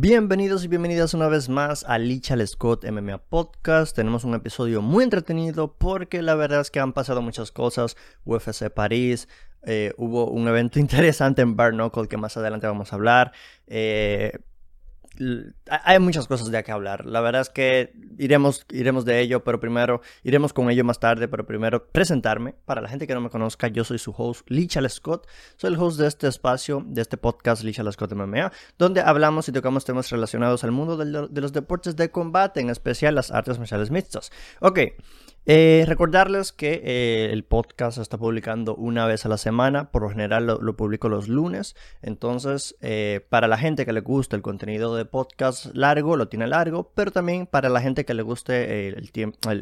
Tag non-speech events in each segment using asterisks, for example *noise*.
Bienvenidos y bienvenidas una vez más a Lichal Scott MMA Podcast. Tenemos un episodio muy entretenido porque la verdad es que han pasado muchas cosas. UFC París, eh, hubo un evento *laughs* interesante en Bar que más adelante vamos a hablar. Eh, hay muchas cosas de qué hablar. La verdad es que iremos, iremos de ello, pero primero, iremos con ello más tarde, pero primero presentarme. Para la gente que no me conozca, yo soy su host, Lichal Scott. Soy el host de este espacio, de este podcast, Lichal Scott MMA, donde hablamos y tocamos temas relacionados al mundo de los deportes de combate, en especial las artes marciales mixtas. Ok, eh, recordarles que eh, el podcast se está publicando una vez a la semana, por lo general lo, publico los lunes, entonces eh, para la gente que le gusta el contenido de podcast largo, lo tiene largo, pero también para la gente que le guste el,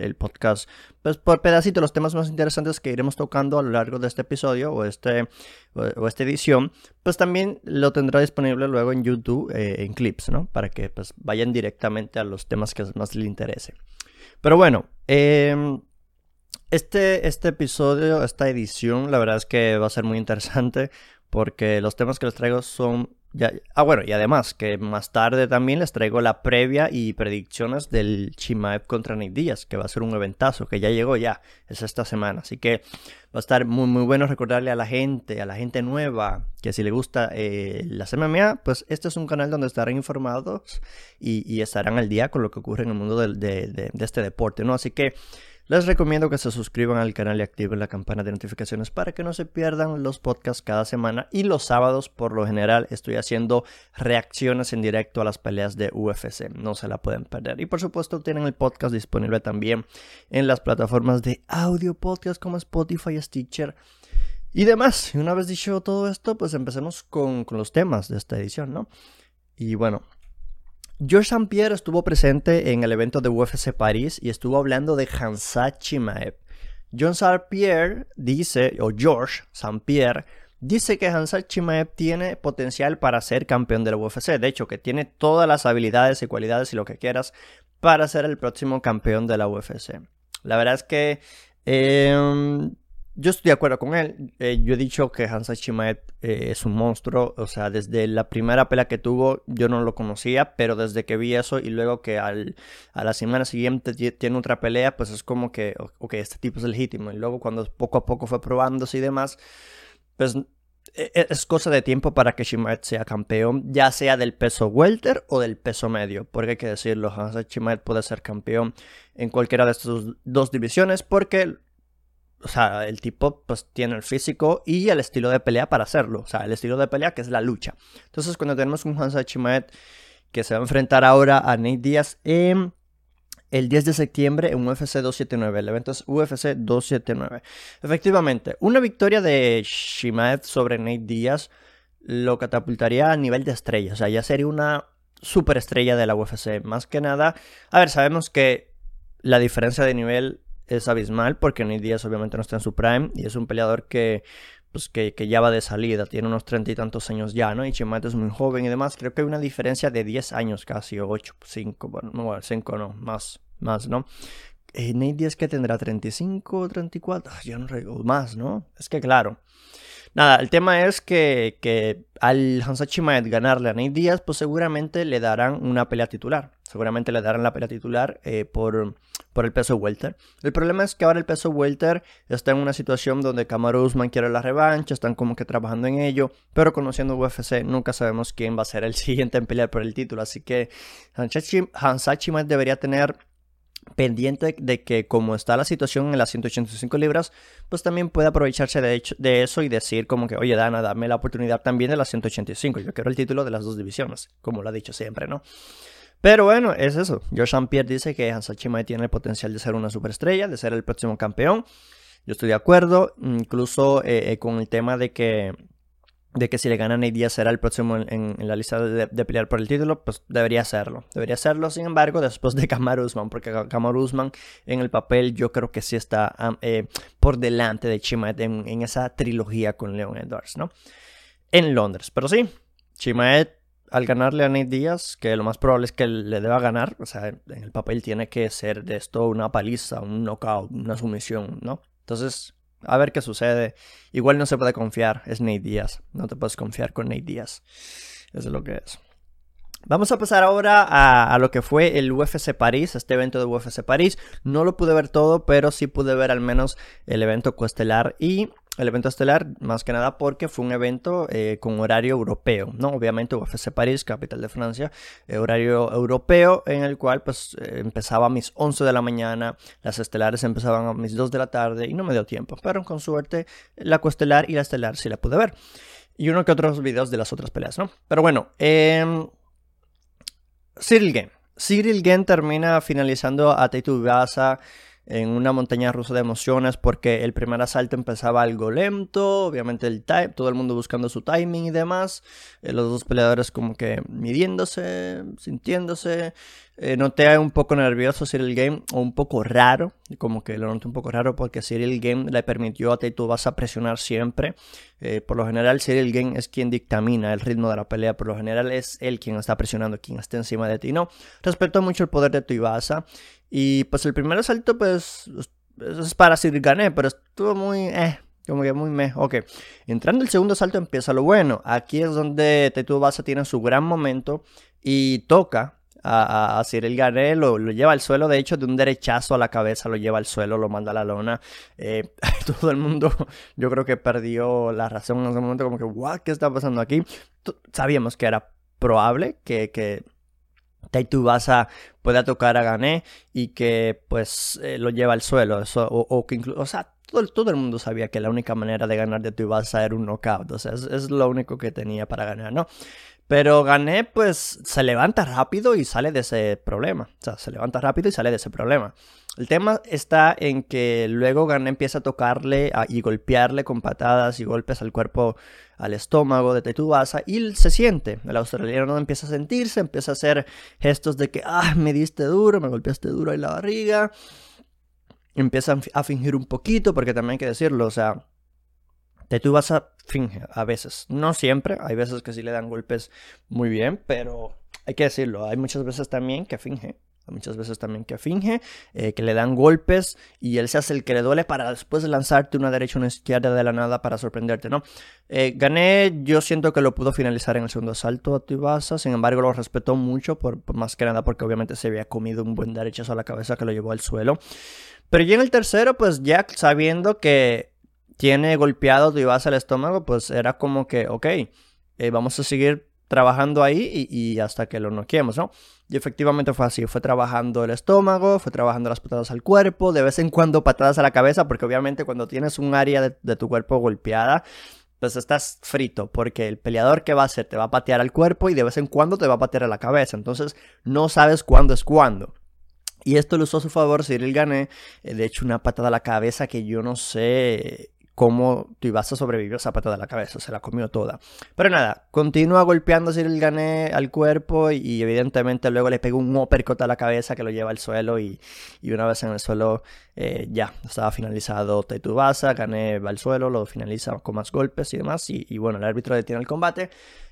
el, podcast pues, por pedacito, los temas más interesantes que iremos tocando a lo largo de este episodio o, este, o, esta edición, pues también lo tendrá disponible luego en YouTube en clips, ¿no? Para que pues, vayan directamente a los temas que más les interese. Pero bueno, em, este, este episodio, esta edición, la verdad es que va a ser muy interesante porque los temas que les traigo son... Ya, ah, bueno, y además que más tarde también les traigo la previa y predicciones del Chimaev contra Nick Díaz, que va a ser un eventazo, que ya llegó ya, es esta semana. Así que va a estar muy, muy bueno recordarle a la gente, a la gente nueva, que si le gusta eh, las MMA, pues este es un canal donde estarán informados y, estarán al día con lo que ocurre en el mundo de, de este deporte, ¿no? Así que les recomiendo que se suscriban al canal y activen la campana de notificaciones para que no se pierdan los podcasts cada semana. Y los sábados, por lo general, estoy haciendo reacciones en directo a las peleas de UFC. No se la pueden perder. Y por supuesto, tienen el podcast disponible también en las plataformas de audio podcast como Spotify, Stitcher y demás. Y una vez dicho todo esto, pues empecemos con, con los temas de esta edición, ¿no? Y bueno, George St. Pierre estuvo presente en el evento de UFC París y estuvo hablando de Hansat Chimaev. John. Pierre dice, o George St. Pierre, dice que Hansat Chimaev tiene potencial para ser campeón de la UFC. De hecho, que tiene todas las habilidades y cualidades y lo que quieras para ser el próximo campeón de la UFC. La verdad es que em, yo estoy de acuerdo con él. Eh, yo he dicho que Hansa Chimaev eh, es un monstruo. O sea, desde la primera pelea que tuvo, yo no lo conocía, pero desde que vi eso y luego que al, a la semana siguiente tiene otra pelea, pues es como que, ok, este tipo es legítimo. Y luego cuando poco a poco fue probándose y demás, pues e, e, es cosa de tiempo para que Chimaev sea campeón, ya sea del peso welter o del peso medio, porque hay que decirlo, Hansa puede ser campeón en cualquiera de estas dos divisiones, porque o sea, el tipo pues tiene el físico y el estilo de pelea para hacerlo. O sea, el estilo de pelea que es la lucha. Entonces, cuando tenemos un Hansa Chimaet que se va a enfrentar ahora a Nate Diaz en el 10 de septiembre en UFC 279. El evento es UFC 279. Efectivamente, una victoria de Chimaev sobre Nate Diaz lo catapultaría a nivel de estrella. O sea, ya sería una superestrella de la UFC. Más que nada, a ver, sabemos que la diferencia de nivel es abismal porque Nate Díaz obviamente no está en su prime y es un peleador que, pues, que, ya va de salida, tiene unos treinta y tantos años ya, ¿no? Y Chimaev es muy joven y demás. Creo que hay una diferencia de 10 años casi, o 8, 5, bueno, no, 5 no, más, más, ¿no? Eh, Nate Díaz que tendrá 35, 34, ya no recuerdo, más, ¿no? Es que claro. Nada, el tema es que, al Hansa Chimaev ganarle a Nate Díaz, pues seguramente le darán una pelea titular. Seguramente le darán la pelea titular eh, por, por el peso welter. El problema es que ahora el peso welter está en una situación donde Kamaru Usman quiere la revancha, están como que trabajando en ello, pero conociendo UFC nunca sabemos quién va a ser el *laughs* siguiente en pelear por el título. Así que Hansa debería tener pendiente de que como está la situación en las 185 libras, pues también puede aprovecharse de, de, eso y decir como que, oye Dana, dame la oportunidad también de las 185, yo quiero el título de las dos divisiones, como lo ha dicho siempre, ¿no? Pero bueno, es eso. St. Pierre dice que Hansa Chimae tiene el potencial de ser una superestrella, de ser el próximo campeón. Yo estoy de acuerdo, incluso eh, eh, con el tema de que de que si le ganan Nate será el próximo en, la lista de, pelear por el título, pues debería serlo. Debería serlo, sin embargo, después de Kamaru Usman, porque Kamaru Usman en el papel yo creo que sí está eh, por delante de Chimaed en, esa trilogía con Leon Edwards, ¿no? En Londres. Pero sí, Chimaed al ganarle a Nate Díaz, que lo más probable es que le deba ganar, o sea, en el papel tiene que ser de esto una paliza, un knockout, una sumisión, ¿no? Entonces, a ver qué sucede. Igual no se puede confiar, es Nate Díaz. No te puedes confiar con Nate Díaz. Eso es lo que es. Vamos a pasar ahora a, lo que fue el UFC París, este evento de UFC París. No lo pude ver todo, pero sí pude ver al menos el evento coestelar y el evento estelar, más que nada porque fue un evento eh, con horario europeo, ¿no? Obviamente UFC París, capital de Francia, eh, horario europeo en el cual pues eh, empezaba a mis 11 de la mañana, las estelares empezaban a mis 2 de la tarde y no me dio tiempo, pero con suerte la coestelar y la estelar sí la pude ver. Y uno que otros videos de las otras peleas, ¿no? Pero bueno, eh, Cyril Game. Cyril Game termina finalizando a Taito Gaza en una montaña rusa de emociones porque el primer asalto empezaba algo lento, obviamente el time, todo el mundo buscando su timing y demás, eh, los dos peleadores como que midiéndose, sintiéndose, eh, noté un poco nervioso Cyril Game o un poco raro, como que lo noté un poco raro porque Cyril Game le permitió a Taito vas a presionar siempre, eh, por lo general Cyril Game es quien dictamina el ritmo de la pelea, por lo general es él quien está presionando, quien está encima de ti, ¿no? Respeto mucho el poder de Tuivasa y pues el primer asalto, pues, es para Sir Gané, pero estuvo muy, eh, como que muy meh. Ok, entrando el segundo asalto empieza lo bueno. Aquí es donde Tetu Basa tiene su gran momento y toca a, a, Cyril Gané, lo, lleva al suelo, de hecho, de un derechazo a la cabeza, lo lleva al suelo, lo manda a la lona. Eh, *laughs* todo el mundo, yo creo que perdió la razón en ese momento, como que, what, ¿qué está pasando aquí? Sabíamos que era probable que, que Taitu Basa pueda tocar a Gané y que pues eh, lo lleva al suelo. O, que incluso, o sea, todo, todo, el mundo sabía que la única manera de ganar de Tuivasa era un knockout. O sea, es, lo único que tenía para ganar, ¿no? Pero Gané pues se levanta rápido y sale de ese problema. O sea, se levanta rápido y sale de ese problema. El tema está en que luego Gané empieza a tocarle y golpearle con patadas y golpes al cuerpo, al estómago de Tetubasa y se siente. El australiano empieza a sentirse, empieza a hacer gestos de que, ah, me diste duro, me golpeaste duro en la barriga. Empieza a fingir un poquito, porque también hay que decirlo, o sea, Tetubasa finge a veces, no siempre, hay veces que sí le dan golpes muy bien, pero hay que decirlo, hay muchas veces también que finge muchas veces también que finge, eh, que le dan golpes y él se hace el que le duele para después lanzarte una derecha o una izquierda de la nada para sorprenderte, ¿no? Eh, gané, yo siento que lo pudo finalizar en el segundo asalto a Tibasa, sin embargo lo respetó mucho, por, más que nada porque obviamente se había comido un buen derechazo a la cabeza que lo llevó al suelo. Pero ya en el tercero, pues ya sabiendo que tiene golpeado Tibasa el estómago, pues era como que, ok, eh, vamos a seguir trabajando ahí y, hasta que lo noquemos, ¿no? Y efectivamente fue así, fue trabajando el estómago, fue trabajando las patadas al cuerpo, de vez en cuando patadas a la cabeza, porque obviamente cuando tienes un área de, tu cuerpo golpeada, pues estás frito, porque el peleador que va a hacer te va a patear al cuerpo y de vez en cuando te va a patear a la cabeza, entonces no sabes cuándo es cuándo. Y esto lo usó a su favor Cyril Gané, eh, de hecho una patada a la cabeza que yo no sé cómo Tuivasa sobrevivió esa pata de la cabeza, se la comió toda. Pero nada, continúa golpeando el Gané al cuerpo y, evidentemente luego le pega un uppercut a la cabeza que lo lleva al suelo y, una vez en el suelo eh, ya estaba finalizado Tuivasa, Gané va al suelo, lo finaliza con más golpes y demás y, bueno, el árbitro detiene el combate.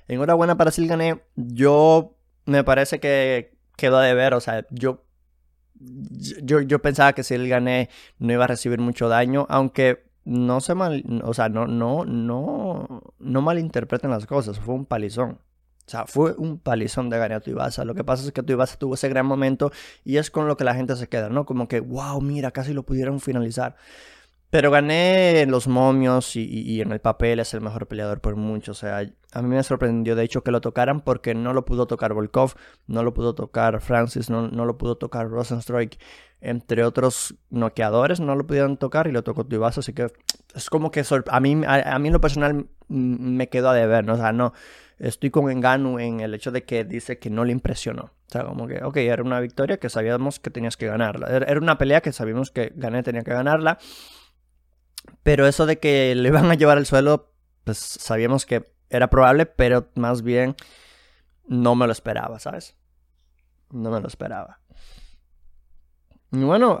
Enhorabuena para Sil Gané, yo me parece que quedó de ver, o sea, yo yo, yo pensaba que si él gané no iba a recibir mucho daño, aunque no se mal, o sea, no, no, no, no malinterpreten las cosas, fue un palizón. O sea, fue un palizón de ganar a Tuibasa. Lo que pasa es que Tuibasa tuvo ese gran momento y es con lo que la gente se queda, ¿no? Como que, wow, mira, casi lo pudieron finalizar. Pero gané en los momios y, en el papel es el mejor peleador por mucho. O sea, a mí me sorprendió de hecho que lo tocaran porque no lo pudo tocar Volkov, no lo pudo tocar Francis, no, no lo pudo tocar Rosenstrike entre otros noqueadores, no lo pudieron tocar y lo tocó Tuivasa, así que es como que a mí, a, mí en lo personal me quedó a deber. O sea, no, estoy con Engano en el hecho de que dice que no le impresionó. O sea, como que, ok, era una victoria que sabíamos que tenías que ganarla. Era una pelea que sabíamos que Gané tenía que ganarla. Pero eso de que le iban a llevar al suelo, pues sabíamos que era probable, pero más bien no me lo esperaba, ¿sabes? No me lo esperaba. Bueno,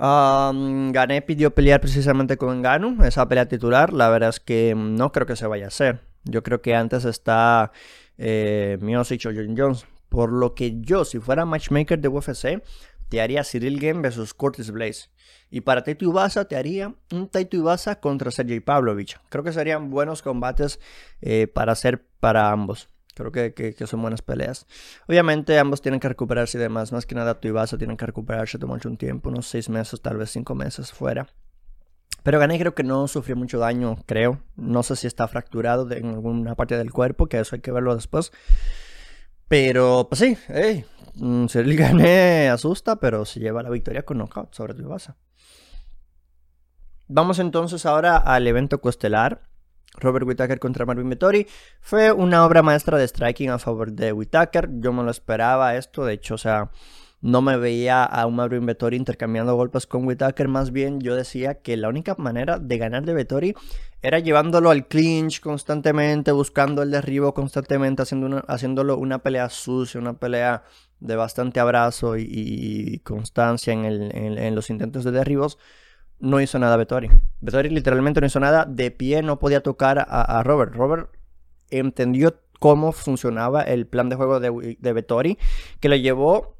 Gané pidió pelear precisamente con Ganu, esa pelea titular. La verdad es que no creo que se vaya a hacer. Yo creo que antes está eh, o John Jones. Por lo que yo, si fuera matchmaker de UFC, te haría Cyril Game versus Curtis Blaze. Y para Taito te haría un Taito Ibasa contra Sergey Pavlovich. Creo que serían buenos combates eh, para hacer para ambos. Creo que, que, son buenas peleas. Obviamente ambos tienen que recuperarse y demás. Más que nada Tuivasa tienen que recuperarse, tomar un tiempo, unos seis meses, tal vez cinco meses fuera. Pero Gané creo que no sufrió mucho daño, creo. No sé si está fracturado en alguna parte del cuerpo, que eso hay que verlo después. Pero, pues sí, hey, mm, *laughs* Gané asusta, pero se lleva la victoria con knockout sobre Tuivasa. Vamos entonces ahora al evento costelar. Robert Whittaker contra Marvin Vettori. Fue una obra maestra de striking a favor de Whittaker. Yo me lo esperaba esto. De hecho, o sea, no me veía a un Marvin Vettori intercambiando golpes con Whittaker. Más bien, yo decía que la única manera de ganar de Vettori era llevándolo al clinch constantemente, buscando el derribo constantemente, haciendo haciéndolo una pelea sucia, una pelea de bastante abrazo y, constancia en los intentos de derribos no hizo nada Vettori. Vettori literalmente no hizo nada. De pie no podía tocar a, Robert. Robert entendió cómo funcionaba el plan de juego de, de Vettori, que lo llevó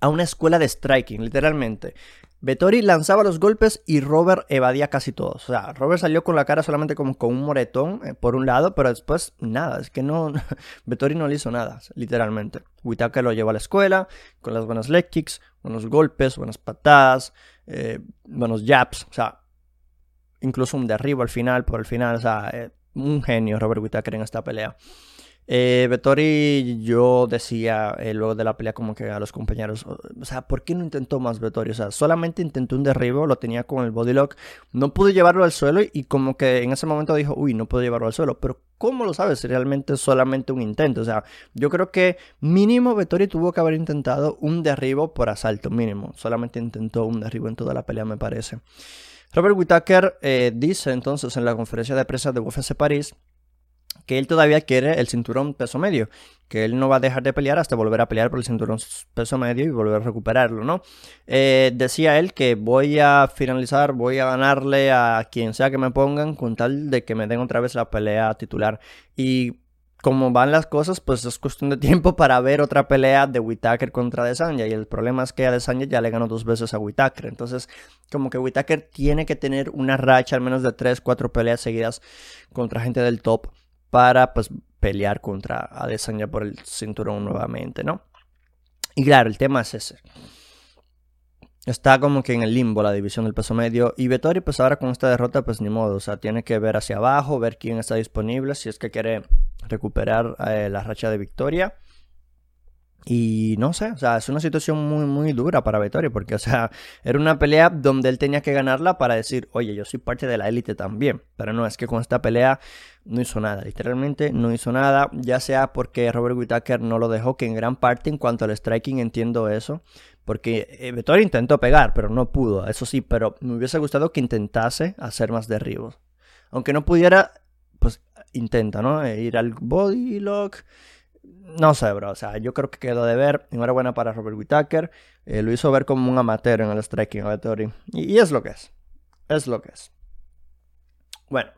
a una escuela de striking, literalmente. Vettori lanzaba los golpes y Robert evadía casi todos. O sea, Robert salió con la cara solamente como con un moretón eh, por un lado, pero después nada. Es que no. *laughs* Vettori no le hizo nada, literalmente. Whitaker lo llevó a la escuela con las buenas leg kicks, buenos golpes, buenas patadas, eh, buenos jabs. O sea, incluso un derribo al final, por el final. O sea, eh, un genio Robert Whitaker en esta pelea. Eh, yo decía eh, luego de la pelea como que a los compañeros, o sea, ¿por qué no intentó más Vettori? O sea, solamente intentó un derribo, lo tenía con el body lock, no pude llevarlo al suelo y como que en ese momento dijo, uy, no puedo llevarlo al suelo, pero ¿cómo lo sabes? Realmente es solamente un intento, o sea, yo creo que mínimo Vettori tuvo que haber intentado un derribo por asalto, mínimo, solamente intentó un derribo en toda la pelea me parece. Robert Whittaker eh, dice entonces en la conferencia de prensa de UFC París que él todavía quiere el cinturón peso medio, que él no va a dejar de pelear hasta volver a pelear por el cinturón peso medio y volver a recuperarlo, ¿no? Eh, decía él que voy a finalizar, voy a ganarle a quien sea que me pongan con tal de que me den otra vez la pelea titular. Y como van las cosas, pues es cuestión de *laughs* tiempo para ver otra pelea de Whitaker contra Desanya. Y el problema es que a Desanya ya le ganó dos veces a Whitaker. Entonces, como que Whitaker tiene que tener una racha al menos de 3, 4 peleas seguidas contra gente del top para pues pelear contra Adesanya por el cinturón nuevamente, ¿no? Y claro, el tema es ese. Está como que en el limbo la división del peso medio. Y Vettori, pues ahora con esta derrota, pues ni modo. O sea, tiene que ver hacia abajo, ver quién está disponible, si es que quiere recuperar eh, la racha de victoria. Y no sé, o sea, es una situación muy, muy dura para Vettori, porque, o sea, era una pelea donde él tenía que ganarla para decir, oye, yo soy parte de la élite también. Pero no, es que con esta pelea no hizo nada, literalmente no hizo nada, ya sea porque Robert Whittaker no lo dejó, que en gran parte en cuanto al striking entiendo eso, porque eh, Vettori intentó pegar, pero no pudo, eso sí, pero me hubiese gustado que intentase hacer más derribos. Aunque no pudiera, pues intenta, ¿no? E ir al body lock no sé, bro. O sea, yo creo que quedó de ver. Enhorabuena para Robert Whittaker. Eh, lo hizo ver como un amateur en el striking aleatorio. Y, y, es lo que es. Es lo que es. Bueno.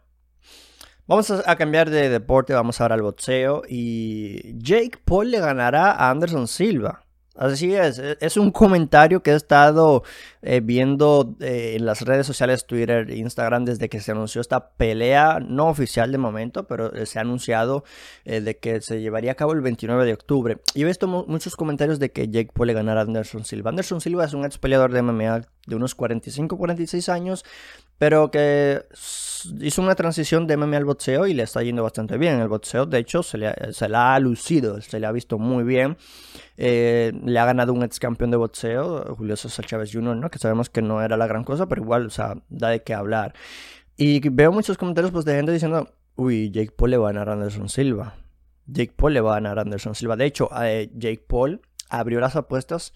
Vamos a, cambiar de deporte. Vamos ahora al boxeo. Y Jake Paul le ganará a Anderson Silva. Así es, e, es un comentario que he estado eh, viendo eh, en las redes sociales, Twitter, Instagram, desde que se anunció esta pelea, no oficial de momento, pero eh, se ha anunciado de que se llevaría a cabo el 29 de octubre. Y he visto muchos comentarios de que Jake puede ganar a Anderson Silva. Anderson Silva es un ex peleador de MMA de unos 45-46 años, pero que hizo una transición de MMA al boxeo y le está yendo bastante bien. El boxeo, de hecho, se le, ha lucido, se le ha visto muy bien. Eh, le ha ganado un ex campeón de boxeo, Julio César Chávez Jr., ¿no? que sabemos que no era la gran cosa, pero igual, o sea, da de qué hablar. Y veo muchos comentarios pues, de gente diciendo, uy, Jake Paul le va a ganar a Anderson Silva. Jake Paul le va a ganar a Anderson Silva. De hecho, eh, Jake Paul abrió las apuestas,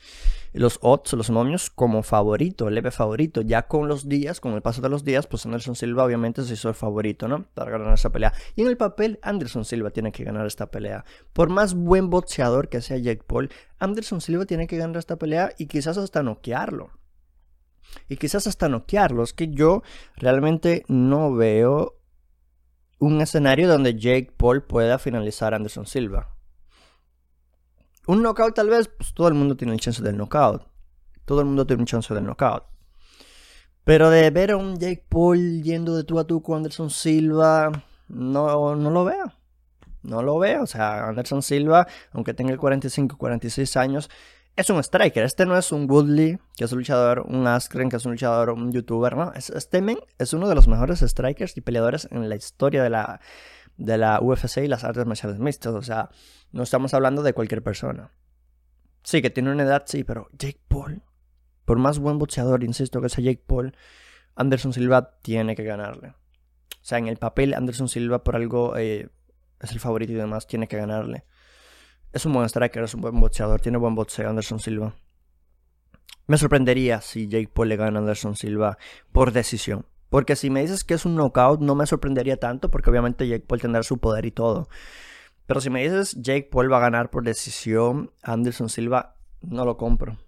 los odds, los momios, como favorito, leve favorito. Ya con los días, con el paso de los días, pues Anderson Silva obviamente se hizo el favorito, ¿no? Para ganar esa pelea. Y en el papel, Anderson Silva tiene que ganar esta pelea. Por más buen boxeador que sea Jake Paul, Anderson Silva tiene que ganar esta pelea y quizás hasta noquearlo. Y quizás hasta noquearlo. Es que yo realmente no veo un escenario donde Jake Paul pueda finalizar a Anderson Silva. Un knockout tal vez, pues todo el mundo tiene el chance del knockout. Todo el mundo tiene un chance del knockout. Pero de ver a un Jake Paul yendo de tú a tú con Anderson Silva, no, no lo veo. No lo veo. O sea, Anderson Silva, aunque tenga 45, 46 años, es un striker. Este no es un Woodley, que es un luchador, un Askren, que es un luchador, un youtuber, ¿no? Este men es uno de los mejores strikers y peleadores en la historia de la, de la UFC y las artes marciales mixtas. O sea, no estamos hablando de cualquier persona. Sí, que tiene una edad, sí, pero Jake Paul, por más buen boxeador, insisto, que sea Jake Paul, Anderson Silva tiene que ganarle. O sea, en el papel, Anderson Silva por algo eh, es el favorito y demás, tiene que ganarle. Es un buen striker, es un buen boxeador, tiene buen boxeo Anderson Silva. Me sorprendería si Jake Paul le gana a Anderson Silva por decisión. Porque si me dices que es un knockout, no me sorprendería tanto, porque obviamente Jake Paul tendrá su poder y todo. Pero si me dices Jake Paul va a ganar por decisión, Anderson Silva, no lo compro.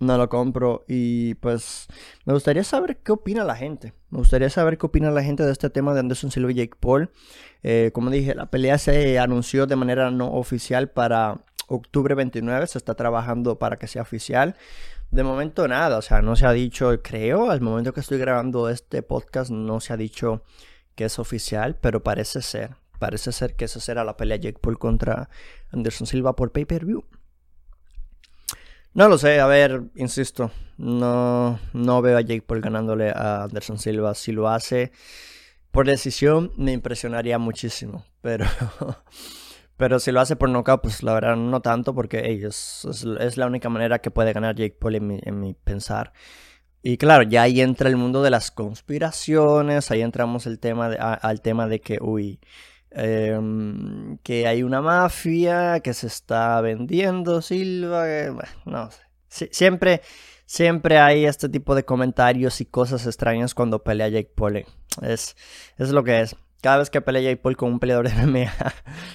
No lo compro. Y pues me gustaría saber qué opina la gente. Me gustaría saber qué opina la gente de este tema de Anderson Silva y Jake Paul. Eh, como dije, la pelea se anunció de manera no oficial para octubre 29. Se está trabajando para que sea oficial. De momento nada, o sea, no se ha dicho, creo, al momento que estoy grabando este podcast no se ha dicho que es oficial, pero parece ser. Parece ser que esa será la pelea Jake Paul contra Anderson Silva por pay-per-view. No lo sé, a ver, insisto, no, no veo a Jake Paul ganándole a Anderson Silva. Si lo hace por decisión, me impresionaría muchísimo. *laughs* Pero, pero si lo hace por knockout, pues la verdad no tanto, porque es, la única manera que puede ganar Jake Paul en mi, en mi pensar. Y claro, ya ahí entra el mundo de las conspiraciones, ahí entramos el tema al tema de que, uy, Em, que hay una mafia que se está vendiendo, Silva, no sé. siempre, siempre hay este tipo de comentarios y cosas extrañas cuando pelea Jake Paul. Eh. Es, es lo que es. Cada vez que pelea Jake Paul con un peleador *laughs* de MMA,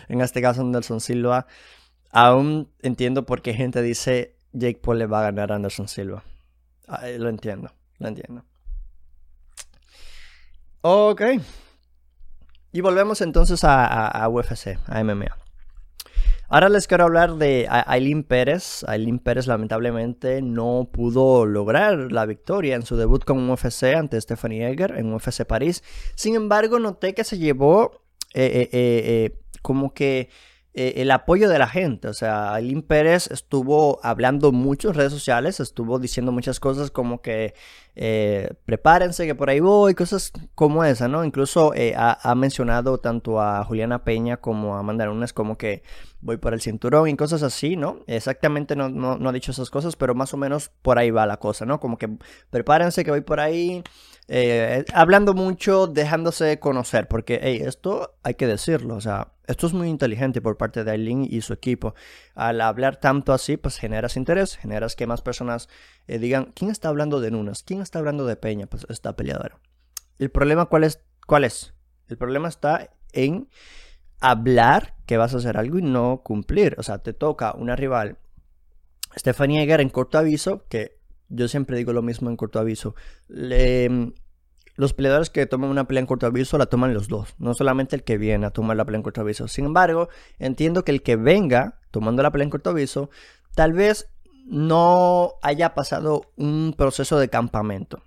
en este caso Anderson Silva, aún entiendo por qué gente dice Jake Paul le va a ganar a Anderson Silva. lo entiendo, lo entiendo. Ok. Y volvemos entonces a, UFC, a MMA. Ahora les quiero hablar de Aileen Pérez. Aileen Pérez lamentablemente no pudo lograr la victoria en su debut con UFC ante Stephanie Egger en UFC París. Sin embargo, noté que se llevó eh, eh, eh, como que eh, el apoyo de la gente. O sea, Aileen Pérez estuvo hablando mucho en redes sociales, estuvo diciendo muchas cosas como que eh, prepárense que por ahí voy, cosas como esa, ¿no? Incluso eh, ha, mencionado tanto a Juliana Peña como a Amanda Nunes como que voy por el cinturón y cosas así, ¿no? Exactamente no, no, ha dicho esas cosas, pero más o menos por ahí va la cosa, ¿no? Como que prepárense que voy por ahí. Hablando mucho, dejándose conocer, porque hey, esto hay que decirlo, o sea, esto es muy inteligente por parte de Aileen y su equipo. Al hablar tanto así, pues generas interés, generas que más personas eh, digan, ¿quién está hablando de Nunes? ¿Quién está hablando de Peña? Pues esta peleadora. El problema, ¿cuál es? ¿Cuál es? El problema está en hablar que vas a hacer algo y no cumplir. O sea, te toca una rival, Stephanie Eger en corto aviso, que yo siempre digo lo mismo en corto aviso. Le, los peleadores que toman una pelea en corto aviso la toman los dos, no solamente el que viene a tomar la pelea en corto aviso. Sin embargo, entiendo que el que venga tomando la pelea en corto aviso, tal vez no haya pasado un proceso de campamento.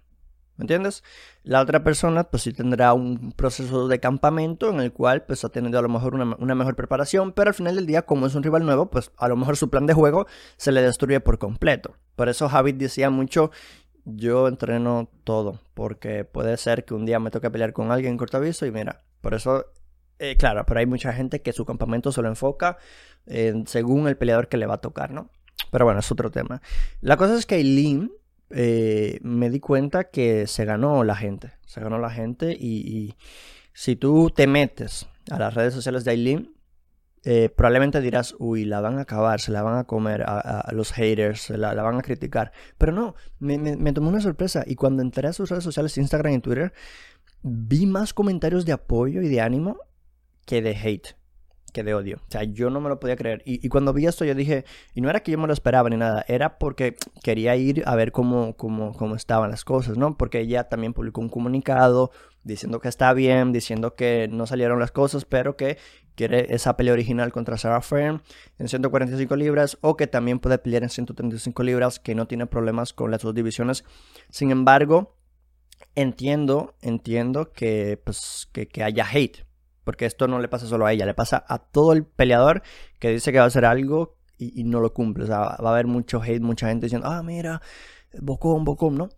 ¿Me entiendes? La otra persona pues sí tendrá un proceso de campamento en el cual pues ha tenido a lo mejor una, una, mejor preparación, pero al final del día como es un rival nuevo pues a lo mejor su plan de juego se le destruye por completo. Por eso Javid decía mucho, yo entreno todo, porque puede ser que un día me toque pelear con alguien en corto aviso y mira, por eso, eh, claro, pero hay mucha gente que su campamento se lo enfoca según el peleador que le va a tocar, ¿no? Pero bueno, es otro tema. La cosa es que Eileen eh, me di cuenta que se ganó la gente, se ganó la gente y, si tú te metes a las redes sociales de Eileen, eh, probablemente dirás, uy, la van a acabar, se la van a comer a, los haters, la, la, van a criticar. Pero no, me, me, tomó una sorpresa y cuando entré a sus redes sociales, Instagram y Twitter, vi más comentarios de apoyo y de ánimo que de hate que de odio. O sea, yo no me lo podía creer. Y, cuando vi esto, yo dije, y no era que yo me lo esperaba ni nada, era porque quería ir a ver cómo, cómo, cómo estaban las cosas, ¿no? Porque ella también publicó un comunicado diciendo que está bien, diciendo que no salieron las cosas, pero que quiere esa pelea original contra Sarah Fern en 145 libras o que también puede pelear en 135 libras, que no tiene problemas con las dos divisiones. Sin embargo, entiendo, entiendo que, pues, que, que haya hate porque esto no le pasa solo a ella, le pasa a todo el peleador que dice que va a hacer algo y, no lo cumple. O sea, va a haber mucho hate, mucha gente diciendo, ah, mira, bocón, bocón, ¿no?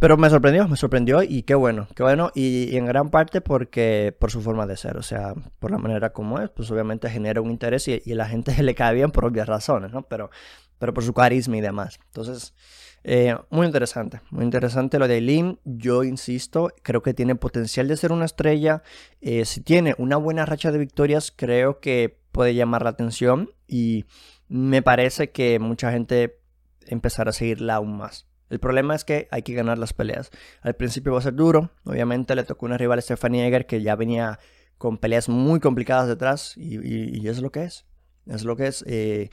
Pero me sorprendió, me sorprendió y qué bueno, qué bueno. Y, en gran parte porque por su forma de ser, o sea, por la manera como es, pues obviamente genera un interés y, y a la gente *laughs* le cae bien por obvias razones, ¿no? Pero, pero por su carisma y demás. Entonces, eh, muy interesante, muy interesante lo de Lim. Yo insisto, creo que tiene potencial de ser una estrella. Eh, si tiene una buena racha de victorias, creo que puede llamar la atención y me parece que mucha gente empezará a seguirla aún más. El problema es que hay que ganar las peleas. Al principio va a ser duro. Obviamente le tocó una rival Stephanie Eger que ya venía con peleas muy complicadas detrás y, es lo que es. Es lo que es. Eh,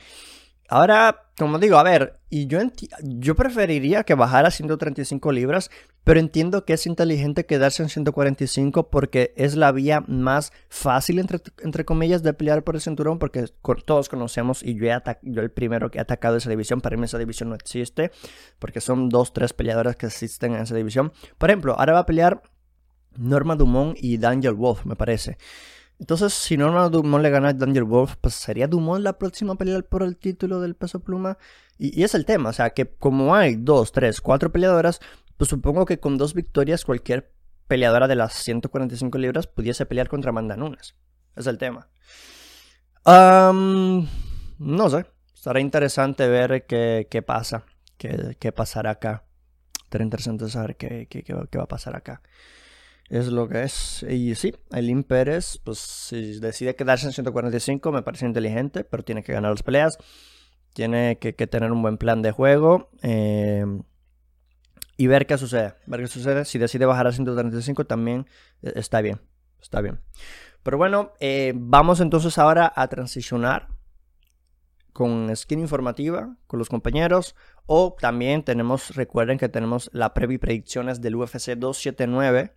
Ahora, como digo, a ver, y yo, yo preferiría que bajara a 135 libras, pero entiendo que es inteligente quedarse en 145 porque es la vía más fácil, entre, entre comillas, de pelear por el cinturón, porque todos conocemos, y yo, he yo el primero que he atacado esa división, para mí esa división no existe, porque son dos, tres peleadores que existen en esa división. Por ejemplo, ahora va a pelear Norma Dumont y Daniel Wolf, me parece. Entonces, si Norma Dumont le gana a Daniel Wolf, pues sería Dumont la próxima pelea por el título del peso pluma. Y, es el tema, o sea, que como hay dos, tres, cuatro peleadoras, pues supongo que con dos victorias cualquier peleadora de las 145 libras pudiese pelear contra Amanda Nunes. Es el tema. no sé, estará interesante ver qué, qué pasa, qué, qué, pasará acá. Estará interesante saber qué, qué va a pasar acá. Es lo que es. Y sí, Aileen Pérez, pues si decide quedarse en 145, me parece inteligente, pero tiene que ganar las peleas. Tiene que, tener un buen plan de juego. Em, y ver qué sucede. Ver qué sucede. Si decide bajar a 135, también eh, está bien. Está bien. Pero bueno, eh, vamos entonces ahora a transicionar con skin informativa con los compañeros. O también tenemos, recuerden que tenemos la previ predicciones del UFC 279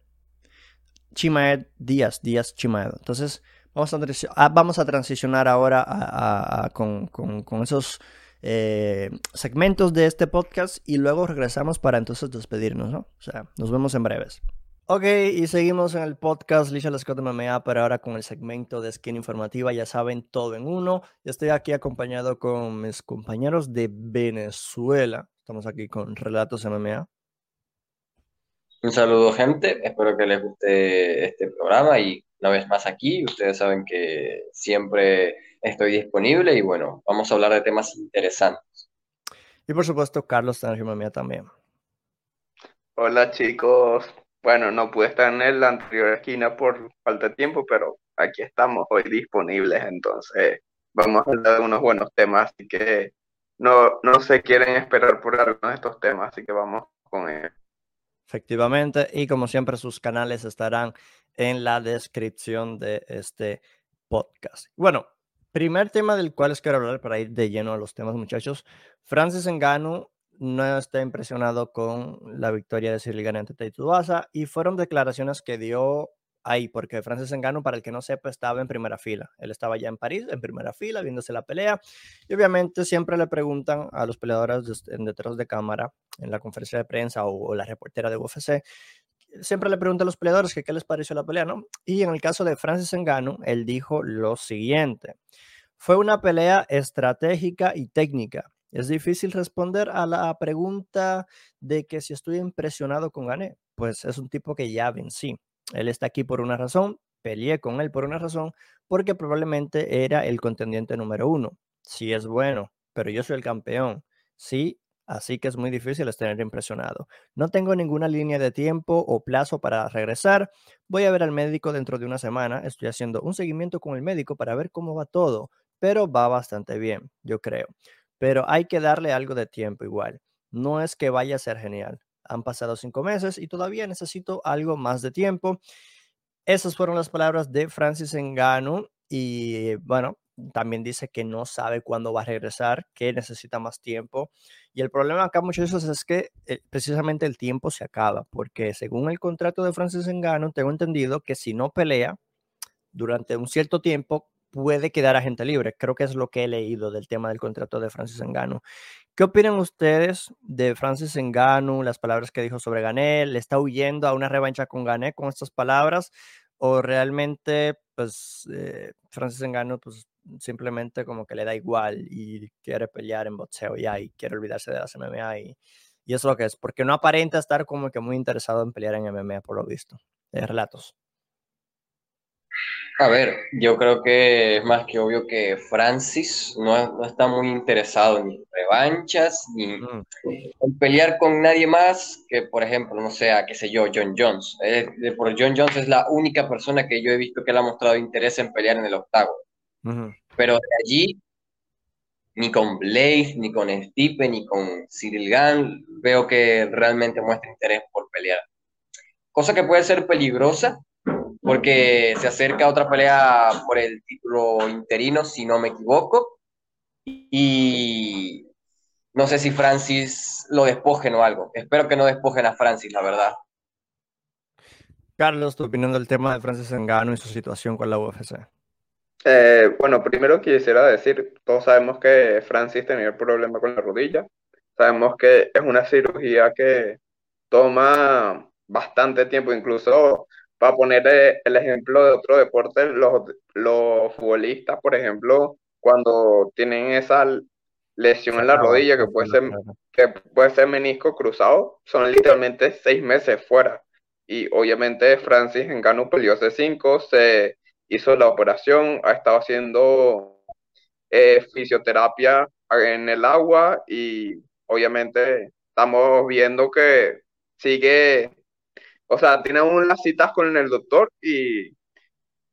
Chimaed Díaz, Díaz Chimaed. Entonces, vamos a, ah, vamos a transicionar ahora con, esos eh, segmentos de este podcast y luego regresamos para entonces despedirnos, ¿no? O sea, nos vemos en breves. Ok, y seguimos en el podcast Lisha Scott MMA, pero ahora con el segmento de Skin Informativa, ya saben, todo en uno. Yo estoy aquí acompañado con mis compañeros de Venezuela. Estamos aquí con Relatos MMA. Un saludo, gente. Espero que les guste este programa y una vez más aquí. Ustedes saben que siempre estoy disponible y bueno, vamos a hablar de temas interesantes. Y por supuesto, Carlos mía también. Hola, chicos. Bueno, no pude estar en la anterior esquina por falta de tiempo, pero aquí estamos hoy disponibles. Entonces, vamos a hablar de unos buenos temas, así que no, no se quieren esperar por algunos de estos temas, así que vamos con él. Efectivamente, y como siempre sus canales estarán en la descripción de este podcast. Bueno, primer tema del cual les quiero hablar para ir de lleno a los temas, muchachos. Francis Ngannou no está impresionado con la victoria de Cyril ante Taito y fueron declaraciones que dio ahí, porque Francis Engano, para el que no sepa, estaba en primera fila. Él estaba ya en París, en primera fila, viéndose la pelea. Y obviamente siempre le preguntan a los peleadores en detrás de cámara, en la conferencia de prensa o, la reportera de UFC, siempre le preguntan a los peleadores qué les pareció la pelea, ¿no? Y en el caso de Francis Engano, él dijo lo siguiente. Fue una pelea estratégica y técnica. Es difícil responder a la pregunta de que si estoy impresionado con Gané. Pues es un tipo que ya vencí. Él está aquí por una razón, peleé con él por una razón, porque probablemente era el contendiente número uno. Sí es bueno, pero yo soy el campeón. Sí, así que es muy difícil estar impresionado. No tengo ninguna línea de tiempo o plazo para regresar. Voy a ver al médico dentro de una semana. Estoy haciendo un seguimiento con el médico para ver cómo va todo, pero va bastante bien, yo creo. Pero hay que darle algo de tiempo igual. No es que vaya a ser genial. Han pasado cinco meses y todavía necesito algo más de tiempo. Esas fueron las palabras de Francis Engano y bueno, también dice que no sabe cuándo va a regresar, que necesita más tiempo. Y el problema acá muchas veces es que eh, precisamente el tiempo se acaba, porque según el contrato de Francis Engano, tengo entendido que si no pelea durante un cierto tiempo, puede quedar agente libre. Creo que es lo que he leído del tema del contrato de Francis Engano. ¿Qué opinan ustedes de Francis Ngannou, las palabras que dijo sobre Gané? ¿Le está huyendo a una revancha con Gané con estas palabras? ¿O realmente pues eh, Francis Ngannou pues simplemente como que le da igual y quiere pelear en boxeo ya y quiere olvidarse de las MMA y, y es lo que es, porque no aparenta estar como que muy interesado en pelear en MMA por lo visto, de relatos. A ver, yo creo que es más que obvio que Francis no, no está muy interesado ni en revanchas, ni Mm, en pelear con nadie más que, por ejemplo, no sé, qué sé yo, John Jones. Eh, por John Jones es la única persona que yo he visto que le ha mostrado interés en pelear en el octavo. ujú. Pero de allí, ni con Blaze, ni con Stipe, ni con Cyril Gane, veo que realmente muestra interés por pelear. Cosa que puede ser peligrosa, porque se acerca otra pelea por el título interino, si no me equivoco, y no sé si Francis lo despojen o algo. Espero que no despojen a Francis, la verdad. Carlos, tu opinión del tema de Francis Ngannou y su situación con la UFC. Eh, bueno, primero quisiera decir, todos sabemos que Francis tenía el problema con la rodilla. Sabemos que es una cirugía que toma bastante tiempo, incluso para poner el ejemplo de otro deporte, los, los futbolistas, por ejemplo, cuando tienen esa lesión en la rodilla, que puede ser, que puede ser menisco cruzado, son literalmente seis meses fuera. Y obviamente Francis Ngannou peleó hace cinco, se hizo la operación, ha estado haciendo eh, fisioterapia en el agua y obviamente estamos viendo que sigue, o sea, tiene unas citas con el doctor y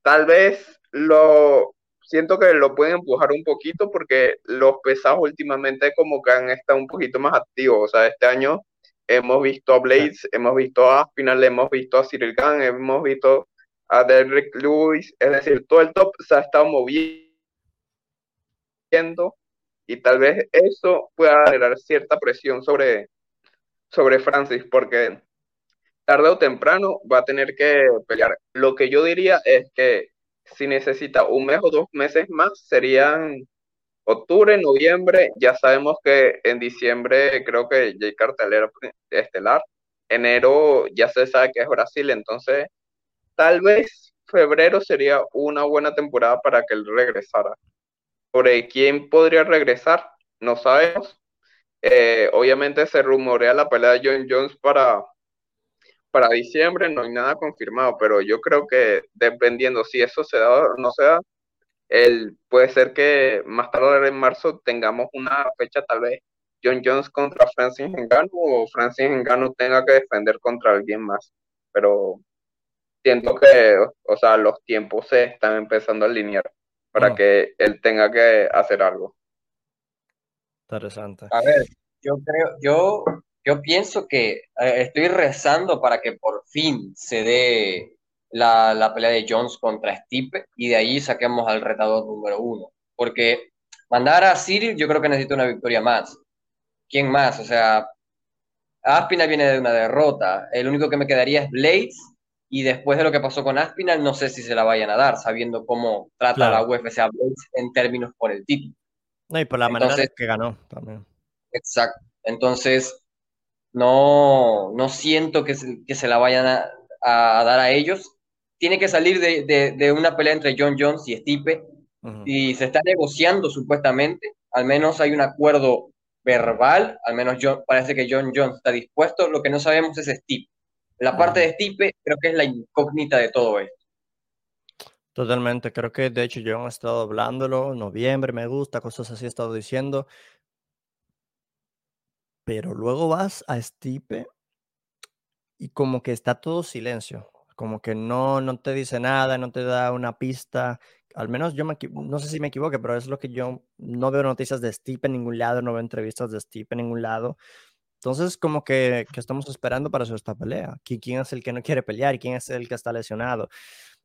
tal vez lo siento que lo pueden empujar un poquito porque los pesados últimamente como que han estado un poquito más activos, o sea, este año hemos visto a Blades, hemos visto a Aspinall, hemos visto a Cyril Gane, hemos visto a Derrick Lewis, es decir, todo el top se ha estado moviendo y tal vez eso pueda generar cierta presión sobre, sobre Francis, porque tarde o temprano va a tener que pelear. Lo que yo diría es que si necesita un mes o dos meses más, serían octubre, noviembre, ya sabemos que en diciembre creo que ya hay cartelera estelar, enero ya se sabe que es Brasil, entonces tal vez febrero sería una buena temporada para que él regresara. Sobre quién podría regresar, no sabemos. Eh, obviamente se rumorea la pelea de John Jones para, para diciembre, no hay nada confirmado, pero yo creo que dependiendo si eso se da o no se da, el, puede ser que más tarde en marzo tengamos una fecha tal vez John Jones contra Francis Ngannou o Francis Ngannou tenga que defender contra alguien más. Pero siento que, o sea, los tiempos se están empezando a alinear para Mm. que él tenga que hacer algo. Interesante. A ver, yo creo, yo, yo pienso que eh, estoy rezando para que por fin se dé la, la pelea de Jones contra Stipe y de ahí saquemos al retador número uno. Porque mandar a Cyril yo creo que necesita una victoria más. ¿Quién más? O sea, Aspinal viene de una derrota. El único que me quedaría es Blades. Y después de lo que pasó con Aspinal, no sé si se la vayan a dar, sabiendo cómo trata Claro. la UFC a Blades en términos por el título. No, y por la manera en Entonces- que ganó también. Exacto. Entonces, no, no siento que se, que se la vayan a, a dar a ellos. Tiene que salir de, de- de una pelea entre John Jones y Stipe y se está negociando supuestamente. Al menos hay un acuerdo verbal. Al menos John- parece que John Jones está dispuesto. Lo que no sabemos es Stipe. La parte de Stipe creo que es la incógnita de todo esto. Totalmente, creo que de hecho yo he estado hablándolo, noviembre me gusta, cosas así he estado diciendo. Pero luego vas a Stipe y como que está todo silencio, como que no, no te dice nada, no te da una pista. Al menos yo me, no sé si me equivoque, pero es lo que yo no veo noticias de Stipe en ningún lado, no veo entrevistas de Stipe en ningún lado. Entonces, como que, que estamos esperando para hacer esta pelea. ¿Qui- ¿Quién es el que no quiere pelear? ¿Quién es el que está lesionado?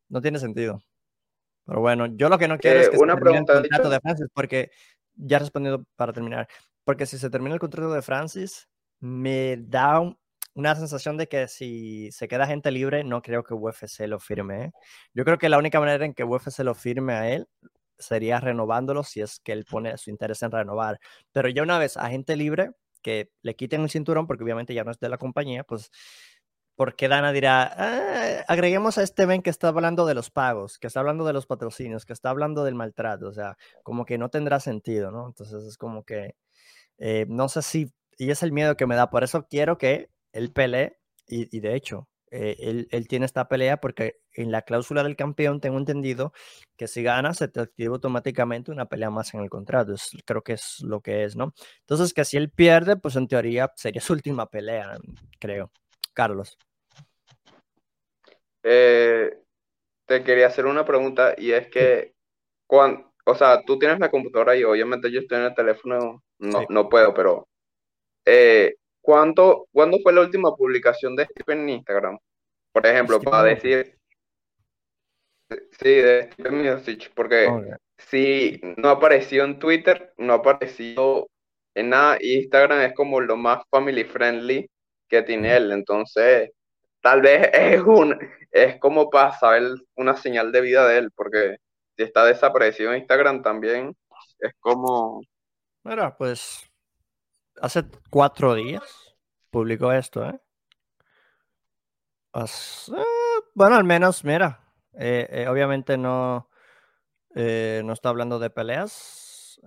No tiene sentido. Pero bueno, yo lo que no quiero Eh, es que se una el pregunta, contrato de Francis, porque ya respondido para terminar. Porque si se termina el contrato de Francis, me da un- una sensación de que si se queda gente libre, no creo que UFC lo firme. ¿eh? Yo creo que la única manera en que UFC lo firme a él sería renovándolo si es que él pone su interés en renovar. Pero ya una vez a gente libre, que le quiten el cinturón, porque obviamente ya no es de la compañía, pues porque Dana dirá, ah, agreguemos a este Ben que está hablando de los pagos, que está hablando de los patrocinios, que está hablando del maltrato, o sea, como que no tendrá sentido, ¿no? Entonces es como que, eh, no sé si, y es el miedo que me da, por eso quiero que él pelee, y, de hecho, eh, él, él, tiene esta pelea porque en la cláusula del campeón tengo entendido que si gana se te activa automáticamente una pelea más en el contrato. Es, creo que es lo que es, ¿no? Entonces que si él pierde, pues en teoría sería su última pelea, creo. Carlos. Eh, te quería hacer una pregunta y es que, cuando, o sea, tú tienes la computadora y obviamente yo estoy en el teléfono, no, sí. no puedo, pero eh, ¿cuánto, ¿cuándo fue la última publicación de Stephen en Instagram? Por ejemplo, para decir, sí, de Stephen Music, porque okay. si no apareció en Twitter, no apareció en nada, Instagram es como lo más family friendly que tiene él. Entonces, tal vez *laughs* es un es como para saber una señal de vida de él, porque si está desaparecido en Instagram también es como. Mira, pues hace cuatro días publicó esto, ¿eh? As, eh bueno, al menos, mira, eh, eh, obviamente no, no está hablando de peleas.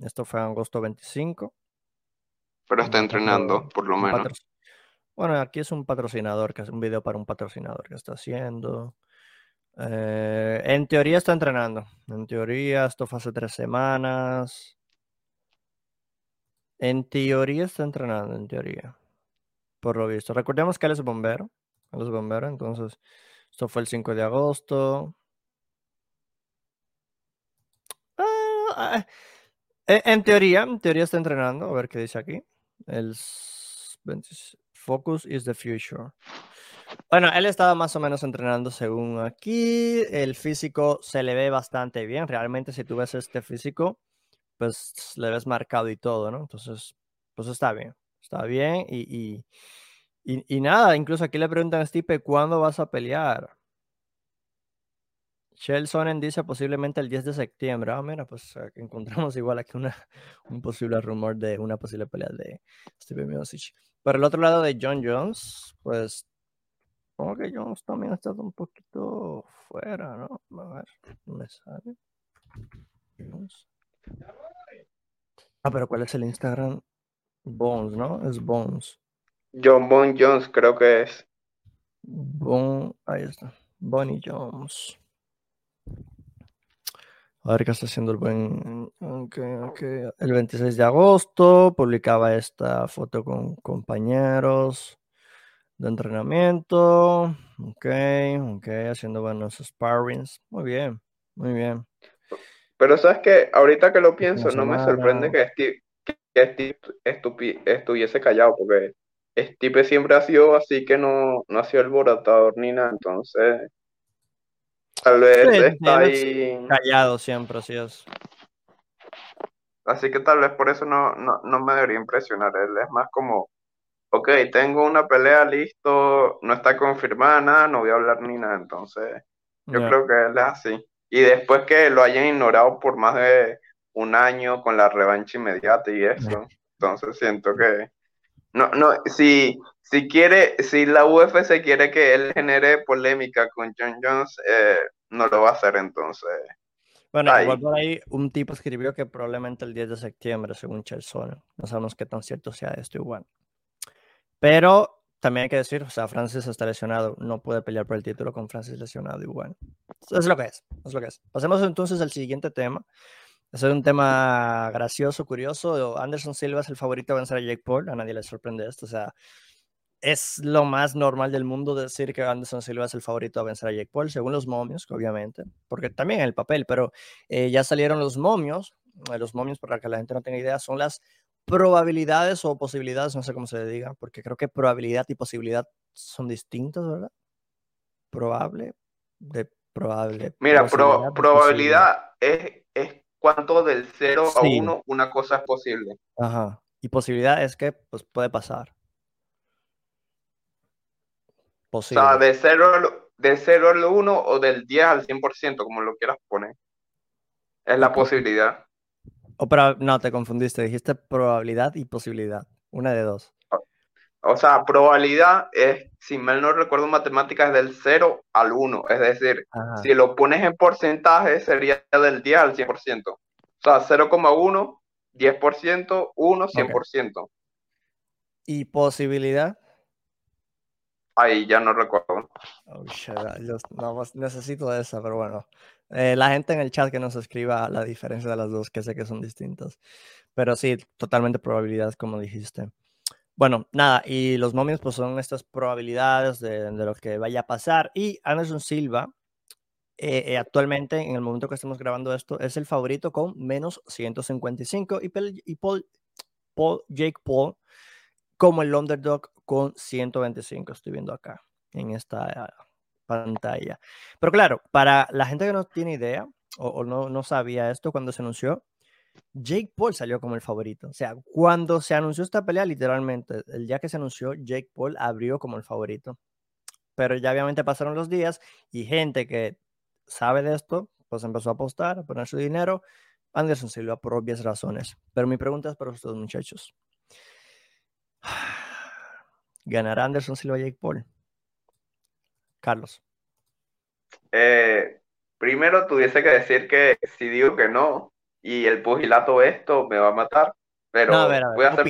esto fue en agosto 25. Pero está entrenando, por lo menos. Bueno, aquí es un patrocinador, que es un video para un patrocinador que está haciendo. Eh, en teoría está entrenando. En teoría, esto fue hace tres semanas. En teoría está entrenando, en teoría. Por lo visto. Recordemos que él es bombero. Él es bombero, entonces. Esto fue el 5 de agosto. Ah, en teoría, en teoría está entrenando. A ver qué dice aquí. El 26. Focus is the future. Bueno, él estaba más o menos entrenando según aquí. El físico se le ve bastante bien. Realmente, si tú ves este físico, pues le ves marcado y todo, ¿no? Entonces, pues está bien. Está bien. Y, y, y, y nada, incluso aquí le preguntan a Stipe, ¿cuándo vas a pelear? Shell Sonnen dice posiblemente el 10 de septiembre. Ah, mira, pues encontramos igual aquí una, *laughs* un posible rumor de una posible pelea de Steve Miocic. Por el otro lado de John Jones, pues como que Jones también ha estado un poquito fuera, ¿no? A ver, ¿dónde sale? Jones. Ah, pero ¿cuál es el Instagram? Bones, ¿no? Es Bones. John Bon Jones creo que es. Bon, ahí está. Bonnie Jones. A ver qué está haciendo el buen. Okay, okay. El 26 de agosto publicaba esta foto con compañeros de entrenamiento. Ok, ok, haciendo buenos sparrings. Muy bien, muy bien. Pero sabes que ahorita que lo pienso, no me sorprende que Steve, que Steve estuviese callado, porque Steve siempre ha sido así que no, no ha sido alborotador ni nada, entonces Tal vez sí, está ahí. Callado siempre, así es. Así que tal vez por eso no, no, no, me debería impresionar. Él es más como, ok, tengo una pelea listo, no está confirmada nada, no voy a hablar ni nada. Entonces, yo yeah. creo que él es así. Y después que lo hayan ignorado por más de un año con la revancha inmediata y eso, entonces siento que no, no, si, si quiere, si la UFC quiere que él genere polémica con John Jones, eh, no lo va a hacer entonces. Bueno, ahí. igual por ahí un tipo escribió que probablemente el 10 de septiembre, según Chelson. No sabemos qué tan cierto sea esto igual. Pero también hay que decir, o sea, Francis está lesionado, no puede pelear por el título con Francis lesionado igual. Es lo que es, es lo que es. Pasemos entonces al siguiente tema. Es un tema gracioso, curioso. Anderson Silva es el favorito a vencer a Jake Paul. A nadie le sorprende esto. O sea, es lo más normal del mundo decir que Anderson Silva es el favorito a vencer a Jake Paul, según los momios, obviamente, porque también el papel, pero eh, ya salieron los momios. Eh, los momios, para que la gente no tenga idea, son las probabilidades o posibilidades, no sé cómo se le diga, porque creo que probabilidad y posibilidad son distintos, ¿verdad? Probable, de probable. Mira, pro, probabilidad es, es cuánto del 0 sí. a 1 una cosa es posible. Ajá. Y posibilidad es que pues, puede pasar. Posible. O sea, de 0, de 0 al 1 o del 10 al 100%, como lo quieras poner. Es la posibilidad. O pero no, te confundiste. Dijiste probabilidad y posibilidad. Una de dos. o sea, probabilidad es, si mal no recuerdo matemáticas, del 0 al 1. Es decir, si lo pones en porcentaje, sería del 10 al 100%. O sea, 0,1, 10%, 1, 100%. ¿Y posibilidad? Ahí ya no recuerdo. Oh, pues, necesito esa, pero bueno. Eh, la gente en el chat que nos escriba la diferencia de las dos, que sé que son distintas. Pero sí, totalmente probabilidad, como dijiste. Bueno, nada, y los momios pues son estas probabilidades de, lo que vaya a pasar. Y Anderson Silva, eh, eh, actualmente, en el momento que estamos grabando esto, es el favorito con menos 155 y, y Paul, Paul, Jake Paul como el underdog con 125. Estoy viendo acá en esta pantalla. Pero claro, para la gente que no tiene idea o, no, no sabía esto cuando se anunció, Jake Paul salió como el favorito. O sea, cuando se anunció esta pelea, literalmente, el día que se anunció, Jake Paul abrió como el favorito. Pero ya obviamente pasaron los días y gente que sabe de esto, pues empezó a apostar, a poner su dinero. Anderson Silva por obvias razones. Pero mi pregunta es para ustedes, muchachos. ¿Ganará Anderson Silva Jake Paul? Carlos. Eh, primero tuviese que decir que si digo que no, y el pugilato esto me va a matar, pero voy a ser,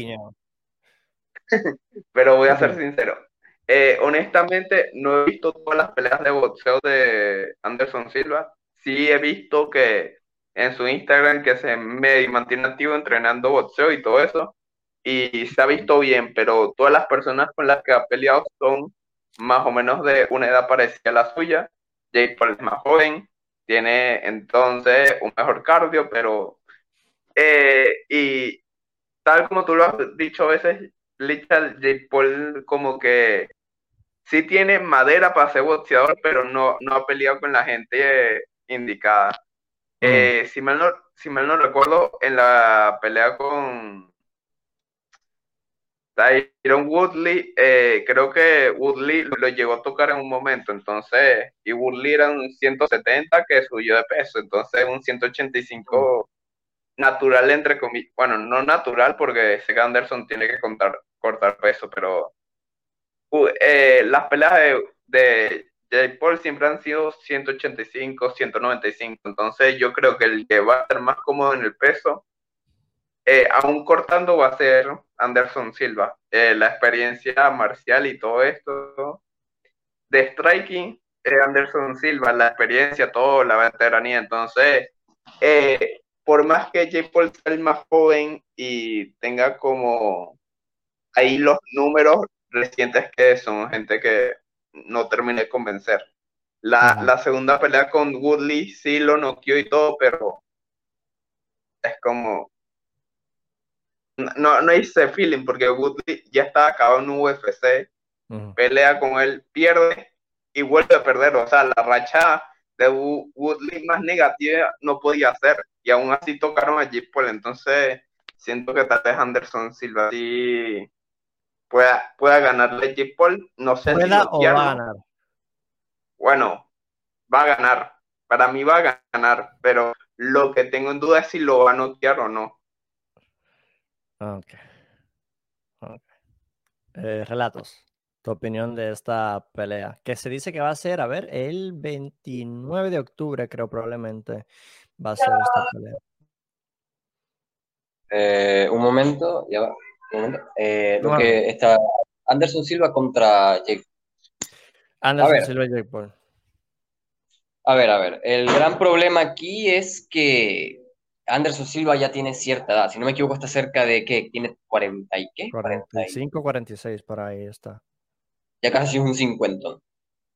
*laughs* pero voy a ser sincero. Eh, honestamente, no he visto todas las peleas de boxeo de Anderson Silva. Sí he visto que en su Instagram que se me mantiene activo entrenando boxeo y todo eso. Y se ha visto bien, pero todas las personas con las que ha peleado son más o menos de una edad parecida a la suya. Jake Paul es más joven, tiene entonces un mejor cardio, pero eh, y tal como tú lo has dicho a veces, Lichal J. Paul como que sí tiene madera para ser boxeador, pero no, no ha peleado con la gente indicada. Mm. Eh, si, mal no, si mal no recuerdo, en la pelea con Tyron Woodley, eh, creo que Woodley lo llegó a tocar en un momento, entonces, y Woodley era un 170 que subió de peso, entonces un 185 natural entre comillas, bueno, no natural porque sé Anderson tiene que cortar peso, pero eh, las peleas de, de Jay Paul siempre han sido 185, 195, entonces yo creo que el que va a ser más cómodo en el peso eh, aún cortando va a ser Anderson Silva. Eh, la experiencia marcial y todo esto de striking, eh, Anderson Silva, la experiencia, todo, la veteranía. Entonces, por más que J. Paul sea el más joven y tenga como ahí los números recientes que son gente que no terminé de convencer. La, la segunda pelea con Woodley sí lo noqueó y todo, pero es como no, no hice feeling porque Woodley ya está acabado en UFC, pelea con él, pierde y vuelve a perder. O sea, la racha de Woodley más negativa no podía hacer y aún así tocaron a Jeep Paul. Entonces, siento que tal vez Anderson Silva sí pueda, pueda ganarle a Jeep Paul. No sé si o va a ganar. Bueno, va a ganar. Para mí va a ganar, pero lo que tengo en duda es si lo va a noquear o no. Ok. Eh, relatos. Tu opinión de esta pelea. Que se dice que va a ser, a ver, el 29 de octubre, creo probablemente va a ser esta pelea. Eh, un momento, ya va. Un momento. Eh, lo que está Anderson Silva contra Jake. Anderson Silva y Jake Paul. A ver, a ver. El gran problema aquí es que Anderson Silva ya tiene cierta edad. Si no me equivoco, está cerca de qué? Tiene 40 y qué? 45, 46, por ahí está. Ya casi es un 50.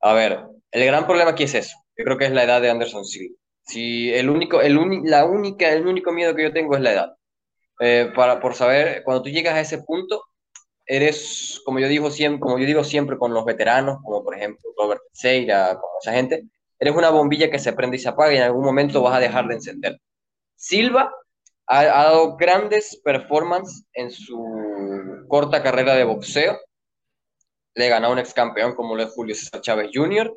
A ver, el gran problema aquí es eso. Yo creo que es la edad de Anderson Silva. Si el único, el la única, el único miedo que yo tengo es la edad. Eh, para, por saber, cuando tú llegas a ese punto, eres, como yo digo siempre, como yo digo siempre con los veteranos, como por ejemplo Robert Seira, como esa gente, eres una bombilla que se prende y se apaga y en algún momento vas a dejar de encender. Silva ha, dado grandes performances en su corta carrera de boxeo. Le ganó a un ex campeón como lo es Julio César Chávez Jr.,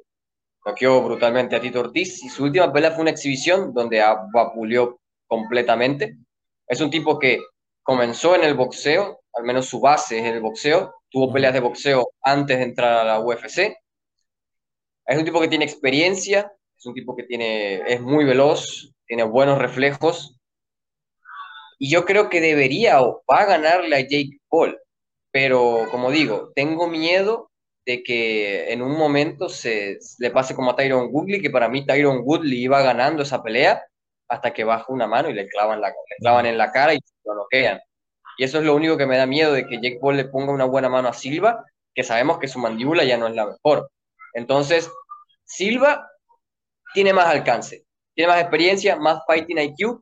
noqueó brutalmente a Tito Ortiz y su última pelea fue una exhibición donde vapuleó completamente. Es un tipo que comenzó en el boxeo, al menos su base es el boxeo, tuvo peleas de boxeo antes de entrar a la UFC. Es un tipo que tiene experiencia, es un tipo que tiene, es muy veloz, tiene buenos reflejos. Y yo creo que debería o va a ganarle a Jake Paul. Pero como digo, tengo miedo de que en un momento se le pase como a Tyron Woodley, que para mí Tyron Woodley iba ganando esa pelea hasta que baja una mano y le clavan, la, le clavan en la cara y lo noquean. Y eso es lo único que me da miedo de que Jake Paul le ponga una buena mano a Silva, que sabemos que su mandíbula ya no es la mejor. Entonces, Silva tiene más alcance, tiene más experiencia, más fighting IQ.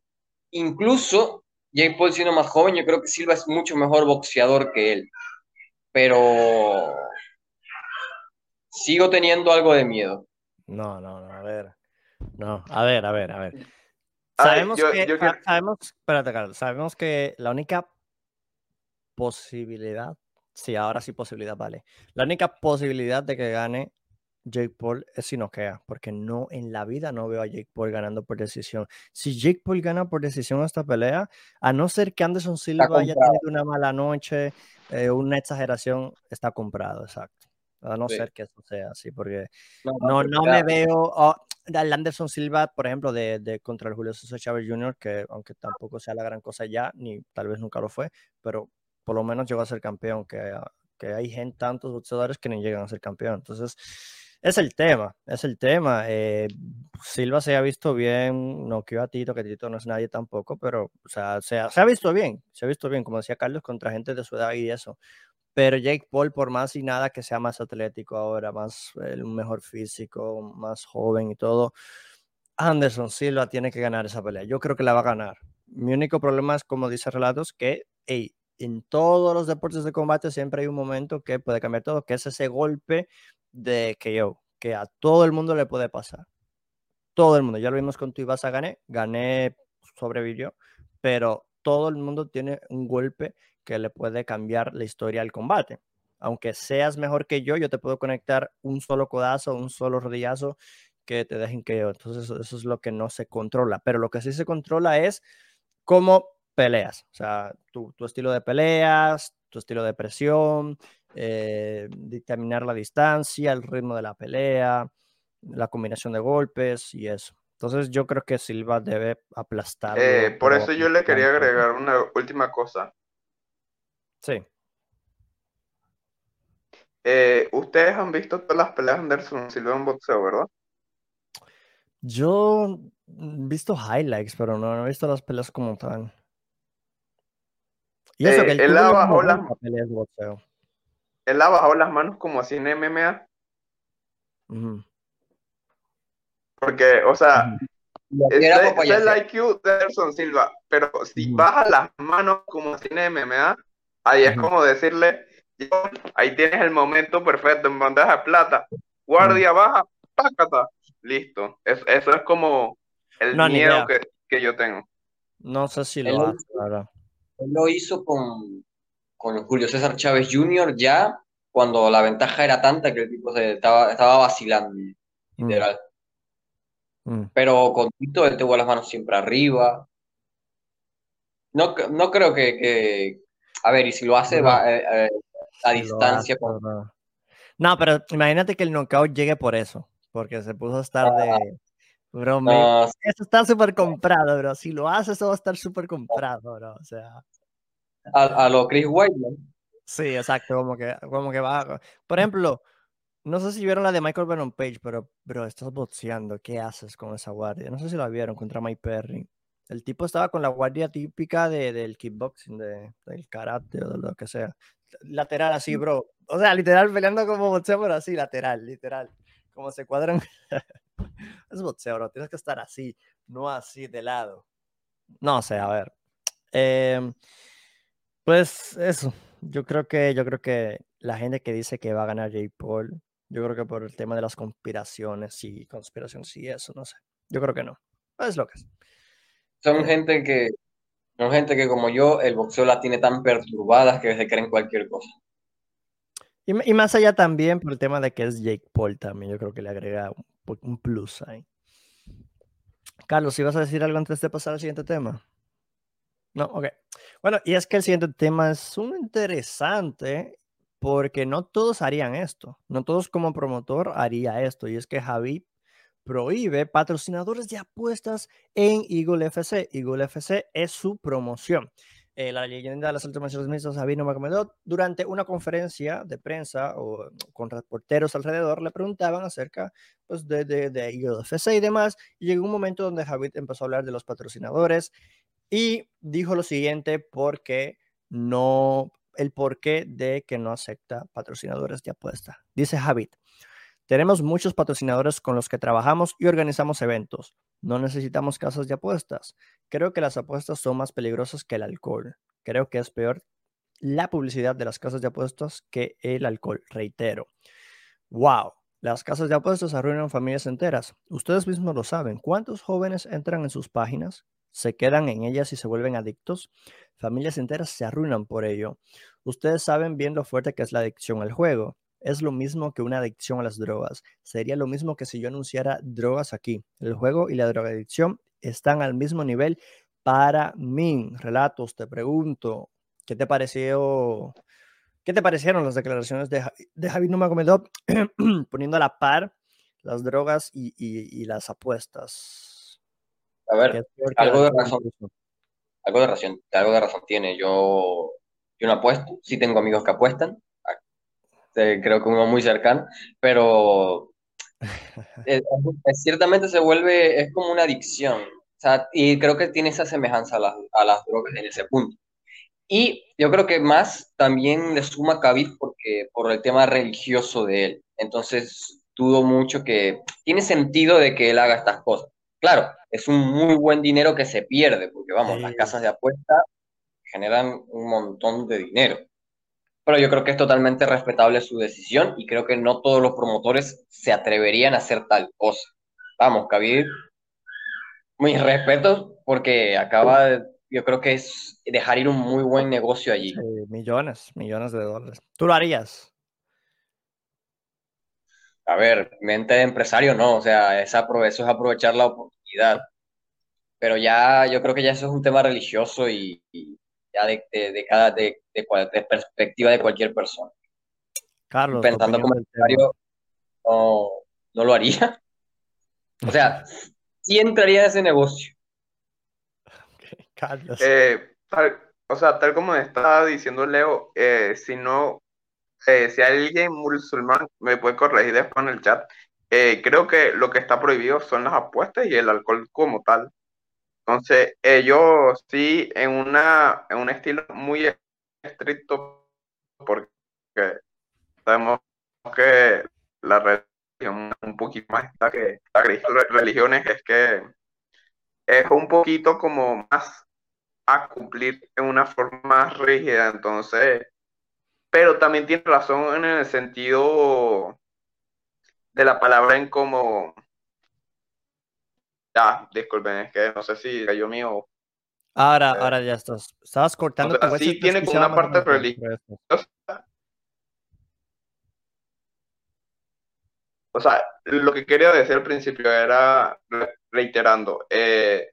Incluso Jake Paul siendo más joven, yo creo que Silva es mucho mejor boxeador que él. Pero sigo teniendo algo de miedo. No, no, no, a ver. No, a ver, a ver, a ver. Sabemos que, sabemos, espérate, Carlos, sabemos que la única posibilidad, sí, ahora sí posibilidad, vale. La única posibilidad de que gane Jake Paul es si queda, porque no en la vida no veo a Jake Paul ganando por decisión. Si Jake Paul gana por decisión esta pelea, a no ser que Anderson Silva haya tenido una mala noche, eh, una exageración, está comprado, exacto. A no ser que eso sea así, porque no, no, me veo oh, al Anderson Silva, por ejemplo, de, de, contra el Julio César Chávez Jr., que aunque tampoco sea la gran cosa ya, ni tal vez nunca lo fue, pero por lo menos llegó a ser campeón, que, que hay gente, tantos boxeadores que ni llegan a ser campeón. Entonces, es el tema, es el tema. Eh, Silva se ha visto bien, no quiero a Tito, que Tito no es nadie tampoco, pero o sea, se, ha, se ha visto bien, se ha visto bien, como decía Carlos, contra gente de su edad y eso. Pero Jake Paul, por más y nada que sea más atlético ahora, más eh, mejor físico, más joven y todo, Anderson Silva tiene que ganar esa pelea. Yo creo que la va a ganar. Mi único problema es, como dice Relatos, que en todos los deportes de combate siempre hay un momento que puede cambiar todo, que es ese golpe de yo, que a todo el mundo le puede pasar. Todo el mundo. Ya lo vimos con tu Ibasa gané, gané, sobrevivió, pero todo el mundo tiene un golpe que le puede cambiar la historia del combate. Aunque seas mejor que yo, yo te puedo conectar un solo codazo, un solo rodillazo que te dejen que yo. Entonces eso, es lo que no se controla. Pero lo que sí se controla es cómo peleas. O sea, tu, tu estilo de peleas, tu estilo de presión, eh, determinar la distancia, el ritmo de la pelea, la combinación de golpes y eso. Entonces yo creo que Silva debe aplastar. Eh, por eso yo le quería agregar una última cosa. Sí. Eh, ustedes han visto todas las peleas de Anderson Silva en boxeo, ¿verdad? Yo he visto highlights, pero no, he visto las peleas como tal. Y eso que él, él bajado las peleas de boxeo. Él ha bajado las manos como así en MMA. Porque, o sea, es, el IQ de Anderson Silva, pero si baja las manos como así en MMA, Ahí es como decirle, ahí tienes el momento perfecto en bandeja de plata. Guardia baja, pácata, listo. eso es como el miedo que, yo tengo. No sé si lo hace, Él lo hizo con, con Julio César Chávez Jr. ya cuando la ventaja era tanta que el tipo se estaba, estaba vacilando, mm. literal. Mm. Pero con Tito él tuvo las manos siempre arriba. No, no creo que, a ver, y si lo hace va, eh, eh, a distancia. no. pero imagínate que el knockout llegue por eso, porque se puso a estar de. Ah. Bro, eso está súper comprado, bro. Si lo hace, eso va a estar súper comprado, bro. O sea. A, lo Chris White, Sí, exacto, como que, como que va. Por ejemplo, no sé si vieron la de Michael Venom Page, pero, bro, estás boxeando, ¿qué haces con esa guardia? No sé si la vieron contra Mike Perry. El tipo estaba con la guardia típica de, del kickboxing, de, del karate o de lo que sea. Lateral así, bro. O sea, literal peleando como boxeo, pero así, lateral, literal. Como se cuadran. *laughs* es boxeo, bro. Tienes que estar así, no así de lado. No sé, a ver. Em, pues eso. Yo creo que, yo creo que la gente que dice que va a ganar Jay Paul, yo creo que por el tema de las conspiraciones y conspiraciones y eso, no sé. Yo creo que no. Es lo que es. Son gente que, son gente que como yo, el boxeo las tiene tan perturbadas que se creen cualquier cosa. Y, más allá también por el tema de que es Jake Paul también, yo creo que le agrega un, plus ahí. Carlos, ¿si vas a decir algo antes de pasar al siguiente tema? No, ok. Bueno, y es que el siguiente tema es un interesante porque no todos harían esto, no todos como promotor haría esto, y es que Javi prohíbe patrocinadores de apuestas en Eagle FC. Eagle FC es su promoción. Eh, la leyenda de las alternativas mixtas, Sabino Magomedot, durante una conferencia de prensa o con reporteros alrededor, le preguntaban acerca pues, de, de, de y demás, y llegó un momento donde Javid empezó a hablar de los patrocinadores y dijo lo siguiente porque no, el porqué de que no acepta patrocinadores de apuesta. Dice Javid, tenemos muchos patrocinadores con los que trabajamos y organizamos eventos. No necesitamos casas de apuestas. Creo que las apuestas son más peligrosas que el alcohol. Creo que es peor la publicidad de las casas de apuestas que el alcohol, reitero. ¡Wow! Las casas de apuestas arruinan familias enteras. Ustedes mismos lo saben. ¿Cuántos jóvenes entran en sus páginas, se quedan en ellas y se vuelven adictos? Familias enteras se arruinan por ello. Ustedes saben bien lo fuerte que es la adicción al juego es lo mismo que una adicción a las drogas. Sería lo mismo que si yo anunciara drogas aquí. El juego y la drogadicción están al mismo nivel para mí. Relatos, te pregunto, ¿qué te pareció? ¿Qué te parecieron las declaraciones de, de Javi Numagomedov *clears throat* poniendo a la par las drogas y, las apuestas? A ver, algo de razón. Algo de razón, algo de razón tiene. Yo, yo no apuesto, sí tengo amigos que apuestan, este, creo que uno muy cercano, pero *laughs* eh, ciertamente se vuelve, es como una adicción, y creo que tiene esa semejanza a las, a las drogas en ese punto. Y yo creo que más también le suma Khabib porque, por el tema religioso de él. Entonces, dudo mucho que tiene sentido de que él haga estas cosas. Claro, es un muy buen dinero que se pierde, porque vamos, las casas de apuesta generan un montón de dinero pero yo creo que es totalmente respetable su decisión y creo que no todos los promotores se atreverían a hacer tal cosa. Vamos, Khabib, mis respetos porque acaba, yo creo que es dejar ir un muy buen negocio allí. millones, millones de dólares. ¿Tú lo harías? A ver, mente de empresario no, o sea, eso es aprovechar la oportunidad. Pero ya, yo creo que ya eso es un tema religioso y de, de, cada, de, de, perspectiva de cualquier persona. Carlos, pensando como empresario, no, no, lo haría. O sea, sí entraría en ese negocio. Carlos. Eh, o sea, tal como estaba diciendo Leo, eh, si no, eh, si alguien musulmán me puede corregir después en el chat, creo que lo que está prohibido son las apuestas y el alcohol como tal. Entonces, ellos sí, en, una, en un estilo muy estricto, porque sabemos que la religión un poquito más está que las religiones es que es un poquito como más a cumplir en una forma más rígida, entonces, pero también tiene razón en el sentido de la palabra en como ya, disculpen, es que no sé si cayó mío. Ahora, eh, ahora ya estás. Estabas cortando. O sí tiene como una parte religiosa. O sea, lo que quería decir al principio era, reiterando, eh,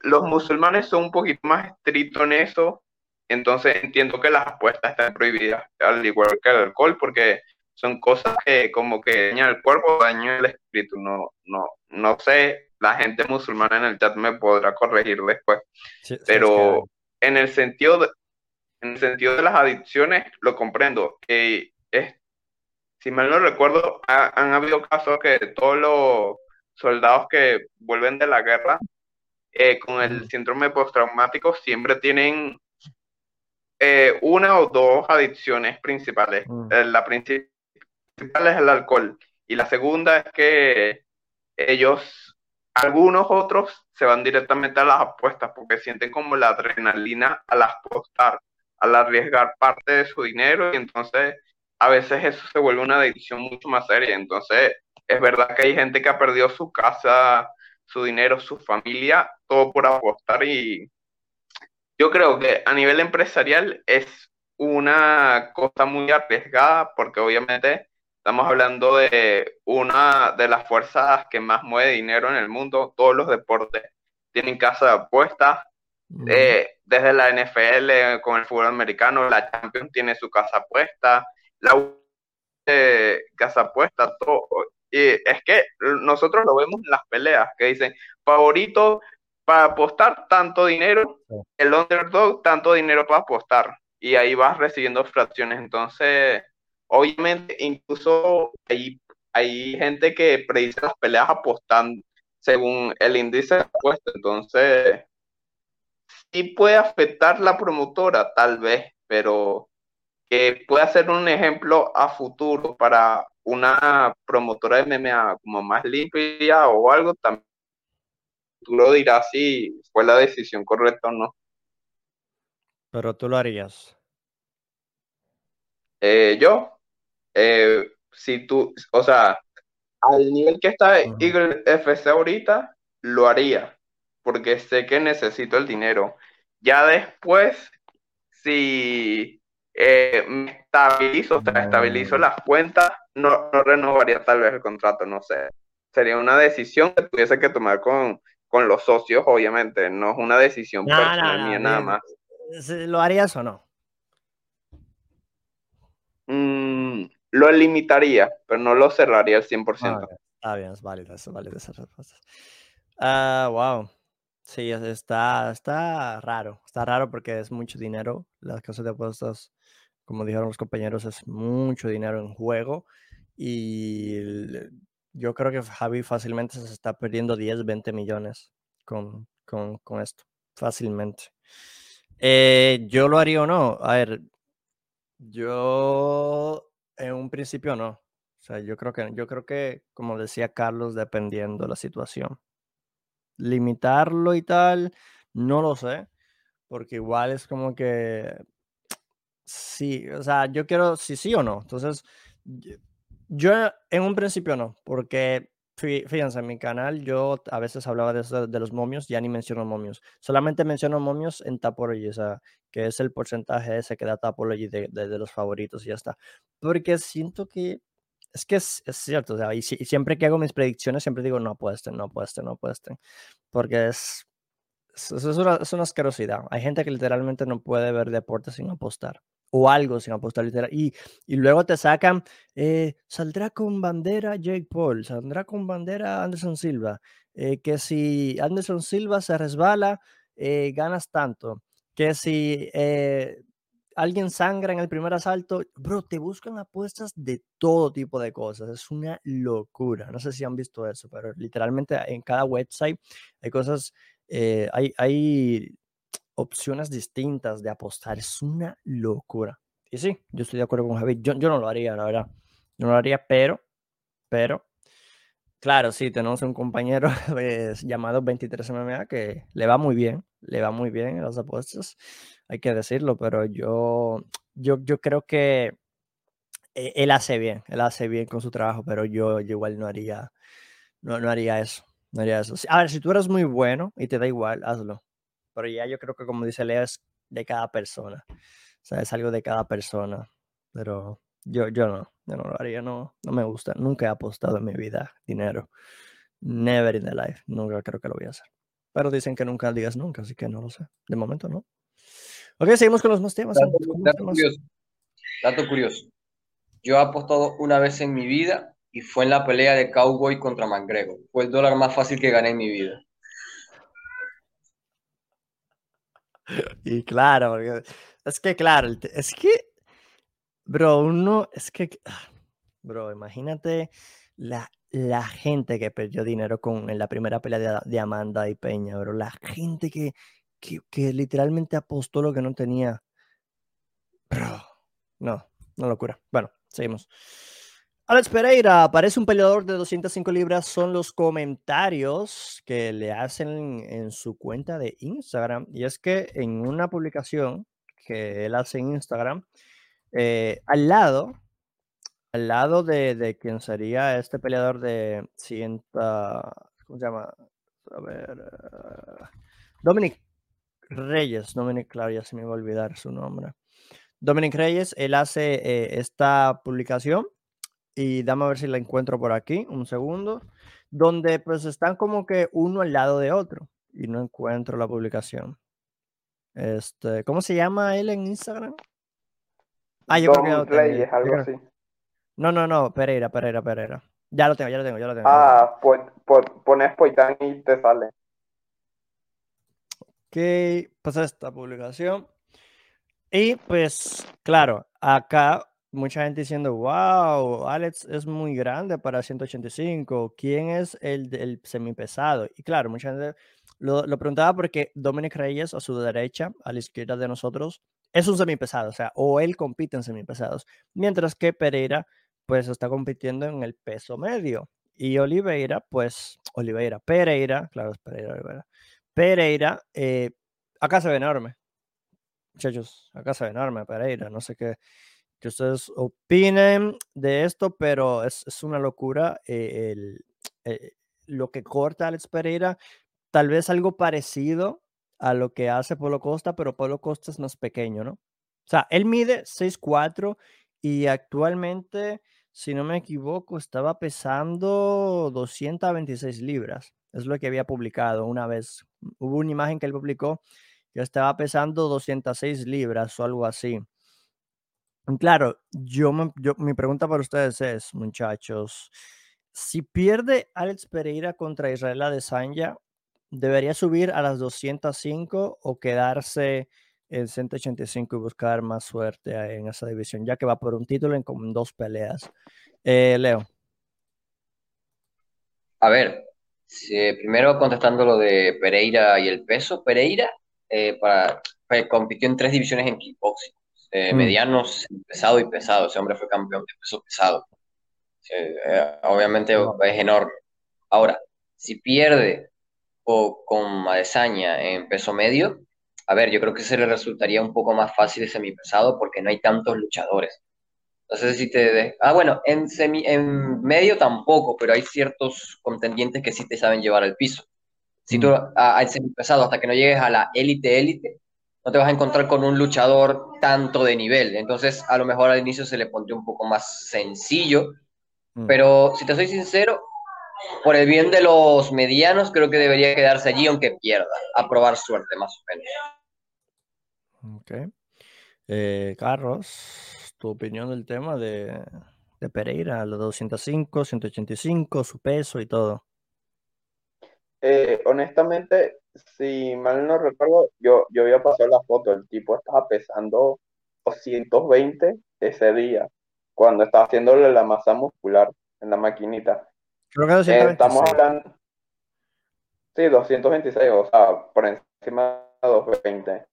los musulmanes son un poquito más estrictos en eso, entonces entiendo que las apuestas están prohibidas, al igual que el alcohol, porque son cosas que como que dañan el cuerpo, dañan el espíritu, no, no, no sé la gente musulmana en el chat me podrá corregir después. pero en el sentido de, en el sentido de las adicciones lo comprendo. es, si mal no recuerdo, han habido casos que todos los soldados que vuelven de la guerra eh, con el síndrome postraumático siempre tienen eh, una o dos adicciones principales. Mm. Eh, la principal es el alcohol y la segunda es que ellos algunos otros se van directamente a las apuestas porque sienten como la adrenalina al apostar, al arriesgar parte de su dinero y entonces a veces eso se vuelve una adicción mucho más seria. Entonces es verdad que hay gente que ha perdido su casa, su dinero, su familia, todo por apostar y yo creo que a nivel empresarial es una cosa muy arriesgada porque obviamente Estamos hablando de una de las fuerzas que más mueve dinero en el mundo. Todos los deportes tienen casa de apuestas. eh, desde la NFL con el fútbol americano, la Champions tiene su casa puesta, la eh, casa puesta, todo. Y es que nosotros lo vemos en las peleas que dicen favorito para apostar tanto dinero, el underdog tanto dinero para apostar. Y ahí vas recibiendo fracciones. Entonces, obviamente, incluso hay, hay gente que predice las peleas apostando según el índice de apuesta. Entonces, sí puede afectar la promotora, tal vez, pero que pueda ser un ejemplo a futuro para una promotora de MMA como más limpia o algo, también tú lo dirás si fue la decisión correcta o no. Pero tú lo harías. Eh, yo, eh, si tú, o sea, al nivel que está Eagle FC ahorita, lo haría, porque sé que necesito el dinero. Ya después, si eh, me estabilizo, o sea, estabilizo las cuentas, no, no renovaría tal vez el contrato, no sé. Sería una decisión que tuviese que tomar con, con los socios, obviamente, no es una decisión personal mía nada más. ¿Lo harías o no? Mm, lo limitaría, pero no lo cerraría al 100%. Ah, está bien, es válido, es válido esas respuestas. Ah, wow. Sí, está, está raro. Está raro porque es mucho dinero. Las casas de apuestas, como dijeron los compañeros, es mucho dinero en juego. Y yo creo que Javi fácilmente se está perdiendo 10, 20 millones con, con, con esto. Fácilmente. Eh, yo lo haría o no. A ver, yo en un principio no. O sea, yo creo que, yo creo que, como decía Carlos, dependiendo de la situación. Limitarlo y tal, no lo sé. Porque igual es como que sí, o sea, yo quiero si sí o no. Entonces, yo en un principio no, porque fíjense, en mi canal yo a veces hablaba de, de los momios, ya ni menciono momios. Solamente menciono momios en Tapology, o sea, que es el porcentaje ese que da Tapology de, de, los favoritos y ya está. Porque siento que es que es, es cierto, o sea, y, siempre que hago mis predicciones, siempre digo no apuesten, no apuesten, no apuesten. Porque es, es, es, una, es una asquerosidad. Hay gente que literalmente no puede ver deporte sin apostar o algo sin apostar literal. Y, y luego te sacan, eh, saldrá con bandera Jake Paul, saldrá con bandera Anderson Silva, eh, que si Anderson Silva se resbala, eh, ganas tanto, que si alguien sangra en el primer asalto, bro, te buscan apuestas de todo tipo de cosas, es una locura. No sé si han visto eso, pero literalmente en cada website hay cosas, hay, hay opciones distintas de apostar. Es una locura. Y sí, yo estoy de acuerdo con Javi. Yo, yo no lo haría, la verdad. Yo no lo haría, pero, pero, claro, sí, tenemos un compañero pues, *laughs* llamado 23MMA que le va muy bien, le va muy bien en las apuestas, hay que decirlo, pero yo, yo, yo creo que e, él hace bien, él hace bien con su trabajo, pero yo, igual no haría, no, no haría eso. No haría eso. A ver, si tú eres muy bueno y te da igual, hazlo. Pero ya yo creo que como dice Leo, es de cada persona. O es algo de cada persona. Pero yo, yo no, yo no lo haría, no, no me gusta. Nunca he apostado en mi vida dinero. Never in the life. Nunca creo que lo voy a hacer. Pero dicen que nunca digas nunca, así que no lo sé. De momento no. Ok, seguimos con los más temas. Dato, curioso. Dato curioso. Yo he apostado una vez en mi vida y fue en la pelea de Cowboy contra McGregor. Fue el dólar más fácil que gané en mi vida. *laughs* Y claro, es que claro, es que, bro, uno, es que, ah, bro, imagínate la, la gente que perdió dinero con, en la primera pelea de, Amanda y Peña, bro, la gente que, que, que literalmente apostó lo que no tenía. Bro, no, no locura. Bueno, seguimos. Alex Pereira, parece un peleador de 205 libras, son los comentarios que le hacen en su cuenta de Instagram. Y es que en una publicación que él hace en Instagram, eh, al lado, al lado de, de quien sería este peleador de 100, ¿cómo se llama? A ver, uh, Dominic Reyes, Dominic, claro, ya se me iba a olvidar su nombre. Dominic Reyes, él hace eh, esta publicación y dame a ver si la encuentro por aquí, un segundo, donde pues están como que uno al lado de otro y no encuentro la publicación. Este, ¿cómo se llama él en Instagram? Ah, yo creo que. Reyes, algo así. No, no, no, Pereira, Pereira, Pereira. Ya lo tengo, ya lo tengo, ya lo tengo. Ah, po- po- pones Poitán y te sale. Ok, pues esta publicación. Y pues, claro, acá mucha gente diciendo, wow, Alex es muy grande para 185. ¿Quién es el, el semipesado? Y claro, mucha gente lo, lo preguntaba porque Dominic Reyes, a su derecha, a la izquierda de nosotros, es un semipesado, o sea, o él compite en semipesados, mientras que Pereira, pues está compitiendo en el peso medio. Y Oliveira, pues, Oliveira, Pereira, claro, es Pereira, Oliveira. Pereira, eh, acá se ve enorme. Muchachos, acá se ve enorme Pereira. No sé qué que ustedes opinen de esto, pero es, es una locura eh, el, eh, lo que corta Alex Pereira. Tal vez algo parecido a lo que hace Polo Costa, pero Polo Costa es más pequeño, ¿no? O sea, él mide 6'4 y actualmente, si no me equivoco, estaba pesando 226 libras. Es lo que había publicado una vez. Hubo una imagen que él publicó que estaba pesando 206 libras o algo así. Claro, yo, yo- mi pregunta para ustedes es, muchachos, si pierde Alex Pereira contra Israel Adesanya, ¿debería subir a las 205 o quedarse en 185 y buscar más suerte en esa división, ya que va por un título en como en dos peleas? Eh, Leo. A ver, si- primero contestando lo de Pereira y el peso. Pereira eh, para, fue- compitió en tres divisiones en kickboxing. eh, Mm. medianos, pesado y pesado. Ese hombre fue campeón de peso pesado. Eh, eh, obviamente es enorme. Ahora, si pierde o con Adesanya en peso medio, a ver, yo creo que se le resultaría un poco más fácil semipesado porque no hay tantos luchadores. No sé si te... de- Ah, bueno, en, semi, en medio tampoco, pero hay ciertos contendientes que sí te saben llevar al piso. Si tú Mm. a, al semipesado, hasta que no llegues a la élite élite, no te vas a encontrar con un luchador tanto de nivel. Entonces, a lo mejor al inicio se le pondría un poco más sencillo, Mm. pero si te soy sincero, por el bien de los medianos, creo que debería quedarse allí aunque pierda, a probar suerte más o menos. Ok. Eh, Carlos, tu opinión del tema de, de Pereira, los 205, 185, su peso y todo. Eh, honestamente, si mal no recuerdo, yo, yo había pasado la foto, el tipo estaba pesando 220 ese día, cuando estaba haciéndole la masa muscular en la maquinita. Creo que Eh, estamos 226. hablando, sí, 226, o sea, por encima de 220,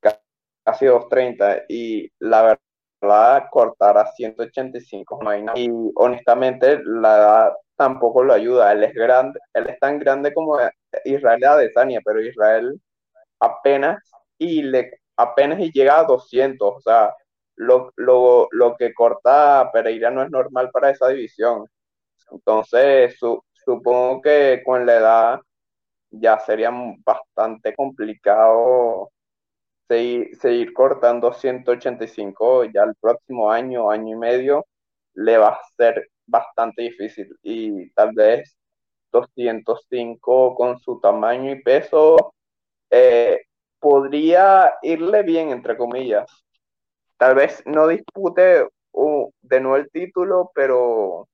ca- casi 230, y la verdad, cortar a 185 no. Y honestamente, la edad tampoco lo ayuda, él es grande, él es tan grande como Israel Adesanya, pero Israel apenas y le apenas y llega a 200, o sea, lo, lo, lo que corta Pereira no es normal para esa división. Entonces, su- supongo que con la edad ya sería bastante complicado seguir, seguir cortando 185 ya el próximo año, año y medio, le va a ser bastante difícil y tal vez 205 con su tamaño y peso eh, podría irle bien, entre comillas. Tal vez no dispute uh, de nuevo el título, pero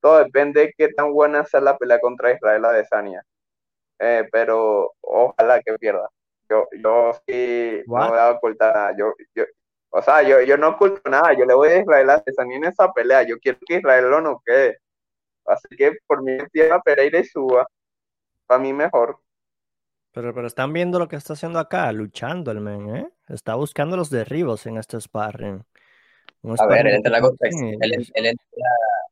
todo depende de qué tan buena sea la pelea contra Israel Adesanya. Eh, pero ojalá que pierda. Yo, yo sí no voy a ocultar nada. Yo, yo, o sea, yo, yo no oculto nada. Yo le voy a Israel Adesanya en esa pelea. Yo quiero que Israel lo noquee. Así que por mí pierda Pereira y suba. Para mí mejor. Pero, pero están viendo lo que está haciendo acá, luchando el men, ¿eh? Está buscando los derribos en este sparring. Un A ver, él entra, en la y- él, él entra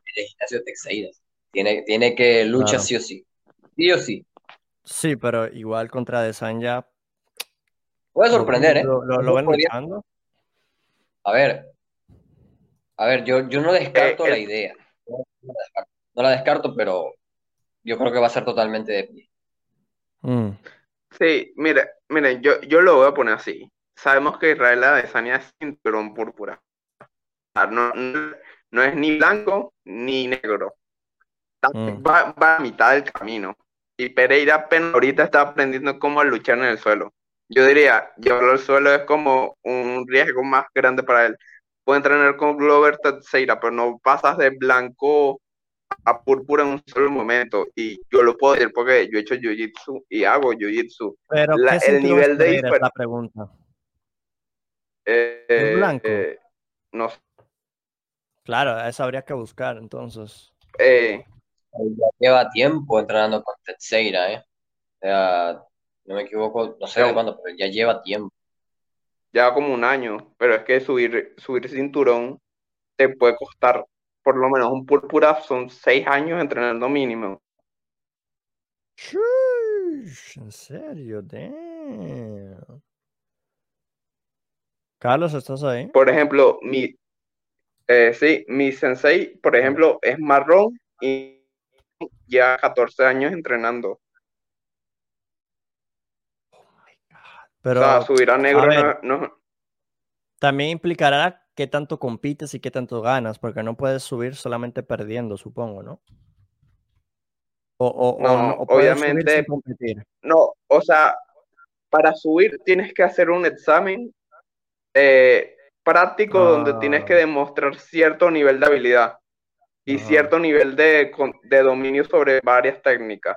en el gimnasio de Texeiras. Tiene, tiene que luchar Claro. sí o sí. Sí o sí. Sí, pero igual contra Adesanya. Puede ¿lo sorprender, ¿eh? ¿Lo, lo, lo ven Podría- luchando? A ver, a ver, yo, yo no descarto Eh, la el- idea. No la descarto, No la descarto, pero yo creo que va a ser totalmente de pie. Mm, Sí, mire, mire, yo, yo lo voy a poner así. Sabemos que Israel Adesanya es cinturón púrpura. No, no, no es ni blanco ni negro. Mm. Va, va a mitad del camino. Y Pereira apenas ahorita está aprendiendo cómo luchar en el suelo. Yo diría, llevarlo al suelo es como un riesgo más grande para él. Puede entrenar con Glover Teixeira, pero no pasas de blanco a púrpura en un solo momento. Y yo lo puedo decir porque yo he hecho jiu-jitsu y hago jiu-jitsu. Pero el nivel de es la pregunta. Eh, blanco? Eh, no sé. Claro, eso habría que buscar entonces. Eh, ya lleva tiempo entrenando con Teixeira, ¿eh? O sea, no me equivoco, no sé de cuándo, pero ya lleva tiempo. Ya como un año, pero es que subir, subir cinturón te puede costar por lo menos un púrpura, son seis años entrenando mínimo. en serio, damn. Carlos, ¿estás ahí? Por ejemplo, mi, eh, sí, mi sensei, por ejemplo, es marrón y ya 14 años entrenando. Pero, o sea, subir a negro no, También implicará qué tanto compites y qué tanto ganas, porque no puedes subir solamente perdiendo, supongo, ¿no? O, no, obviamente. No, o sea, para subir tienes que hacer un examen eh, práctico donde tienes que ah. demostrar cierto nivel de habilidad y cierto nivel de, de dominio sobre varias técnicas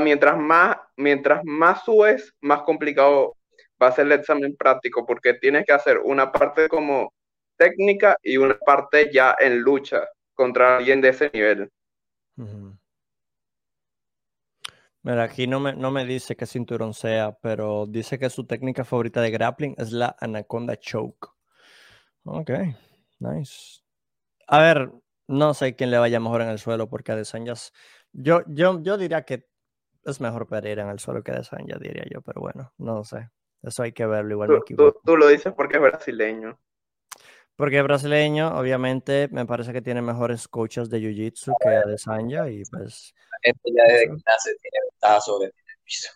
mientras, más, mientras más subes, más complicado va a ser el examen práctico, porque tienes que hacer una parte como técnica y una parte ya en lucha contra alguien de ese nivel. Mira, aquí no me, no me dice qué cinturón sea, pero dice que su técnica favorita de grappling es la Anaconda Choke. Ok, nice. A ver, no sé quién le vaya mejor en el suelo, porque a Desanjas yo, yo, yo diría que es mejor Pereira en el suelo que de ya diría yo, pero bueno, no sé. Eso hay que verlo igual. Tú, tú, lo dices porque es brasileño. Porque brasileño, obviamente, me parece que tiene mejores coaches de Jiu-Jitsu que Adesanya y pues... Este ya desde que nace tiene ventaja sobre el piso.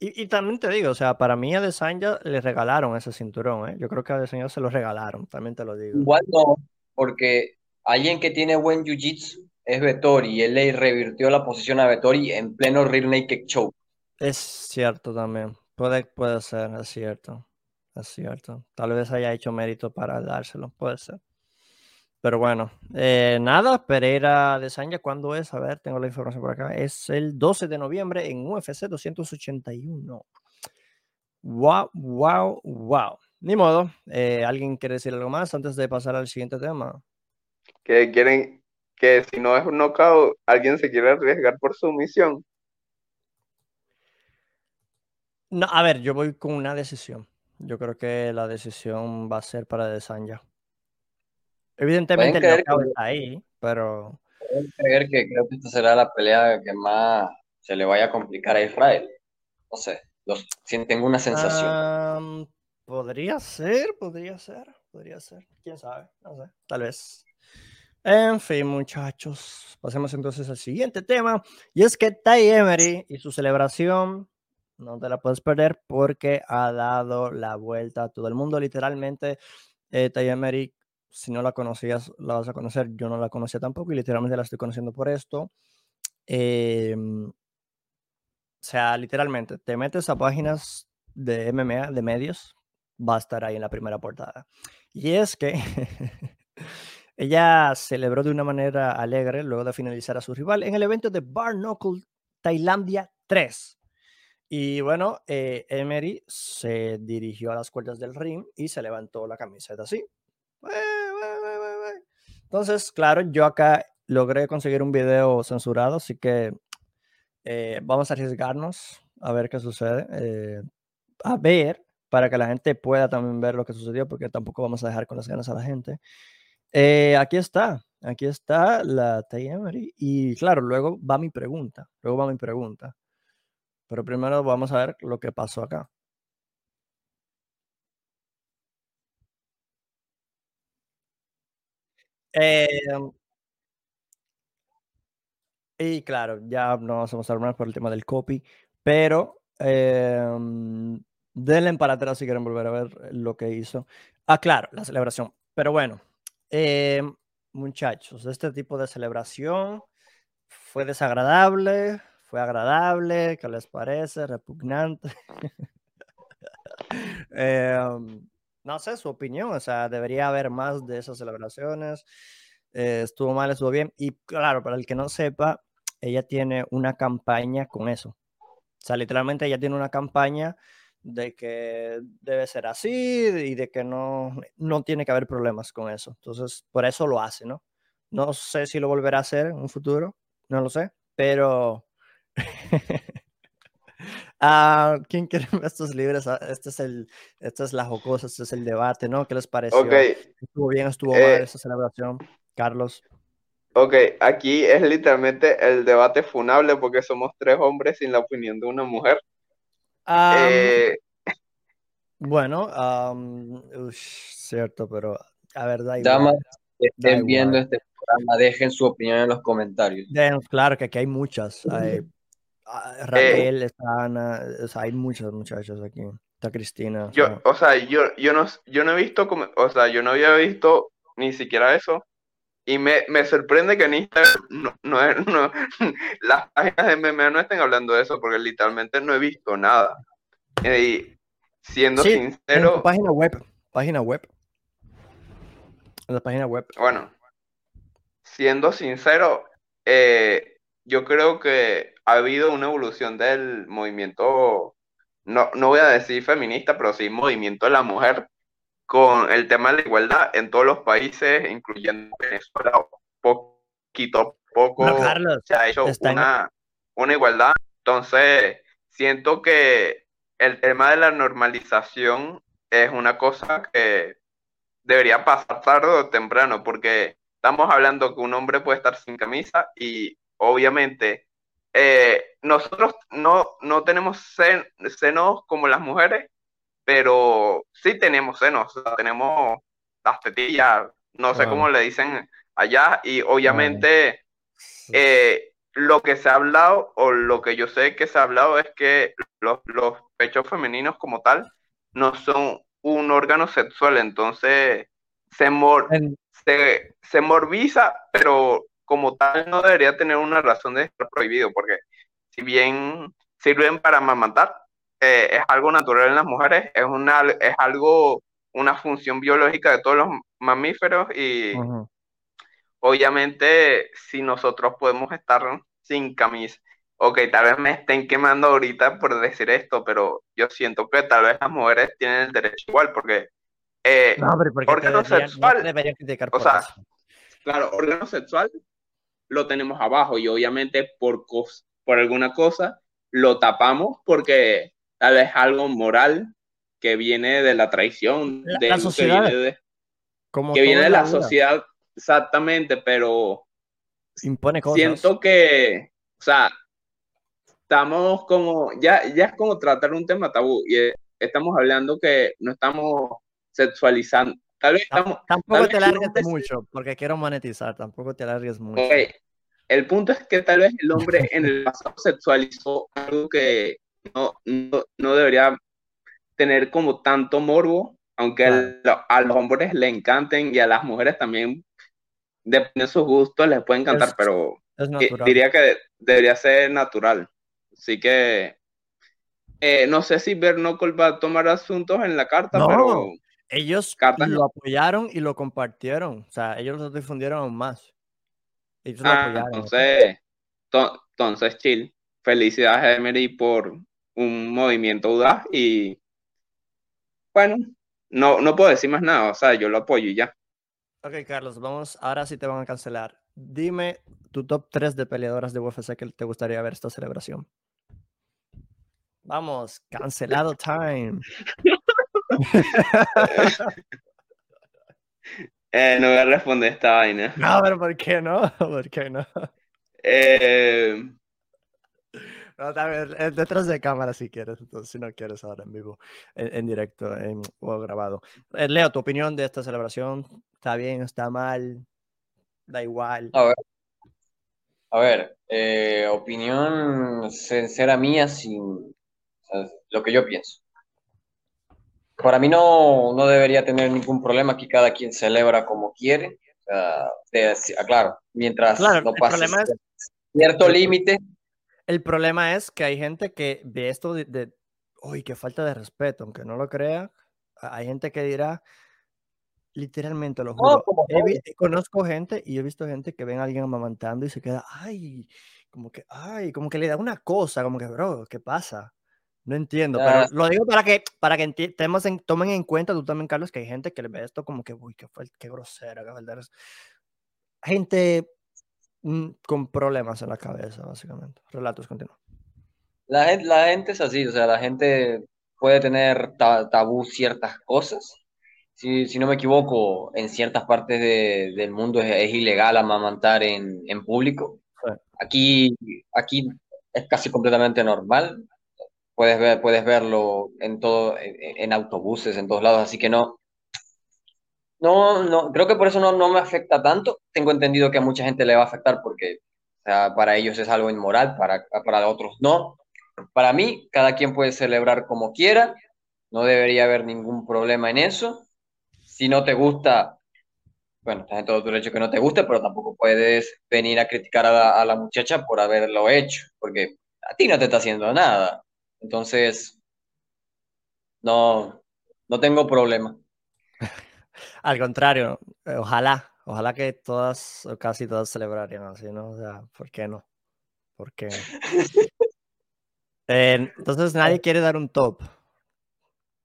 Y, y, también te digo, o sea, para mí a Adesanya le regalaron ese cinturón, ¿eh? Yo creo que a Adesanya se lo regalaron, también te lo digo. Igual no, porque alguien que tiene buen Jiu-Jitsu es Vettori y él le revirtió la posición a Vettori en pleno rear naked choke. Es cierto también. Puede, puede ser, es cierto. Es cierto. Tal vez haya hecho mérito para dárselo, puede ser. Pero bueno, eh, nada, Pereira de Sanya, ¿cuándo es? A ver, tengo la información por acá. Es el 12 de noviembre en UFC 281. Wow, wow, wow. Ni modo. Eh, ¿Alguien quiere decir algo más antes de pasar al siguiente tema? Que quieren, que si no es un knockout, alguien se quiere arriesgar por su misión. No, a ver, yo voy con una decisión. Yo creo que la decisión va a ser para Desanya. Evidentemente el knockout está ahí, pero. Pueden creer que creo que esta será la pelea que más se le vaya a complicar a Israel. No sé, los, tengo una sensación. podría ser, podría ser, podría ser. Quién sabe, no sé, tal vez. En fin, muchachos, pasemos entonces al siguiente tema. Y es que Ty Emery y su celebración no te la puedes perder porque ha dado la vuelta a todo el mundo. Literalmente, eh, Emery, si no la conocías, la vas a conocer. Yo no la conocía tampoco y literalmente la estoy conociendo por esto. Em, o sea, literalmente, te metes a páginas de MMA, de medios, va a estar ahí en la primera portada. Y es que *laughs* Ella celebró de una manera alegre luego de finalizar a su rival en el evento de Bar Knuckle Tailandia 3. Y bueno, eh, Emery se dirigió a las cuerdas del ring y se levantó la camiseta así. Entonces, claro, yo acá logré conseguir un video censurado, así que eh, vamos a arriesgarnos a ver qué sucede. Eh, a ver, para que la gente pueda también ver lo que sucedió, porque tampoco vamos a dejar con las ganas a la gente. Aquí está, aquí está la Emery. Y claro, luego va mi pregunta, luego va mi pregunta. Pero primero vamos a ver lo que pasó acá. Em y claro, ya no vamos a mostrar más por el tema del copy, pero eh, denle para atrás si quieren volver a ver lo que hizo. Ah, claro, la celebración. Pero bueno, Em, muchachos, este tipo de celebración fue desagradable, fue agradable, qué les parece, repugnante. *laughs* Em, no sé, su opinión, o sea, debería haber más de esas celebraciones. Eh, estuvo mal, estuvo bien. Y claro, para el que no sepa, ella tiene una campaña con eso. O sea, literalmente ella tiene una campaña de que debe ser así y de que no, no tiene que haber problemas con eso. Entonces, por eso lo hace, ¿no? No sé si lo volverá a hacer en un futuro, no lo sé, pero... *laughs* ah, ¿Quién quiere *laughs* estos libros? Ah, este es el, esta es la jocosa, este es el debate, ¿no? ¿Qué les pareció? ¿Estuvo bien, estuvo mal eh, esa celebración? Carlos. Ok, aquí es literalmente el debate funable porque somos tres hombres sin la opinión de una mujer. Eh, *laughs* bueno, cierto, pero a ver, da Damas que estén viendo este programa, dejen su opinión en los comentarios. claro que aquí hay muchas. Hay, ah, Raquel, está Ana, hay muchas muchachas aquí. Está Cristina. Yo, o sea, yo, yo, no, yo no he visto, como, o sea, yo no había visto ni siquiera eso. Y me, me, sorprende que en Instagram no, no, *laughs* no, las páginas de MMA no estén hablando de eso, porque literalmente no he visto nada. Y siendo sincero. En página web. Página web. En la página web. Bueno, siendo sincero, eh, yo creo que ha habido una evolución del movimiento, no, no voy a decir feminista, pero sí movimiento de la mujer con el tema de la igualdad en todos los países, incluyendo Venezuela, poquito a poco se ha hecho una, una igualdad. Entonces, siento que el tema de la normalización es una cosa que debería pasar tarde o temprano, porque estamos hablando que un hombre puede estar sin camisa y obviamente eh, nosotros no, no tenemos senos como las mujeres, pero sí tenemos senos, tenemos las tetillas, no sé cómo le dicen allá, y obviamente eh, lo que se ha hablado, o lo que yo sé que se ha hablado, es que los, pechos femeninos como tal no son un órgano sexual, entonces se, mor se, se morbiza, pero como tal no debería tener una razón de estar prohibido, porque si bien sirven para amamantar, eh, es algo natural en las mujeres, es, una, es algo, una función biológica de todos los mamíferos y obviamente si nosotros podemos estar sin camisa, ok, tal vez me estén quemando ahorita por decir esto, pero yo siento que tal vez las mujeres tienen el derecho igual, porque eh, no, órgano sexual, o sea, claro, órgano sexual lo tenemos abajo y obviamente por, por alguna cosa lo tapamos porque tal vez algo moral que viene de la traición, de la sociedad. que viene de, que viene de la, sociedad, exactamente, pero impone cosas. Siento que, o sea, estamos como, ya, ya es como tratar un tema tabú y estamos hablando que no estamos sexualizando. Tal vez estamos, tampoco te alargues mucho, porque quiero monetizar, tampoco te alargues mucho. El punto es que tal vez el hombre en el pasado sexualizó algo que no, no, debería tener como tanto morbo, aunque a los hombres le encanten y a las mujeres también, depende de sus gustos, les puede encantar, pero diría que debería ser natural. Así que eh, no sé si Bernocol va a tomar asuntos en la carta, pero ellos lo apoyaron y lo compartieron. O sea, ellos lo difundieron aún más. Ellos lo ah, apoyaron. Entonces, entonces, chill. Felicidades, Emery, por un movimiento audaz y bueno, no, no puedo decir más nada, o sea, yo lo apoyo y ya. Ok, Carlos, vamos, ahora sí te van a cancelar. Dime tu top 3 de peleadoras de UFC que te gustaría ver esta celebración. Vamos, *laughs* cancelado time. *laughs* eh, no voy a responder esta vaina. *laughs* No, pero ¿por qué no? *laughs* ¿Por qué no? Eh, no, también, detrás de cámara si quieres, si no quieres ahora en vivo, en, directo en, o grabado. Eh, Leo, tu opinión de esta celebración, ¿está bien, está mal? Da igual. A ver, a ver eh, opinión sincera mía, sin lo que yo pienso. Para mí no, no debería tener ningún problema, aquí cada quien celebra como quiere. Sea, claro, mientras no pase cierto límite, El problema es que hay gente que ve esto de, de uy, qué falta de respeto, aunque no lo crea. Hay gente que dirá, literalmente lo juro. conozco gente y he visto gente que ven a alguien amamantando y se queda, ay, como que, ay, como que le da una cosa, como que, bro, ¿qué pasa? No entiendo, pero lo digo para que, para que en, tomen en cuenta tú también, Carlos, que hay gente que le ve esto como que, uy, qué, qué grosera, qué verdad. Gente mm, con problemas en la cabeza, básicamente. Relatos continuos. La gente, la gente es así, o sea, la gente puede tener tabú ciertas cosas. Si, si, no me equivoco, en ciertas partes de, del mundo es, ilegal amamantar en, en público. Aquí, aquí es casi completamente normal puedes, ver, puedes verlo en, todo, en, autobuses, en todos lados, así que no, no, no, creo que por eso no, no me afecta tanto. Tengo entendido que a mucha gente le va a afectar porque para ellos es algo inmoral, para, para otros no. Para mí, cada quien puede celebrar como quiera, no debería haber ningún problema en eso. Si no te gusta, bueno, estás en todo tu derecho que no te guste, pero tampoco puedes venir a criticar a a la muchacha por haberlo hecho, porque a ti no te está haciendo nada. Entonces, no, no tengo problema. *laughs* Al contrario, eh, ojalá, ojalá que todas o casi todas celebrarían así, ¿no? O sea, ¿por qué no? ¿Por qué *laughs* eh, entonces nadie quiere dar un top.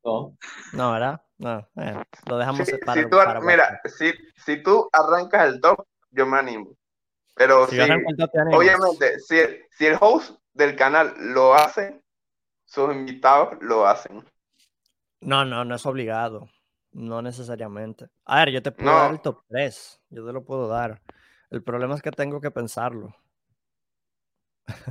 No. No, ¿verdad? No, eh, lo dejamos para, tú, Mira, si, si, tú arrancas el top, yo me animo. Pero si, obviamente, si, si el host del canal lo hace, sus invitados lo hacen. No, no, no es obligado. No necesariamente. A ver, yo te puedo dar el top 3. Yo te lo puedo dar. El problema es que tengo que pensarlo.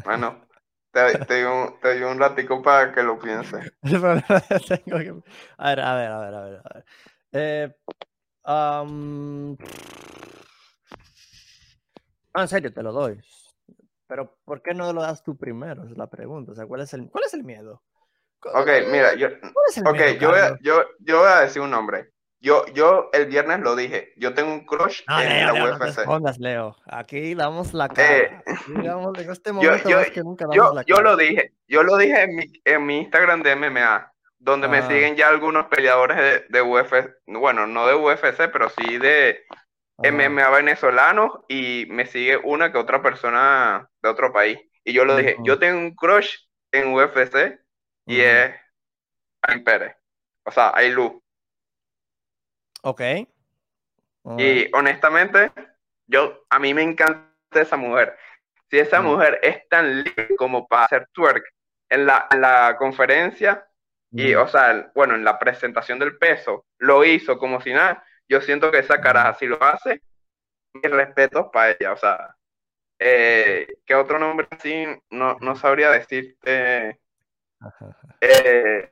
Bueno, *laughs* te, te, doy un, te un ratico para que lo pienses. *laughs* El problema es que tengo que... A ver, a ver, a ver, a ver. A ver. Eh, um... en serio, te lo doy. Pero ¿por qué no lo das tú primero? Es la pregunta. O sea, ¿cuál es el, cuál es el miedo? Ok, mira, yo, okay, yo, voy a, yo, yo, voy a decir un nombre. Yo, yo el viernes lo dije, yo tengo un crush en la Leo, UFC. No Leo. Aquí damos la cara. *laughs* Eh, Digamos, en este momento yo, yo, que nunca damos yo, la cara. yo lo dije, yo lo dije en mi, en mi Instagram de MMA, donde me ah. siguen ya algunos peleadores de, de UFC, bueno, no de UFC, pero sí de, MMA venezolano y me sigue una que otra persona de otro país. Y yo lo dije, yo tengo un crush en UFC y es Ayn Pérez. O sea, Lu Ok. Y honestamente, yo, a mí me encanta esa mujer. Si esa mujer es tan libre como para hacer twerk en la, la conferencia, y, o sea, bueno, en la presentación del peso, lo hizo como si nada, yo siento que esa cara, si lo hace, mis respetos para ella. O sea, eh, ¿qué otro nombre así? No, no sabría decirte. *laughs* Eh,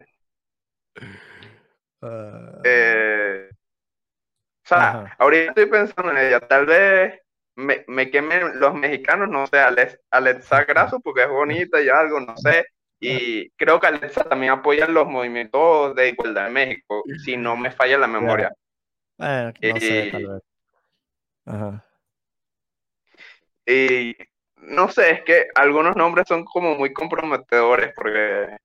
eh, o sea, ahorita estoy pensando en ella. Tal vez me, me quemen los mexicanos, no sé, Alex, Alexa Grasso, porque es bonita y algo, no sé. Y creo que Alexa también apoya los movimientos de igualdad en México, si no me falla la memoria. Bueno, no sé, tal vez. Ajá. Y no sé, es que algunos nombres son como muy comprometedores porque,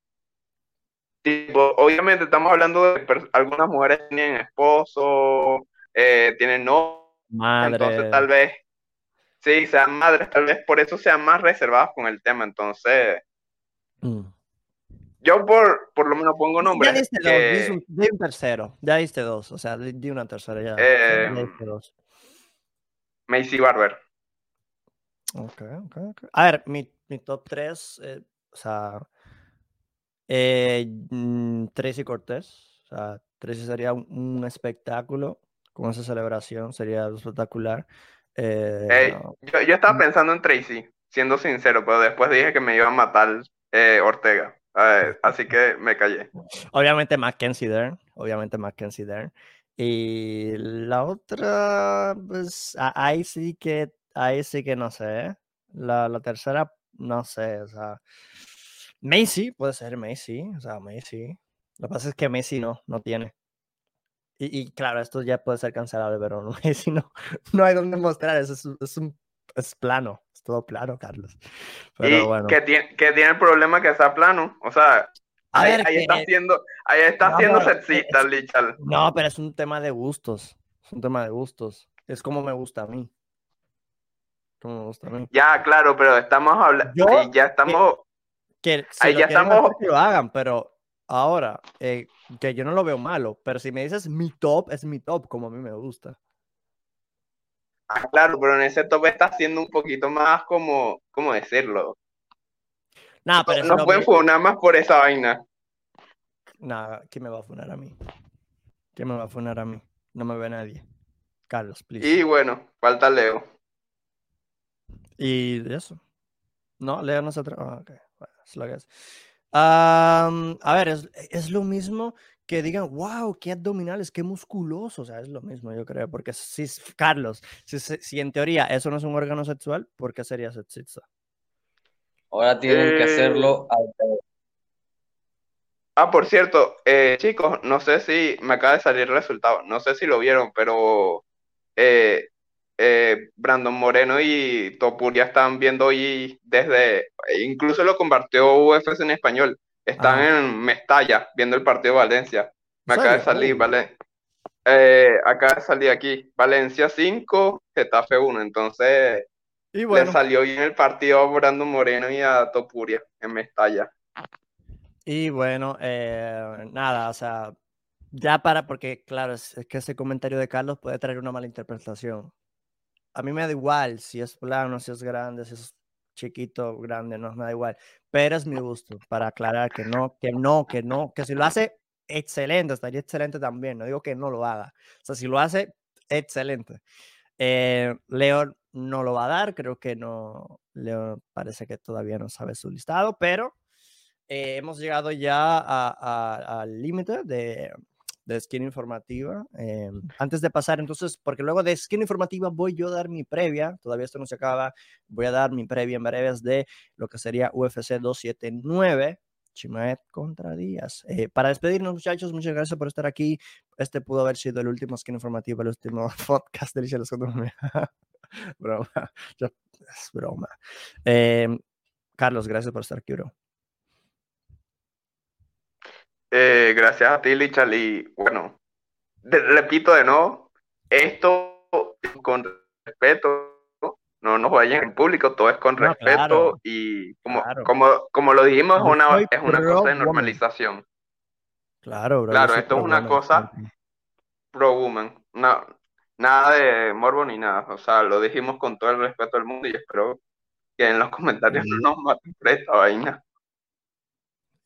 tipo, obviamente estamos hablando de algunas mujeres tienen esposo, eh, tienen no, entonces tal vez, sí, sean madres, tal vez por eso sean más reservados con el tema, entonces... Mm. Yo por, por lo menos pongo nombres. Ya diste dos, di un, tercero, ya diste dos, o sea, di, una tercera ya. Eh, Macy Barber. Ok, ok, ok. A ver, mi, mi top 3, eh, o sea, eh, mm, Tracy Cortés, o sea, Tracy sería un, espectáculo con esa celebración, sería espectacular. Eh, yo, yo, estaba mm. pensando en Tracy, siendo sincero, pero después dije que me iba a matar eh, Ortega así que me callé. Obviamente Mackenzie Dern, obviamente Mackenzie Dern. Y la otra, pues ahí sí que, ahí sí que no sé. La, la tercera, no sé, o sea, Macy, puede ser Macy, o sea, Macy. Lo que pasa es que Messi no, no tiene. Y, claro, esto ya puede ser cancelable, pero *laughs* Messi no, no hay donde mostrar. Eso es, es un es plano, es todo plano, Carlos. Pero y bueno. que tiene, que tiene el problema que sea plano. O sea, A ahí, ver, ahí que- está haciendo, ahí está No, siendo sexista, es- Lichal. No, pero es un tema de gustos. Es un tema de gustos. Es como me gusta a mí. Como me gusta a mí. Ya, claro, pero estamos hablando, ya estamos, Que si Ahí ya estamos- que lo hagan, pero ahora, eh, que yo no lo veo malo, pero si me dices mi top, es mi top, como a mí me gusta. Ah, claro, pero en ese top está siendo un poquito más como, ¿cómo decirlo? Nada, pero Nos no pueden me- funar más por esa vaina. Nada, ¿quién me va a funar a mí? ¿Quién me va a funar a mí? No me ve nadie. Carlos, please. Y bueno, falta Leo. Y eso. No, Leo no se atreve. Ah, ok, bueno, es lo que es. Am, a ver, es, es lo mismo que digan, wow, qué abdominales, qué musculoso. O sea, es lo mismo, yo creo. Porque si, Carlos, si, si en teoría eso no es un órgano sexual, ¿por qué sería sexista? Ahora tienen que Eh, hacerlo al. Ah, por cierto, eh, chicos, no sé si me acaba de salir el resultado, no sé si lo vieron, pero eh, eh, Brandon Moreno y Topuria están viendo hoy desde, incluso lo compartió UFC en español, están Ajá. en Mestalla viendo el partido de Valencia. Me ¿En acaba de salir, vale, eh, acaba de salir aquí, Valencia 5, Getafe 1, entonces Y le salió bien el partido a Brandon Moreno y a Topuria en Mestalla. y bueno, eh, nada, o sea, ya para, porque claro, es, es que ese comentario de Carlos puede traer una mala interpretación. A mí me da igual si es plano, si es grande, si es chiquito, grande, no me da igual. Pero es mi gusto, para aclarar que no, que no, que no, que si lo hace, excelente, estaría excelente también. No digo que no lo haga. O sea, si lo hace, excelente. Eh, Leo no lo va a dar, creo que no, Leo parece que todavía no sabe su listado, pero eh, hemos llegado ya al límite de, de Skin Informativa. Eh, antes de pasar, entonces, porque luego de Skin Informativa voy yo a dar mi previa, todavía esto no se acaba, voy a dar mi previa en breves de lo que sería UFC 279. Chimaet contra Díaz. Eh, para despedirnos, muchachos, muchas gracias por estar aquí. Este pudo haber sido el último skin informativo, el último *laughs* podcast de Lichelle Scott. broma, es broma. Eh, Carlos, gracias por estar aquí, bro. Eh, gracias a ti, Lichal, y bueno, de- repito de nuevo, esto con respeto, no nos vayan en público, todo es con No, respeto claro, y como, claro. como, como lo dijimos, es Yo una, es una cosa de woman. normalización, Claro, bro. Claro, esto es una woman cosa- pro woman, no, nada de morbo ni nada, o sea, lo dijimos con todo el respeto del mundo y espero que en los comentarios no nos maten por esta vaina.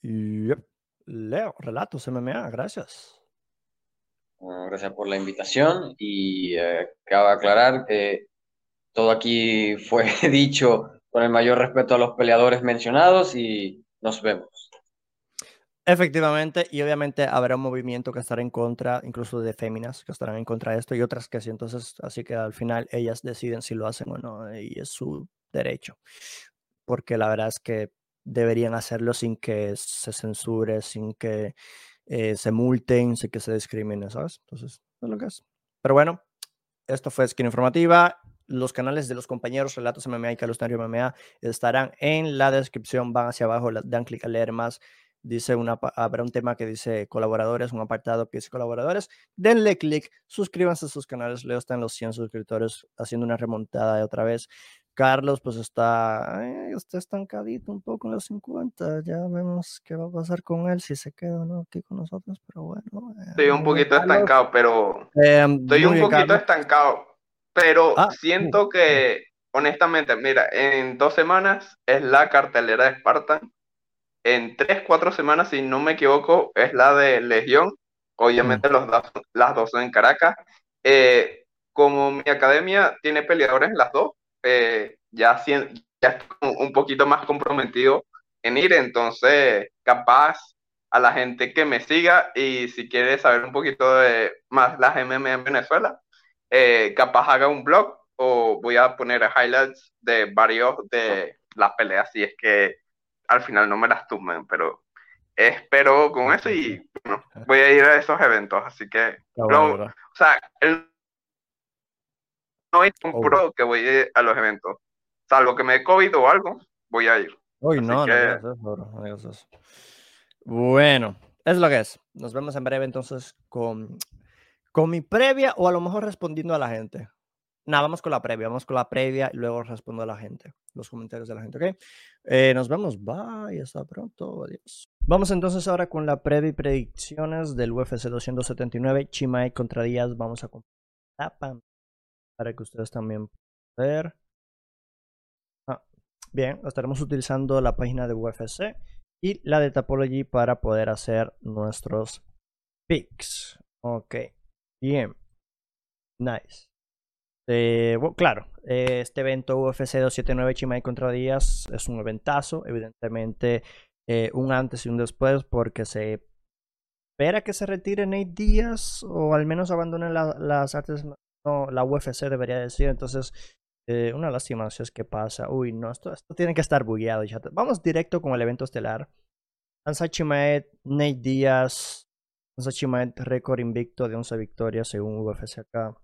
Yep. Leo, relatos MMA, gracias. Bueno, gracias por la invitación y eh, cabe aclarar que todo aquí fue *laughs* dicho con el mayor respeto a los peleadores mencionados y nos vemos. Efectivamente, y obviamente habrá un movimiento que estará en contra, incluso de féminas que estarán en contra de esto y otras que sí. Entonces, así que al final ellas deciden si lo hacen o no, y es su derecho. Porque la verdad es que deberían hacerlo sin que se censure, sin que eh, se multen, sin que se discrimine, ¿sabes? Entonces, es lo que es. Pero bueno, esto fue Skin Informativa. Los canales de los compañeros Relatos MMA y Carlos Nario MMA estarán en la descripción. Van hacia abajo, dan clic a leer más. Dice una, habrá un tema que dice colaboradores, un apartado que dice colaboradores. Denle clic, suscríbanse a sus canales. Leo está en los 100 suscriptores haciendo una remontada de otra vez. Carlos, pues está, eh, está estancadito un poco en los 50. Ya vemos qué va a pasar con él, si se queda o no aquí con nosotros. Pero bueno, eh, Estoy un poquito Carlos. estancado, pero Eh, Estoy un poquito Carlos. estancado, pero Ah, sí. siento que, honestamente, mira, en dos semanas es la cartelera de Spartan. En tres, cuatro semanas, si no me equivoco, es la de Legión. Obviamente los las dos son en Caracas. Eh, como mi academia tiene peleadores en las dos, eh, ya, sien- ya un poquito más comprometido en ir, entonces capaz a la gente que me siga y si quiere saber un poquito de más las MMA en Venezuela, eh, capaz haga un blog o voy a poner highlights de varios de las peleas si es que al final no me las tumben, pero espero con eso y bueno, voy a ir a esos eventos, así que, o sea, el no es un oh. pro que voy a los eventos. Salvo que me dé COVID o algo, voy a ir. Uy, no, no, eso, Bueno, es lo que es. Nos vemos en breve entonces con, con mi previa o a lo mejor respondiendo a la gente. Nada, vamos con la previa, vamos con la previa y luego respondo a la gente, los comentarios de la gente, ¿ok? Eh, nos vemos, bye, hasta pronto, adiós. Vamos entonces ahora con la previa y predicciones del UFC 279, Chimae contra Díaz, vamos a comprar para que ustedes también puedan ver. Ah, bien, estaremos utilizando la página de UFC y la de Tapology para poder hacer nuestros picks. Ok, bien, nice. Eh, claro, este evento UFC 279 Chimay contra Díaz es un eventazo, evidentemente eh, un antes y un después porque se espera que se retire Nate Díaz o al menos abandone las artes, no, la UFC debería decir, entonces eh, una lástima si es que pasa, uy no, esto, esto tiene que estar bugueado, vamos directo con el evento estelar, Ansa Chimaed, Nate Díaz, Ansa Chimaed récord invicto de 11 victorias según UFC acá.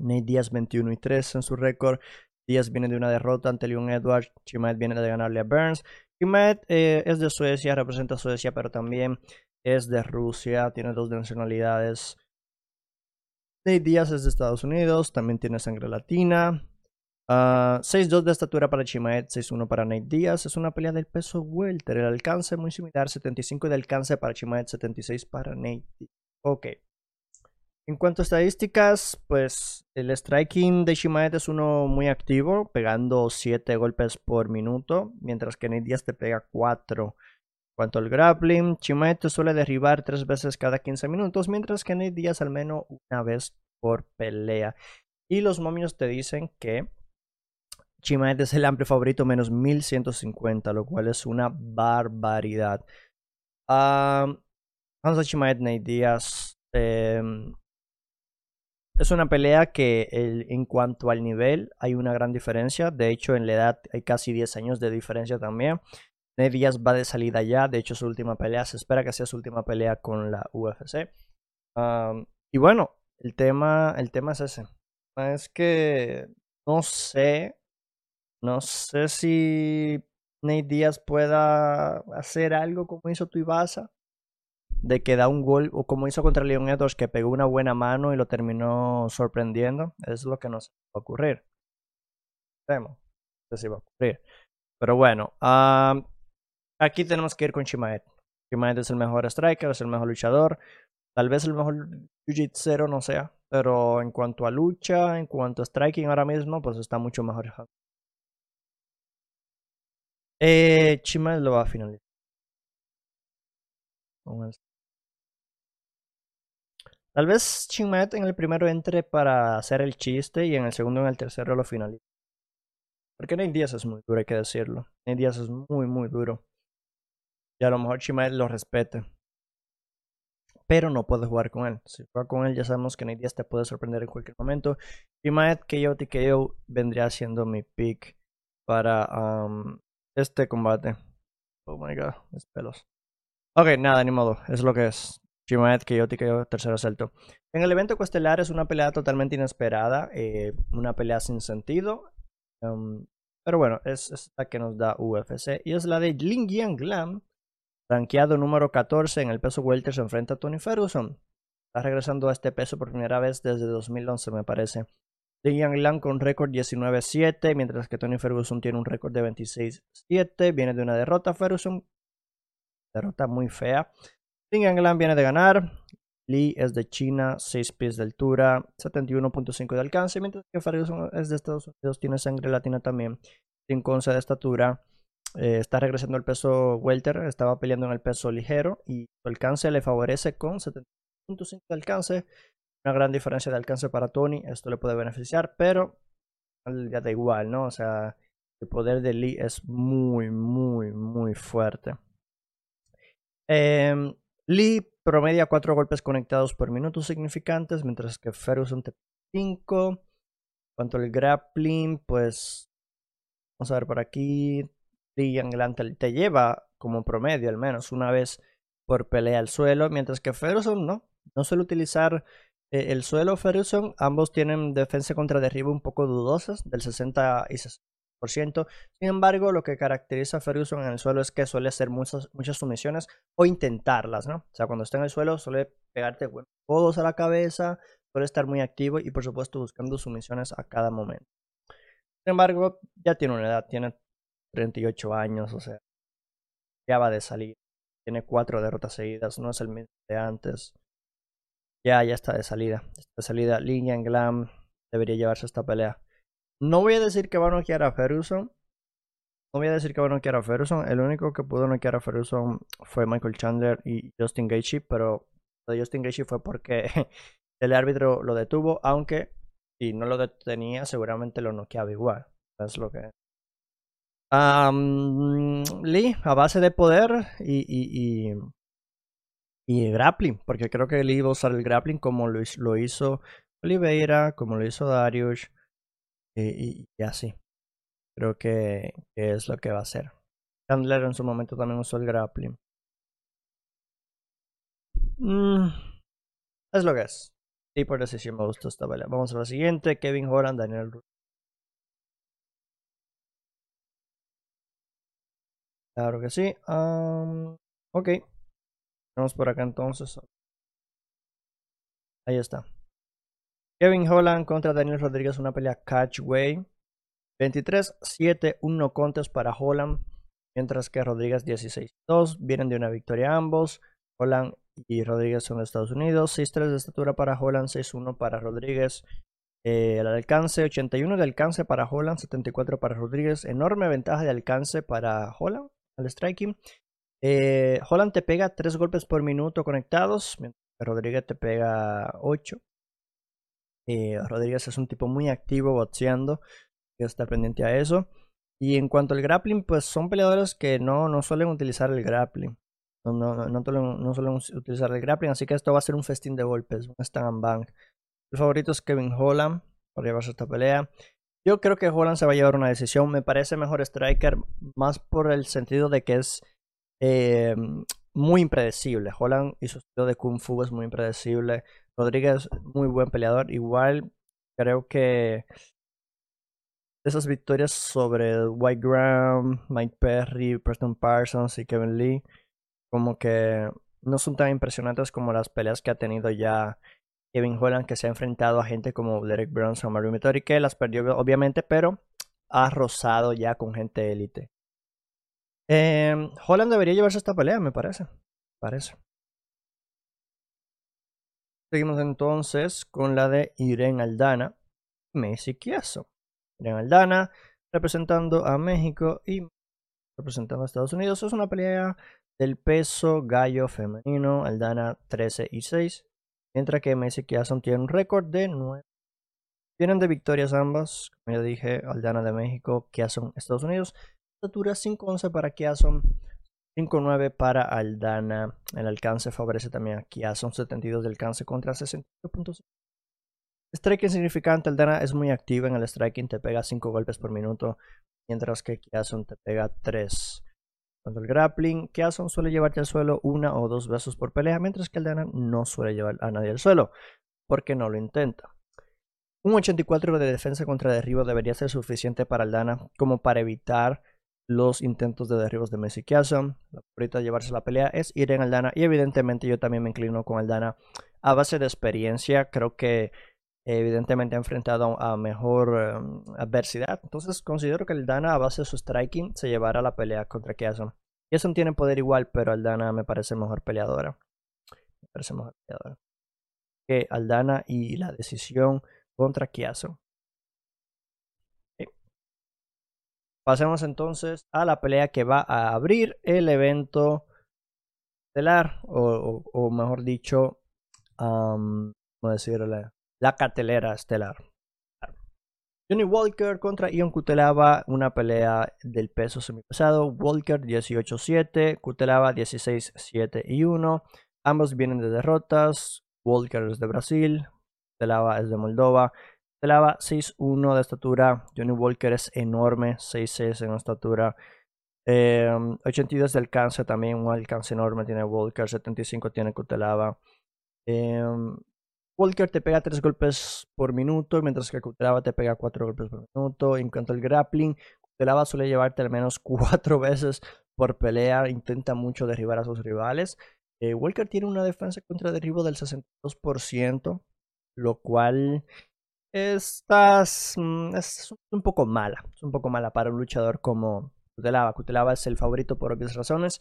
Nate Díaz 21 y 3 en su récord. Díaz viene de una derrota ante Leon Edwards. Chimaed viene de ganarle a Burns. Chimaed eh, es de Suecia, representa a Suecia, pero también es de Rusia. Tiene dos nacionalidades. Nate Díaz es de Estados Unidos, también tiene sangre latina. 6'2 ah, de estatura para Chimaed, 6'1 para Nate Díaz. Es una pelea del peso welter. El alcance muy similar, 75 de alcance para Chimaed, 76 para Nate. Ok. En cuanto a estadísticas, pues el striking de Shimaed es uno muy activo, pegando 7 golpes por minuto, mientras que Nate Diaz te pega 4. En cuanto al grappling, Shimaed te suele derribar 3 veces cada 15 minutos, mientras que Nate Diaz al menos una vez por pelea. Y los momios te dicen que Shimaed es el amplio favorito menos 1150, lo cual es una barbaridad. vamos a Shimaed Nate Diaz. Em, es una pelea que en cuanto al nivel hay una gran diferencia. De hecho, en la edad hay casi 10 años de diferencia también. Ned Díaz va de salida ya. De hecho, su última pelea se espera que sea su última pelea con la UFC. y bueno, el tema, el tema es ese. Es que no sé. No sé si Nate Díaz pueda hacer algo como hizo Tuivasa de que da un gol, o como hizo contra Leon Edwards, que pegó una buena mano y lo terminó sorprendiendo, es lo que nos va a ocurrir. No sé si va a ocurrir. Pero bueno, aquí tenemos que ir con Chimaed. Chimaed es el mejor striker, es el mejor luchador. Tal vez el mejor jiu-jitsu no sea, pero en cuanto a lucha, en cuanto a striking ahora mismo, pues está mucho mejor. Eh, Chimaed lo va a finalizar. Tal vez Chinmet en el primero entre para hacer el chiste y en el segundo en el tercero lo finaliza. Porque Nate Díaz es muy duro, hay que decirlo. Nate es muy, muy duro. Y a lo mejor Chimaet lo respete. Pero no puede jugar con él. Si juega con él, ya sabemos que Nate te puede sorprender en cualquier momento. Chimaet KO vendría siendo mi pick para um, este combate. Oh my god, mis pelos. Ok, nada, ni modo. Es lo que es. Chimaed, que yo tercero asalto. En el evento coestelar es una pelea totalmente inesperada, eh, una pelea sin sentido. Um, pero bueno, es, la que nos da UFC. Y es la de Ling Yang Lam, rankeado número 14 en el peso welter, se enfrenta a Tony Ferguson. Está regresando a este peso por primera vez desde 2011, me parece. Ling Yang Lam con récord 19-7, mientras que Tony Ferguson tiene un récord de 26-7. Viene de una derrota. Ferguson, derrota muy fea. Ding Yang viene de ganar. Lee es de China, 6 pies de altura, 71.5 de alcance, mientras que Ferguson es de Estados Unidos, tiene sangre latina también, 5 11 de estatura. Eh, está regresando al peso welter, estaba peleando en el peso ligero y su alcance le favorece con 70.5 de alcance. Una gran diferencia de alcance para Tony, esto le puede beneficiar, pero ya da igual, ¿no? O sea, el poder de Lee es muy, muy, muy fuerte. Eh, Lee promedia 4 golpes conectados por minuto significantes, mientras que Ferguson te 5. Cuanto al grappling, pues vamos a ver por aquí. Yang te lleva como promedio al menos una vez por pelea al suelo, mientras que Ferguson no, no suele utilizar eh, el suelo Ferguson, ambos tienen defensa contra derribo un poco dudosas, del 60 y 60%. Sin embargo, lo que caracteriza a Ferguson en el suelo es que suele hacer muchas, muchas sumisiones o intentarlas, ¿no? O sea, cuando está en el suelo suele pegarte codos a la cabeza, suele estar muy activo y por supuesto buscando sumisiones a cada momento. Sin embargo, ya tiene una edad, tiene 38 años, o sea, ya va de salir. Tiene cuatro derrotas seguidas, no es el mismo de antes. Ya, ya está de salida. Está de salida. Glam debería llevarse esta pelea. No voy a decir que va a noquear a Ferguson. No voy a decir que va a noquear a Ferguson. El único que pudo noquear a Ferguson fue Michael Chandler y Justin Gaethje, pero de Justin Gaethje fue porque *laughs* el árbitro lo detuvo, aunque si no lo detenía seguramente lo noqueaba igual. Es lo que Lee, a base de poder y, y, y grappling, porque creo que él iba a usar el grappling como lo, lo hizo Oliveira, como lo hizo Darius y, y, así. Creo que, es lo que va a hacer. Chandler en su momento también usó el grappling. Mm, es lo que es. Y por decisión me gustó esta pelea. Vamos a la siguiente. Kevin Holland, Daniel Claro que sí. ok. Vamos por acá entonces. Ahí está. Kevin Holland contra Daniel Rodríguez, una pelea catchway. 23-7, 1 contes para Holland, mientras que Rodríguez 16-2. Vienen de una victoria ambos. Holland y Rodríguez son de Estados Unidos. 6-3 de estatura para Holland, 6-1 para Rodríguez. Eh, el alcance, 81 de alcance para Holland, 74 para Rodríguez. Enorme ventaja de alcance para Holland al striking. Eh, Holland te pega 3 golpes por minuto conectados, mientras que Rodríguez te pega 8. Eh, Rodríguez es un tipo muy activo boxeando, que está pendiente a eso. Y en cuanto al grappling, pues son peleadores que no, no suelen utilizar el grappling. No, no, no, suelen utilizar el grappling, así que esto va a ser un festín de golpes, un stand and bang. El favorito es Kevin Holland para llevarse esta pelea. Yo creo que Holland se va a llevar una decisión. Me parece mejor striker, más por el sentido de que es eh, muy impredecible. Holland y su estilo de Kung Fu es muy impredecible. Rodríguez, muy buen peleador. Igual creo que esas victorias sobre White Graham, Mike Perry, Preston Parsons y Kevin Lee, como que no son tan impresionantes como las peleas que ha tenido ya Kevin Holland, que se ha enfrentado a gente como Derek Bronson, Mario Mittori, que las perdió obviamente, pero ha rozado ya con gente élite. Eh, Holland debería llevarse esta pelea, me parece. Parece. Seguimos entonces con la de Irene Aldana, Messi Chiasso. Irene Aldana representando a México y representando a Estados Unidos. Es una pelea del peso gallo femenino. Aldana 13 y 6. Mientras que Messi Chiasso tiene un récord de 9. Tienen de victorias ambas. Como ya dije, Aldana de México, Chiasso Estados Unidos. Estatura 5'11 para Kiason, 5'9 para Aldana. El alcance favorece también a Kiason, 72 de alcance contra 62.5. Striking significante, Aldana es muy activa en el striking, te pega 5 golpes por minuto, mientras que Kiason te pega 3. Cuando el grappling, Kiason suele llevarte al suelo una o dos veces por pelea, mientras que Aldana no suele llevar a nadie al suelo, porque no lo intenta. Un 84 de defensa contra derribo debería ser suficiente para Aldana como para evitar los intentos de derribos de Messi Kiason. La favorita de llevarse la pelea es Irene Aldana y evidentemente yo también me inclino con Aldana a base de experiencia. Creo que evidentemente ha enfrentado a mejor em, adversidad. Entonces considero que Aldana a base de su striking se llevará la pelea contra Kiason. Kiason tiene poder igual, pero Aldana me parece mejor peleadora. Me parece mejor peleadora. Que Aldana y la decisión contra Kiason. Pasemos entonces a la pelea que va a abrir el evento estelar, o, mejor dicho, um, ¿cómo decirle? La cartelera estelar. Johnny Walker contra Ion Kutelava, una pelea del peso semipesado. Walker 18-7, Kutelava 16-7 y 1. Ambos vienen de derrotas. Walker es de Brasil, Kutelava es de Moldova. Lava 6'1 de estatura. Johnny Walker es enorme, 6'6 en estatura. 82 em, de alcance también, un alcance enorme tiene Walker. 75 tiene Cutelava. Eh, Walker te pega 3 golpes por minuto, mientras que Kutelava te pega 4 golpes por minuto. En cuanto al grappling, Kutelava suele llevarte al menos *laughs* 4 veces por pelea, intenta mucho derribar a sus rivales. Eh, Walker tiene una defensa contra derribo del 62%, lo cual estás, mm, es un poco mala. Es un poco mala para un luchador como Kutelava. Kutelava es el favorito por obvias razones.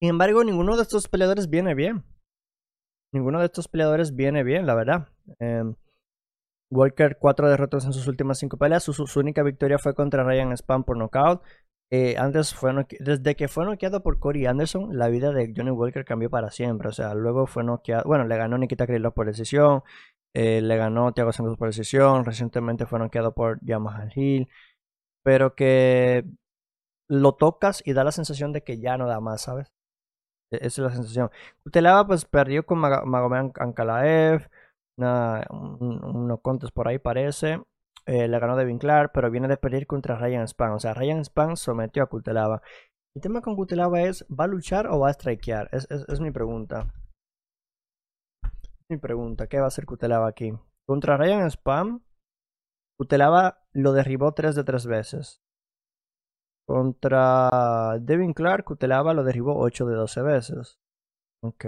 sin embargo, ninguno de estos peleadores viene bien. Ninguno de estos peleadores viene bien, la verdad. Em, Walker, cuatro derrotas en sus últimas cinco peleas. Su, única victoria fue contra Ryan Spam por knockout. Eh, antes fue desde que fue noqueado por Corey Anderson, la vida de Johnny Walker cambió para siempre. O sea, luego fue noqueado. Bueno, le ganó Nikita Krylov por decisión. Eh, le ganó Thiago Santos por decisión. Recientemente fue noqueado por Yamaha Hill. Pero que lo tocas y da la sensación de que ya no da más, ¿sabes? E, esa es la sensación. Kutelava pues perdió con Magomed Ankalaev. unos contes por ahí parece. Eh, le ganó Devin Clark, pero viene de perder contra Ryan Span. O sea, Ryan Span sometió a Kutelava. El tema con Kutelava es, ¿va a luchar o va a strikear? Es, mi pregunta. Mi pregunta, ¿qué va a hacer Kutelava aquí? Contra Ryan Spam, Kutelava lo derribó 3 de 3 veces. Contra Devin Clark, Kutelava lo derribó 8 de 12 veces. Ok.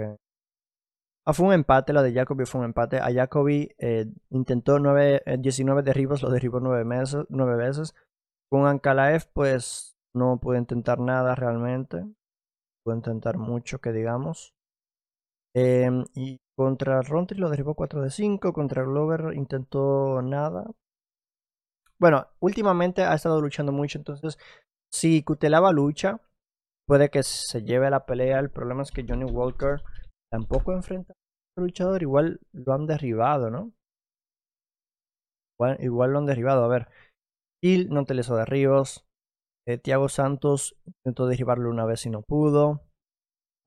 Ah, fue un empate, lo de Jacoby fue un empate. A Jacoby eh, intentó 9, 19 eh, derribos, lo derribó 9, meses, 9 veces. Con Ankalaev, pues no pudo intentar nada realmente. Pudo intentar mucho, que digamos. Em, y contra Rontri lo derribó 4 de 5. Contra Glover intentó nada. Bueno, últimamente ha estado luchando mucho, entonces si Kutelava lucha, puede que se lleve la pelea. El problema es que Johnny Walker tampoco enfrenta a luchador, igual lo han derribado, ¿no? Igual, lo han derribado. A ver, Hill no te les derribos. Eh, Thiago Santos intentó derribarlo una vez y no pudo.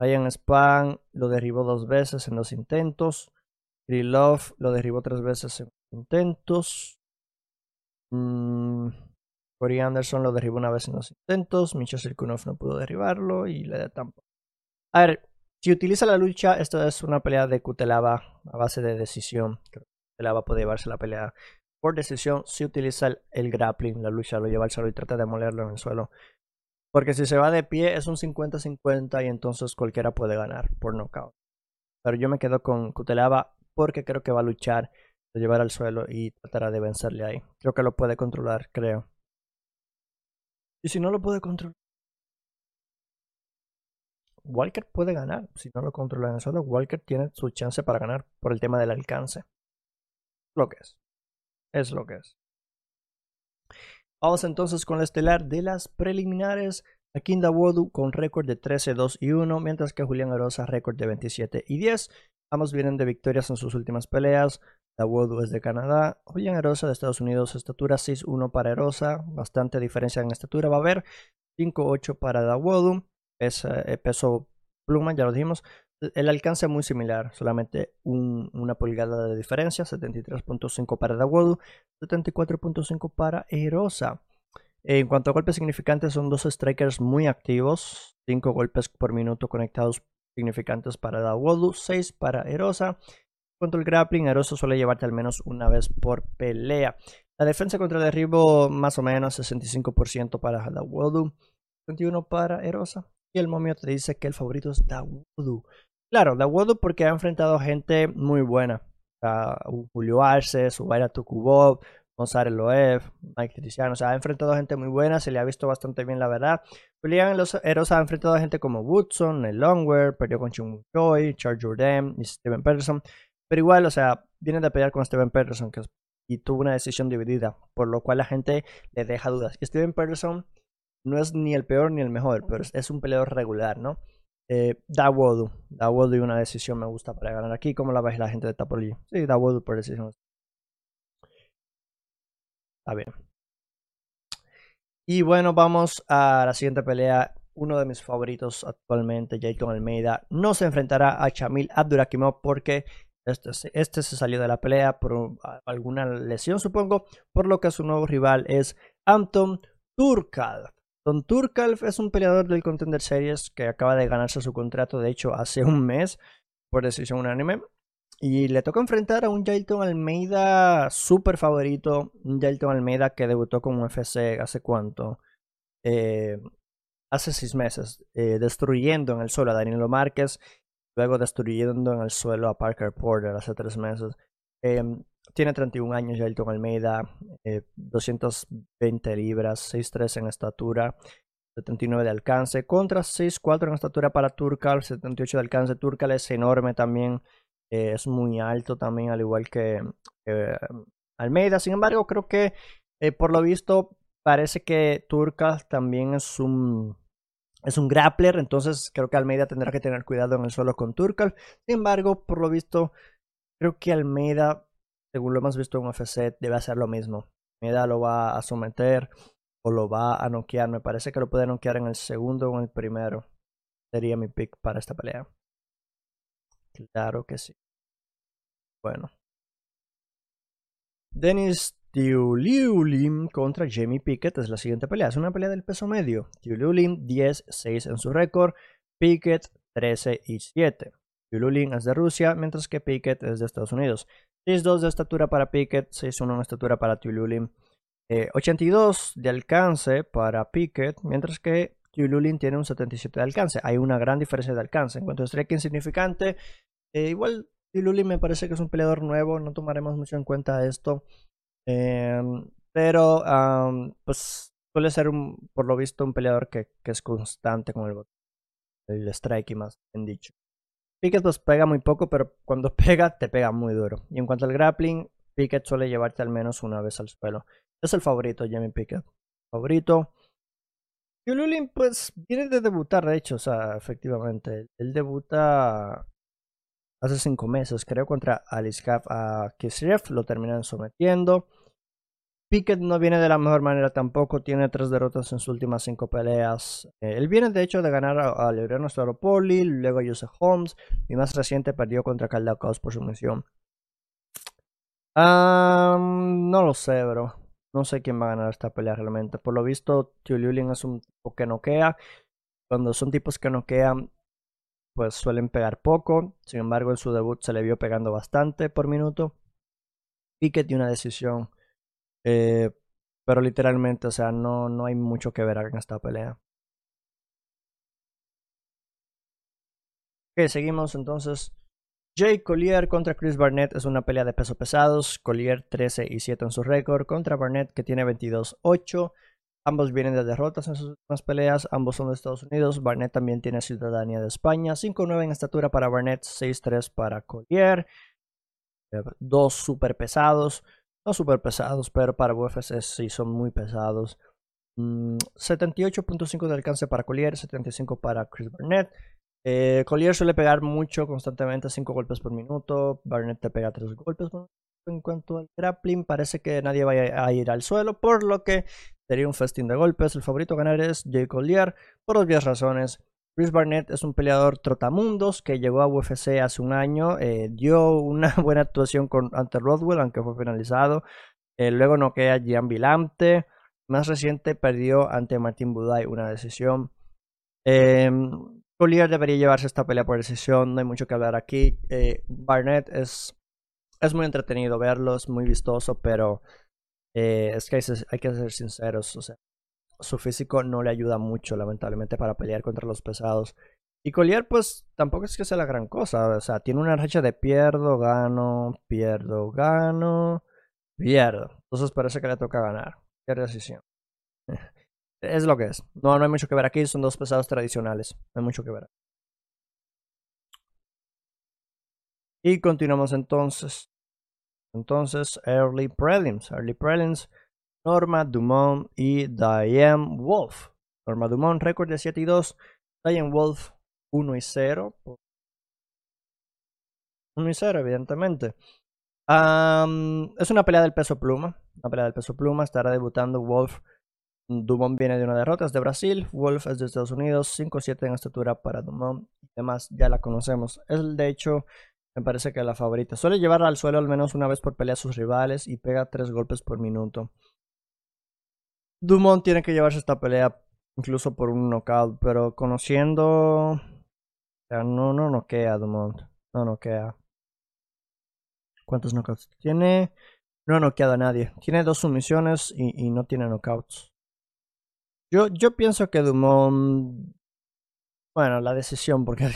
Ryan Span lo derribó dos veces en dos intentos. Krylov lo derribó tres veces en intentos. Mm, Corey Anderson lo derribó una vez en dos intentos. Micho Sirkunov no pudo derribarlo y le da tampoco. A ver, si utiliza la lucha, esto es una pelea de Kutelava a base de decisión. Kutelava puede llevarse la pelea por decisión si utiliza el, grappling, la lucha, lo lleva al suelo y trata de molerlo en el suelo. Porque si se va de pie es un 50-50 y entonces cualquiera puede ganar por knockout. Pero yo me quedo con Kutelava porque creo que va a luchar, lo llevar al suelo y tratará de vencerle ahí. Creo que lo puede controlar, creo. Y si no lo puede controlar, Walker puede ganar. Si no lo controla en suelo, Walker tiene su chance para ganar por el tema del alcance. Lo que es. Es lo que es. Vamos entonces con la estelar de las preliminares. Aquí Dawodu con récord de 13, 2 y 1, mientras que Julián Arosa récord de 27 y 10. Ambos vienen de victorias en sus últimas peleas. Dawodu es de Canadá. Julián Arosa de Estados Unidos, estatura 6-1 para Arosa. Bastante diferencia en estatura va a haber. 5-8 para Dawodu es eh, peso pluma, ya lo dijimos. El alcance muy similar, solamente una pulgada de diferencia, 73.5 para Dawodu, 74.5 para Erosa. En cuanto a golpes significantes, son dos strikers muy activos, 5 golpes por minuto conectados significantes para Dawodu, 6 para Erosa. Cuanto al grappling, Erosa suele llevarte al menos una vez por pelea. La defensa contra el derribo, más o menos 65% para Dawodu, 21 para Erosa. Y el momio te dice que el favorito es Dawodu. Claro, Dawodu porque ha enfrentado gente muy buena. A Julio Arce, Subaira Tukubov, González Loev, Mike Tiziano. O sea, ha enfrentado gente muy buena, se le ha visto bastante bien, la verdad. Julián Eros ha enfrentado a gente como Woodson, el Longwear, perdió con Chung Choi, Charles Jordan y Steven Peterson. Pero igual, o sea, viene de pelear con Steven Peterson que y tuvo una decisión dividida, por lo cual la gente le deja dudas. Steven Peterson no es ni el peor ni el mejor, pero es, un peleador regular, ¿no? Eh, Dawodu. Dawodu y una decisión me gusta para ganar aquí. ¿Cómo la ves la gente de Tapoli? Sí, Dawodu por decisión. Está bien. Y bueno, vamos a la siguiente pelea. Uno de mis favoritos actualmente, Jayton Almeida, no se enfrentará a Chamil Abdurakimov porque este, este, se salió de la pelea por alguna lesión, supongo, por lo que su nuevo rival es Anton Turkal. Don Turkalf es un peleador del Contender Series que acaba de ganarse su contrato, de hecho, hace un mes, por decisión unánime. y le toca enfrentar a un Jailton Almeida súper favorito. Un Jailton Almeida que debutó con UFC hace cuánto. Eh, hace seis meses. Eh, destruyendo en el suelo a Danilo Márquez. Luego destruyendo en el suelo a Parker Porter hace tres meses. Em, tiene 31 años Jailton Almeida. 220 libras. 6'3 en estatura. 79 de alcance. Contra 6'4 en estatura para Turcal. 78 de alcance. Turcal es enorme también. Eh, es muy alto también, al igual que Almeida. Sin embargo, creo que eh, por lo visto parece que Turca también es un es un grappler, entonces creo que Almeida tendrá que tener cuidado en el suelo con Turcal. Sin embargo, por lo visto, creo que Almeida, según lo hemos visto en UFC, debe hacer lo mismo. Almeida lo va a someter o lo va a noquear. Me parece que lo puede noquear en el segundo o en el primero. Sería mi pick para esta pelea. Claro que sí. Bueno. Dennis Tiuliulim contra Jamie Pickett es la siguiente pelea. Es una pelea del peso medio. Tiuliulim 10-6 en su récord. Pickett 13 y 7. Tiuliulim es de Rusia, mientras que Pickett es de Estados Unidos. 6-2 de estatura para Pickett, 6-1 de estatura para Tiuliulim. 82 eh, de alcance para Pickett, mientras que Tiuliulim tiene un 77 de alcance. Hay una gran diferencia de alcance. En cuanto a strike insignificante, eh, igual Luli me parece que es un peleador nuevo, no tomaremos mucho en cuenta esto. Em, pero pues suele ser un, por lo visto un peleador que, es constante con el, el strike y más bien dicho. Pickett pues pega muy poco, pero cuando *laughs* pega te pega muy duro. Y en cuanto al grappling, Pickett suele llevarte al menos una vez al suelo. Es el favorito, Jamie Pickett. Favorito. Y pues viene de debutar, de hecho, o sea, efectivamente. Él debuta hace cinco meses, creo, contra Aliskaf a Kisrev, lo terminan sometiendo. Pickett no viene de la mejor manera tampoco, tiene tres derrotas en sus últimas cinco peleas. Eh, él viene de hecho de ganar a, Leonardo Staropoli, luego a Joseph Holmes y más reciente perdió contra Caldacos por sumisión. no lo sé, bro. No sé quién va a ganar esta pelea realmente. Por lo visto, Tiululin es un tipo que noquea. Cuando son tipos que noquean, pues suelen pegar poco. Sin embargo, en su debut se le vio pegando bastante por minuto. Piquet dio una decisión. Eh, pero literalmente, o sea, no, no hay mucho que ver en esta pelea. Ok, seguimos entonces. Jay Collier contra Chris Barnett es una pelea de peso pesados. Collier 13 y 7 en su récord contra Barnett que tiene 22-8. Ambos vienen de derrotas en sus últimas peleas, ambos son de Estados Unidos. Barnett también tiene ciudadanía de España. 5'9 en estatura para Barnett, 6'3 para Collier. Eh, dos super pesados, no super pesados, pero para UFC sí son muy pesados. 78.5 mm, de alcance para Collier, 75 para Chris Barnett. Eh, Collier suele pegar mucho, constantemente, 5 golpes por minuto. Barnett te pega 3 golpes por minuto. En cuanto al grappling, parece que nadie va a ir al suelo, por lo que Sería un festín de golpes. El favorito a ganar es Jay Collier por obvias razones. Chris Barnett es un peleador trotamundos que llegó a UFC hace un año. Eh, dio una *laughs* buena actuación ante Rodwell, aunque fue finalizado. Eh, luego noquea a Gian Vilante. Más reciente perdió ante Martín Buday una decisión. Eh, Collier debería llevarse esta pelea por decisión. No hay mucho que hablar aquí. Eh, Barnett es, es muy entretenido verlo, es muy vistoso, pero eh, es que hay, que ser sinceros, su físico no le ayuda mucho, lamentablemente, para pelear contra los pesados. Y Collier, pues, tampoco es que sea la gran cosa, o sea, tiene una racha de pierdo, gano, pierdo, gano, pierdo. Entonces parece que le toca ganar. Qué decisión. *laughs* Es lo que es. No, no hay mucho que ver aquí, son dos pesados tradicionales. No hay mucho que ver. Y continuamos entonces. Entonces, Early Prelims. Early Prelims, Norma Dumont y Diane Wolf. Norma Dumont, récord de 7 y 2. Diane Wolf, 1 y 0. 1 y 0, evidentemente. es una pelea del peso pluma. Una pelea del peso pluma. Estará debutando Wolf. Dumont viene de una derrota, es de Brasil. Wolf es de Estados Unidos. 5-7 en estatura para Dumont. Además, ya la conocemos. Es de hecho me parece que la favorita. Suele llevar al suelo al menos una vez por pelea a sus rivales y pega tres golpes por minuto. Dumont tiene que llevarse esta pelea incluso por un knockout, pero conociendo... no, no noquea Dumont. No noquea. ¿Cuántos knockouts tiene? No ha noqueado a nadie. Tiene dos sumisiones y, no tiene knockouts. Yo, yo pienso que Dumont. Bueno, la decisión, porque.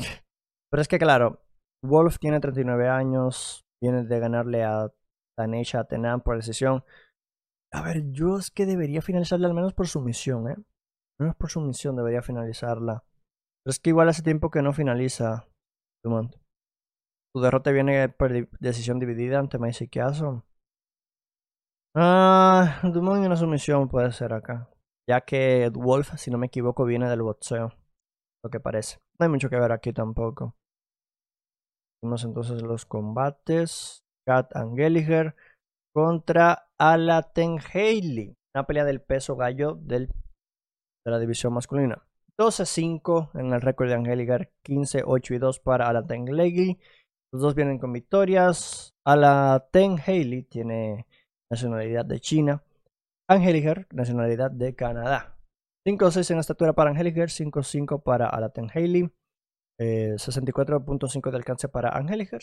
Pero es que, claro, Wolf tiene 39 años. Viene de ganarle a Tanisha Tenan por decisión. A ver, yo es que debería finalizarla al menos por sumisión, ¿eh? Al menos por sumisión debería finalizarla. Pero es que igual hace tiempo que no finaliza Dumont. Su derrota viene por decisión dividida ante Macy Ah, Dumont y una sumisión puede ser acá. Ya que Wolf, si no me equivoco, viene del boxeo. Lo que parece. No hay mucho que ver aquí tampoco. Vemos entonces los combates. Kat Angeliger contra Alaten Haley. Una pelea del peso gallo del, de la división masculina. 12-5 en el récord de Angeliger. 15-8 y 2 para Alaten Haley. Los dos vienen con victorias. Alaten Haley tiene nacionalidad de China. Angeliger, nacionalidad de Canadá. 5-6 en estatura para Angeliger, 5-5 para Alaten Haley. 64.5 de alcance para Angeliger.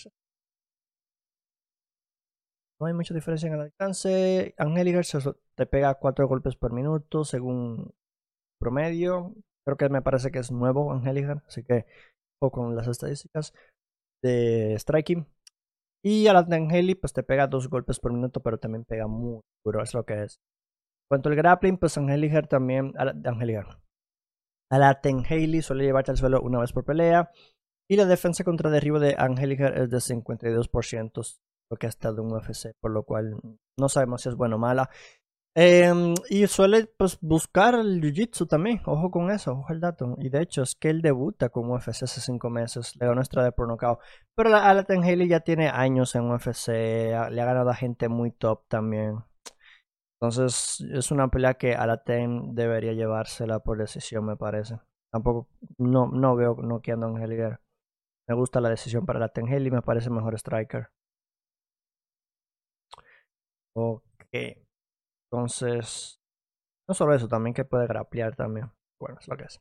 No hay mucha diferencia en el alcance. Angeliger te pega 4 golpes por minuto según promedio. Creo que me parece que es nuevo Angeliger, así que o con las estadísticas de striking. Y a la Haley, pues te pega dos golpes por minuto, pero también pega muy duro, es lo que es. En cuanto al grappling, pues Angeliger también. Angeliger. A la suele llevarte al suelo una vez por pelea. Y la defensa contra derribo de Angeliger es de 52%, lo que ha estado en UFC, por lo cual no sabemos si es bueno o mala. Em, y suele pues, buscar el jiu-jitsu también, ojo con eso, ojo el dato. Y de hecho es que él debuta con UFC hace 5 meses, le ganó de por nocaut. Pero Alaten Haley ya tiene años en UFC, le ha ganado a gente muy top también. Entonces es una pelea que Alaten debería llevársela por decisión, me parece. Tampoco, no, no veo noqueando a. Me gusta la decisión para Alaten Haley, me parece mejor striker. Ok. Entonces, no solo eso, también que puede grapplear también. Bueno, es lo que es.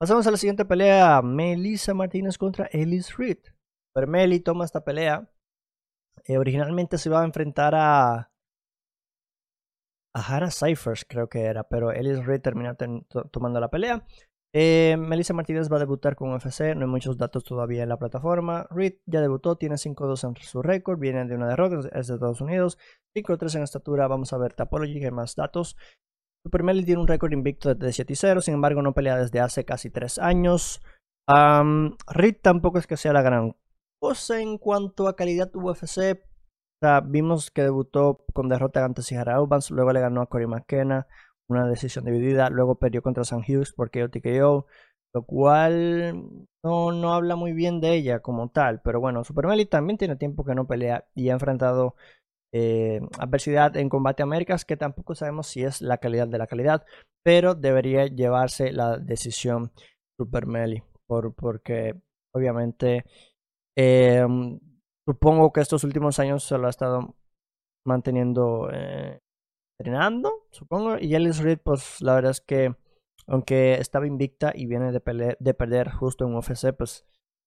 Pasamos a la siguiente pelea. Melissa Martínez contra Ellis Reed. Pero Meli toma esta pelea. Eh, originalmente se iba a enfrentar a. A Hara Cyphers, creo que era. Pero Ellis Reed termina tomando la pelea. Eh, Melissa Martínez va a debutar con UFC, no hay muchos datos todavía en la plataforma. Reed ya debutó, tiene 5-2 en su récord, viene de una derrota, es de Estados Unidos. 5-3 en estatura, vamos a ver Tapology, que hay más datos. Super Melly tiene un récord invicto de 7-0, sin embargo no pelea desde hace casi 3 años. Reed tampoco es que sea la gran cosa en cuanto a calidad UFC. vimos que debutó con derrota ante Sihara Ubans, luego le ganó a Cory McKenna una decisión dividida. Luego perdió contra San Hughes porque TKO, lo cual no, no habla muy bien de ella como tal. Pero bueno, Super Melly también tiene tiempo que no pelea y ha enfrentado eh, adversidad en combate Américas, que tampoco sabemos si es la calidad de la calidad, pero debería llevarse la decisión Super Melly, por, porque obviamente em, supongo que estos últimos años se lo ha estado manteniendo eh, entrenando, supongo. Y Ellis Reed, pues la verdad es que, aunque estaba invicta y viene de, de perder justo en UFC, pues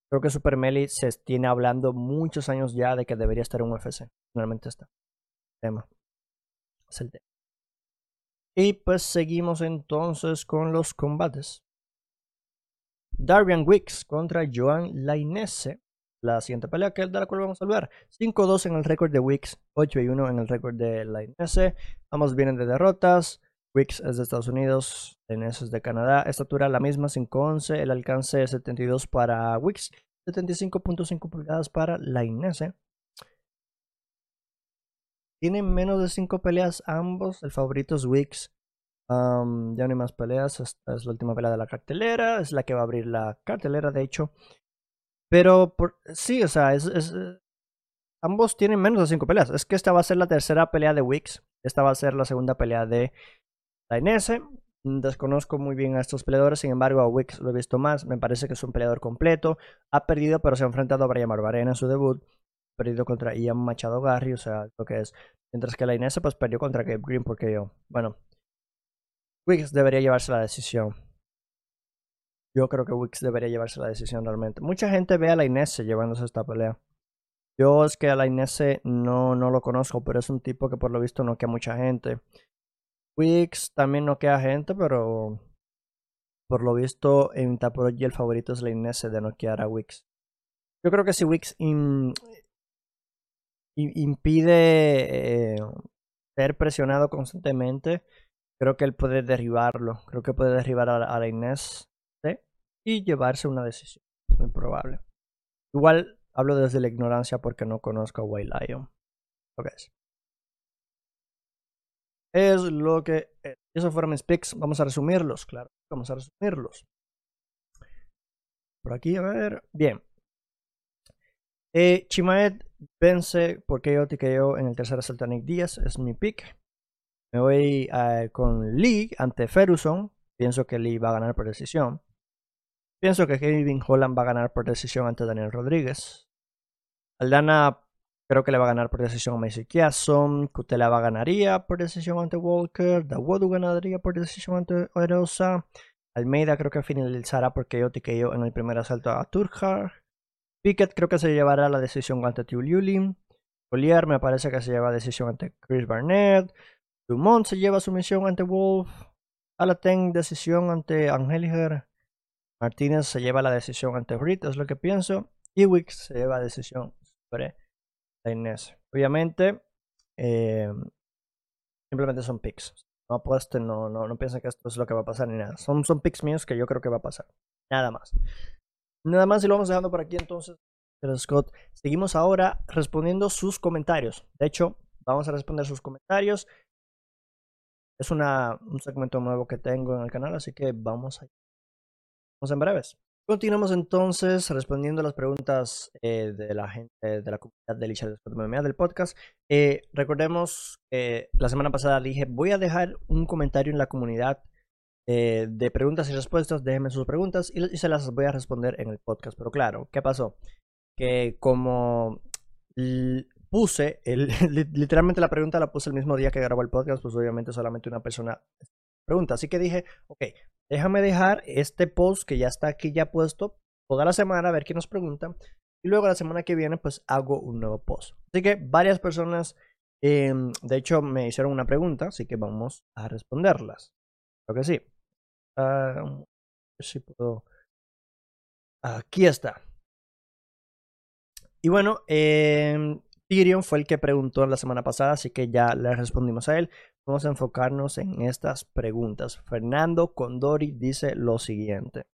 creo que Super Meli se tiene hablando muchos años ya de que debería estar en UFC. Normalmente está. Tema. Es el tema. Y pues seguimos entonces con los combates. Darbian Wicks contra Joan Lainese la siguiente pelea, que es de la cual vamos a hablar. 5-2 en el récord de Wix, 8-1 en el récord de la INS. Ambos vienen de derrotas. Wix es de Estados Unidos, INS es de Canadá. Estatura la misma, 5-11. El alcance 72 para Wix, 75.5 pulgadas para la INS. Tienen menos de 5 peleas ambos. El favorito es Wix. ya no hay más peleas. Esta es la última pelea de la cartelera. Es la que va a abrir la cartelera, de hecho. Pero por, sí, o sea, es, eh, ambos tienen menos de 5 peleas. Es que esta va a ser la tercera pelea de Wix. Esta va a ser la segunda pelea de la Inés. Desconozco muy bien a estos peleadores, sin embargo a Wix lo he visto más. Me parece que es un peleador completo. Ha perdido, pero se ha enfrentado a Brian Barbarena en su debut. Ha perdido contra Ian Machado Garry, o sea, lo que es. Mientras que la Inés pues perdió contra Gabe Green porque yo, bueno, Wix debería llevarse la decisión. Yo creo que Wix debería llevarse la decisión realmente. Mucha gente ve a la Inés llevándose esta pelea. Yo es que a la Inés no, no lo conozco, pero es un tipo que por lo visto no queda mucha gente. Wix también no queda gente, pero por lo visto en Taprogy el favorito es la Inés de noquear a Wix. Yo creo que si Wix impide eh, ser presionado constantemente, creo que él puede derribarlo. Creo que puede derribar a, la Inés y llevarse una decisión. Muy probable. Igual hablo desde la ignorancia porque no conozco a White Lion. Ok. Es lo que... Eso fueron mis picks. Vamos a resumirlos, claro. Vamos a resumirlos. Por aquí, a ver. Bien. Eh, Chimaed vence por KO TKO en el tercer asalto a Díaz. Es mi pick. Me voy eh, con Lee ante Ferguson. Pienso que Lee va a ganar por decisión. Pienso que Kevin Holland va a ganar por decisión ante Daniel Rodríguez. Aldana creo que le va a ganar por decisión a Macy Kiason. Kutela va a ganaría por decisión ante Walker. Dawodu ganaría por decisión ante Erosa. Almeida creo que finalizará por KO TKO en el primer asalto a Turjar. Pickett creo que se llevará la decisión ante Tiuliulin. Collier me parece que se lleva decisión ante Chris Barnett. Dumont se lleva su misión ante Wolf. Alaten decisión ante Angeliger. Martínez se lleva la decisión ante Reed, es lo que pienso. Y Wicks se lleva la decisión sobre la Inés. Obviamente, eh, simplemente son picks. No apuesten, no, no, no piensen que esto es lo que va a pasar ni nada. Son, son picks míos que yo creo que va a pasar. Nada más. Nada más y lo vamos dejando por aquí entonces. Scott. Seguimos ahora respondiendo sus comentarios. De hecho, vamos a responder sus comentarios. Es una, un segmento nuevo que tengo en el canal, así que vamos a en breves. Continuamos entonces respondiendo a las preguntas eh, de la gente de la comunidad de Licha MMA del podcast. Eh, recordemos que la semana pasada dije, voy a dejar un comentario en la comunidad eh, de preguntas y respuestas. Déjenme sus preguntas y, se las voy a responder en el podcast. Pero claro, ¿qué pasó? Que como puse, *laughs* literalmente la pregunta la puse el mismo día que grabó el podcast, pues obviamente solamente una persona pregunta. Así que dije, ok, déjame dejar este post que ya está aquí ya puesto toda la semana a ver quién nos pregunta. Y luego la semana que viene pues hago un nuevo post. Así que varias personas, em, de hecho, me hicieron una pregunta, así que vamos a responderlas. Creo que sí. Uh, puedo. Aquí está. Y bueno, eh, Tyrion fue el que preguntó la semana pasada, así que ya le respondimos a él. Vamos a enfocarnos en estas preguntas. Fernando Condori dice lo siguiente.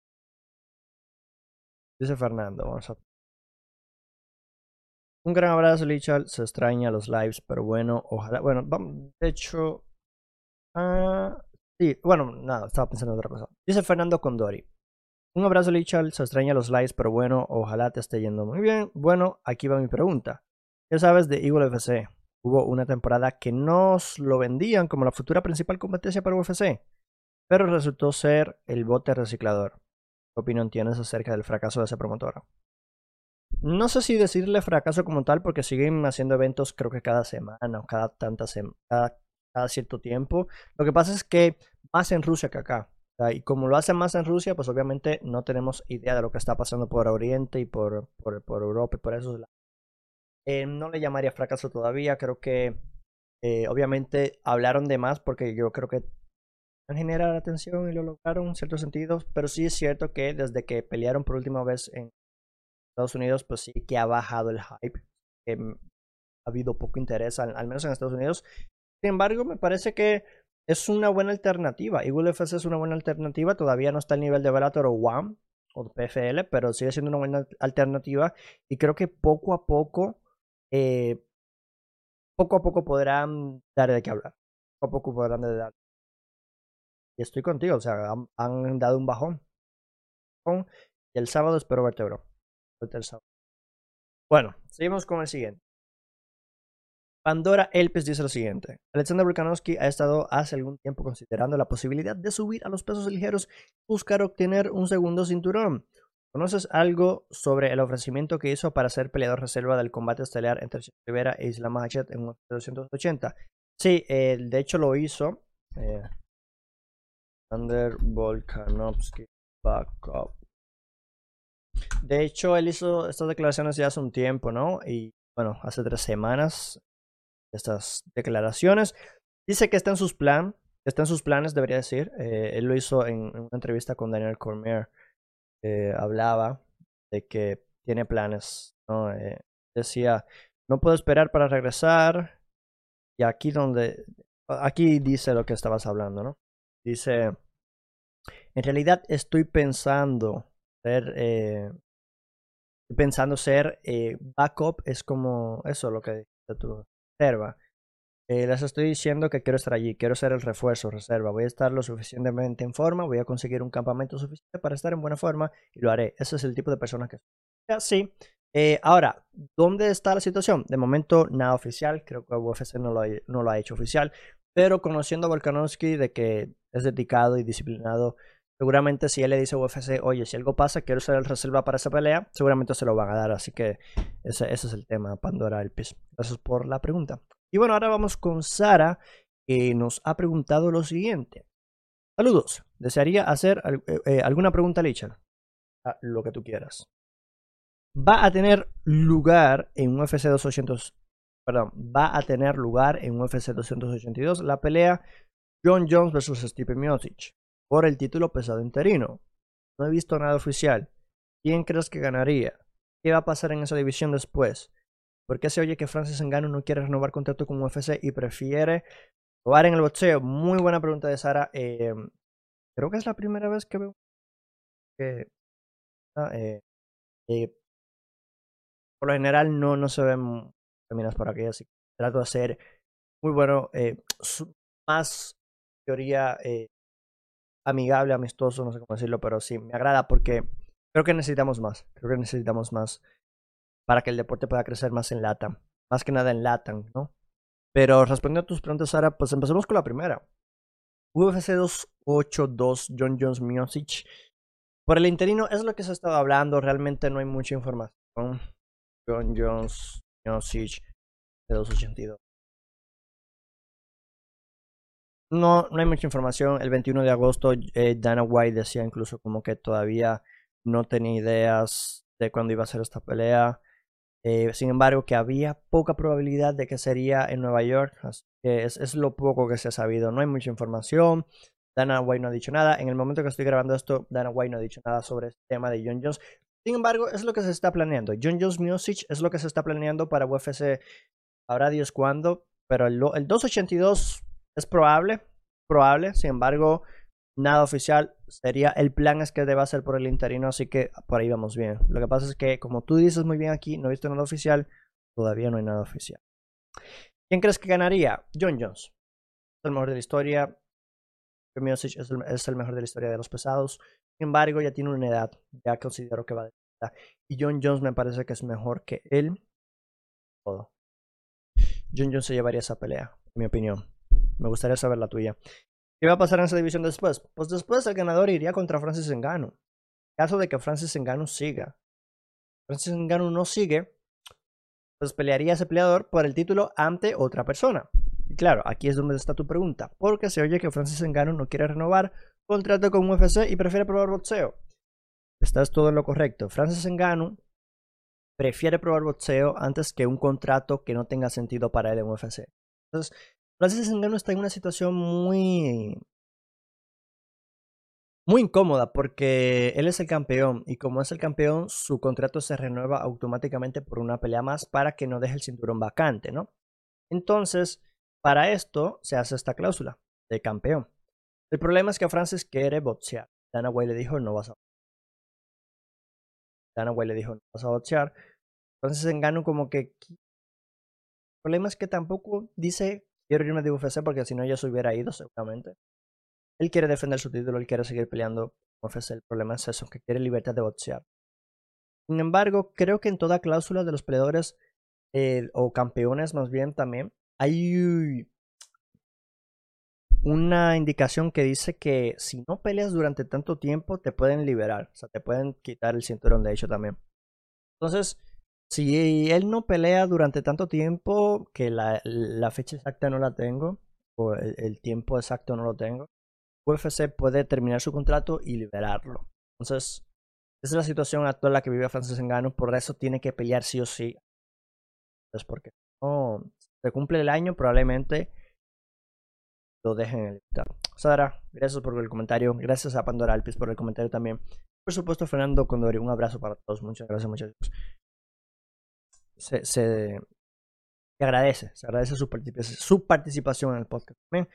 Dice Fernando, vamos a... Un gran abrazo, Lichal. Se extraña los lives, pero bueno, ojalá. Bueno, vamos, de hecho. Uh, sí, bueno, nada, estaba pensando en otra cosa. Dice Fernando Condori. Un abrazo, Lichal. Se extraña los lives, pero bueno, ojalá te esté yendo muy bien. Bueno, aquí va mi pregunta. ¿Qué sabes de Eagle FC? Hubo una temporada que nos lo vendían como la futura principal competencia para UFC, pero resultó ser el bote reciclador. ¿Qué opinión tienes acerca del fracaso de esa promotora? No sé si decirle fracaso como tal, porque siguen haciendo eventos creo que cada semana o cada tanta cada, cierto tiempo. Lo que pasa es que más en Rusia que acá. y como lo hacen más en Rusia, pues obviamente no tenemos idea de lo que está pasando por Oriente y por, por, por Europa y por esos lados. Eh, no le llamaría fracaso todavía, creo que eh, obviamente hablaron de más porque yo creo que generar atención y lo lograron en ciertos sentidos, pero sí es cierto que desde que pelearon por última vez en Estados Unidos, pues sí que ha bajado el hype, que ha habido poco interés, al, menos en Estados Unidos. Sin embargo, me parece que es una buena alternativa. Eagle FC es una buena alternativa, todavía no está al nivel de Bellator o WAM o PFL, pero sigue siendo una buena alternativa y creo que poco a poco eh, poco a poco podrán dar de qué hablar. Poco a poco podrán dar. Y estoy contigo, o sea, han, dado un bajón. Y el sábado espero verte, bro. Bueno, seguimos con el siguiente. Pandora Elpes dice lo siguiente. Alexander Volkanovski ha estado hace algún tiempo considerando la posibilidad de subir a los pesos ligeros buscar obtener un segundo cinturón. ¿Conoces algo sobre el ofrecimiento que hizo para ser peleador reserva del combate estelar entre Rivera e Islam Makhachev en 1980? Sí, de hecho lo hizo. Eh, Volkanovski backup. De hecho, él hizo estas declaraciones ya hace un tiempo, ¿no? Y bueno, hace tres semanas estas declaraciones. Dice que está en sus plan, está en sus planes, debería decir. Eh, él lo hizo en, una entrevista con Daniel Cormier. Hablaba de que tiene planes. ¿no? Eh, decía, no puedo esperar para regresar. Y aquí donde, aquí dice lo que estabas hablando, ¿no? Dice, en realidad estoy pensando ser, eh, pensando ser eh, backup, es como eso lo que dice tu reserva. Eh, les estoy diciendo que quiero estar allí, quiero ser el refuerzo, reserva. Voy a estar lo suficientemente en forma, voy a conseguir un campamento suficiente para estar en buena forma y lo haré. Ese es el tipo de persona que soy. Sí. Eh, ahora, ¿dónde está la situación? De momento, nada oficial. Creo que UFC no lo, ha, no lo ha hecho oficial. Pero conociendo a Volkanovski de que es dedicado y disciplinado, seguramente si él le dice a UFC, oye, si algo pasa, quiero ser el reserva para esa pelea, seguramente se lo van a dar. Así que ese, ese es el tema, Pandora Elpis. Gracias por la pregunta. Y bueno, ahora vamos con Sara, que nos ha preguntado lo siguiente. Saludos, ¿desearía hacer eh, eh, alguna pregunta, Licha? Ah, lo que tú quieras. Va a tener lugar en UFC 200, perdón, va a tener lugar en UFC 282 la pelea John Jones versus Stipe Miocic por el título pesado interino. No he visto nada oficial. ¿Quién crees que ganaría? ¿Qué va a pasar en esa división después? ¿Por qué se oye que Francis Ngannou no quiere renovar contrato con UFC y prefiere jugar en el boxeo? Muy buena pregunta de Sara. Em, creo que es la primera vez que veo que ah, eh, eh, por lo general no, no se ven femeninas por aquí, así que trato de hacer muy bueno, eh, más teoría amigable, amistoso, no sé cómo decirlo, pero sí, me agrada porque creo que necesitamos más, creo que necesitamos más para que el deporte pueda crecer más en LATAM. Más que nada en LATAM, ¿no? Pero respondiendo a tus preguntas, Sara, pues empecemos con la primera. UFC 282, John Jones Miocic. Por el interino es lo que se ha estado hablando, realmente no hay mucha información. John Jones Miocic de 282. No, no hay mucha información. El 21 de agosto, eh, Dana White decía incluso como que todavía no tenía ideas de cuándo iba a ser esta pelea. Eh, sin embargo, que había poca probabilidad de que sería en Nueva York. es, es, lo poco que se ha sabido. No hay mucha información. Dana White no ha dicho nada. En el momento que estoy grabando esto, Dana White no ha dicho nada sobre este tema de John Jones. Sin embargo, es lo que se está planeando. John Jones Music es lo que se está planeando para UFC. Ahora Dios cuándo. Pero el, el 282 es probable. Probable. Sin embargo, nada oficial. Sería el plan es que deba ser por el interino, así que por ahí vamos bien. Lo que pasa es que, como tú dices muy bien aquí, no he visto nada oficial. Todavía no hay nada oficial. ¿Quién crees que ganaría? John Jones. Es el mejor de la historia. Es es el mejor de la historia de los pesados. Sin embargo, ya tiene una edad. Ya considero que va de edad. Y John Jones me parece que es mejor que él. Todo. John Jones se llevaría esa pelea, en mi opinión. Me gustaría saber la tuya. ¿Qué va a pasar en esa división después? Pues después el ganador iría contra Francis Ngannou. En caso de que Francis Ngannou siga. Francis Ngannou no sigue, pues pelearía ese peleador por el título ante otra persona. Y claro, aquí es donde está tu pregunta. Porque se oye que Francis Ngannou no quiere renovar contrato con UFC y prefiere probar boxeo. Estás todo en lo correcto. Francis Ngannou prefiere probar boxeo antes que un contrato que no tenga sentido para él en UFC. Entonces, Francis Ngannou está en una situación muy muy incómoda porque él es el campeón y como es el campeón su contrato se renueva automáticamente por una pelea más para que no deje el cinturón vacante, ¿no? Entonces, para esto se hace esta cláusula de campeón. El problema es que Francis quiere boxear. Dana White le dijo no vas a Dana White le dijo no vas a boxear. Francis Ngannou como que el problema es que tampoco dice quiero irme de UFC porque si no ya se hubiera ido seguramente. Él quiere defender su título, él quiere seguir peleando UFC. El problema es eso, que quiere libertad de boxear. Sin embargo, creo que en toda cláusula de los peleadores eh, o campeones más bien también hay una indicación que dice que si no peleas durante tanto tiempo te pueden liberar, o sea, te pueden quitar el cinturón de hecho también. Entonces, si él no pelea durante tanto tiempo, que la, fecha exacta no la tengo, o el, tiempo exacto no lo tengo, UFC puede terminar su contrato y liberarlo. Entonces, esa es la situación actual en la que vive Francis Ngannou, por eso tiene que pelear sí o sí. Pues porque no se cumple el año, probablemente lo dejen en el invitado. Sara, gracias por el comentario. Gracias a Pandora Alpis por el comentario también. Por supuesto, Fernando Condori, un abrazo para todos. Muchas gracias, muchachos. Se, agradece, se agradece su, participación en el podcast también.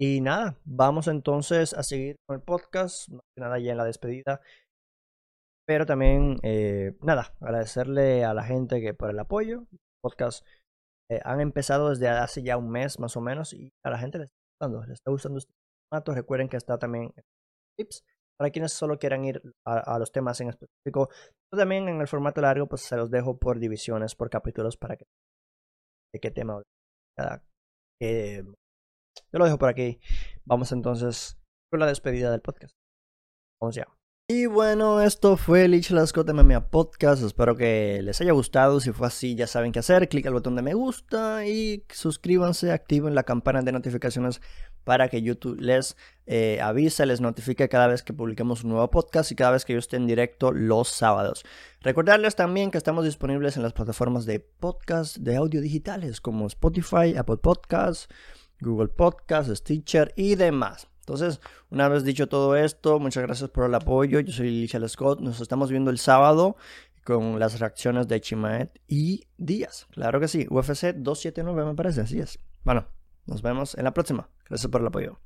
Y nada, vamos entonces a seguir con el podcast. Más que nada ya en la despedida. Pero también, eh, nada, agradecerle a la gente que por el apoyo. Podcast eh, han empezado desde hace ya un mes más o menos y a la gente le está gustando, le está gustando este formato. Recuerden que está también tips para quienes solo quieran ir a, los temas en específico. Pero también en el formato largo, pues se los dejo por divisiones, por capítulos para que de qué tema cada eh, yo lo dejo por aquí. Vamos entonces con la despedida del podcast. Vamos ya. Y bueno, esto fue Lich Scott MMA Podcast. Espero que les haya gustado. Si fue así, ya saben qué hacer. Clic al botón de me gusta y suscríbanse, activen la campana de notificaciones para que YouTube les eh, avise, les notifique cada vez que publiquemos un nuevo podcast y cada vez que yo esté en directo los sábados. Recordarles también que estamos disponibles en las plataformas de podcast de audio digitales como Spotify, Apple Podcasts, Google Podcasts, Stitcher y demás. Entonces, una vez dicho todo esto, muchas gracias por el apoyo. Yo soy Lichel Scott. Nos estamos viendo el sábado con las reacciones de Chimaet y Díaz. Claro que sí. UFC 279 me parece, así es. Bueno, nos vemos en la próxima. Gracias por el apoyo.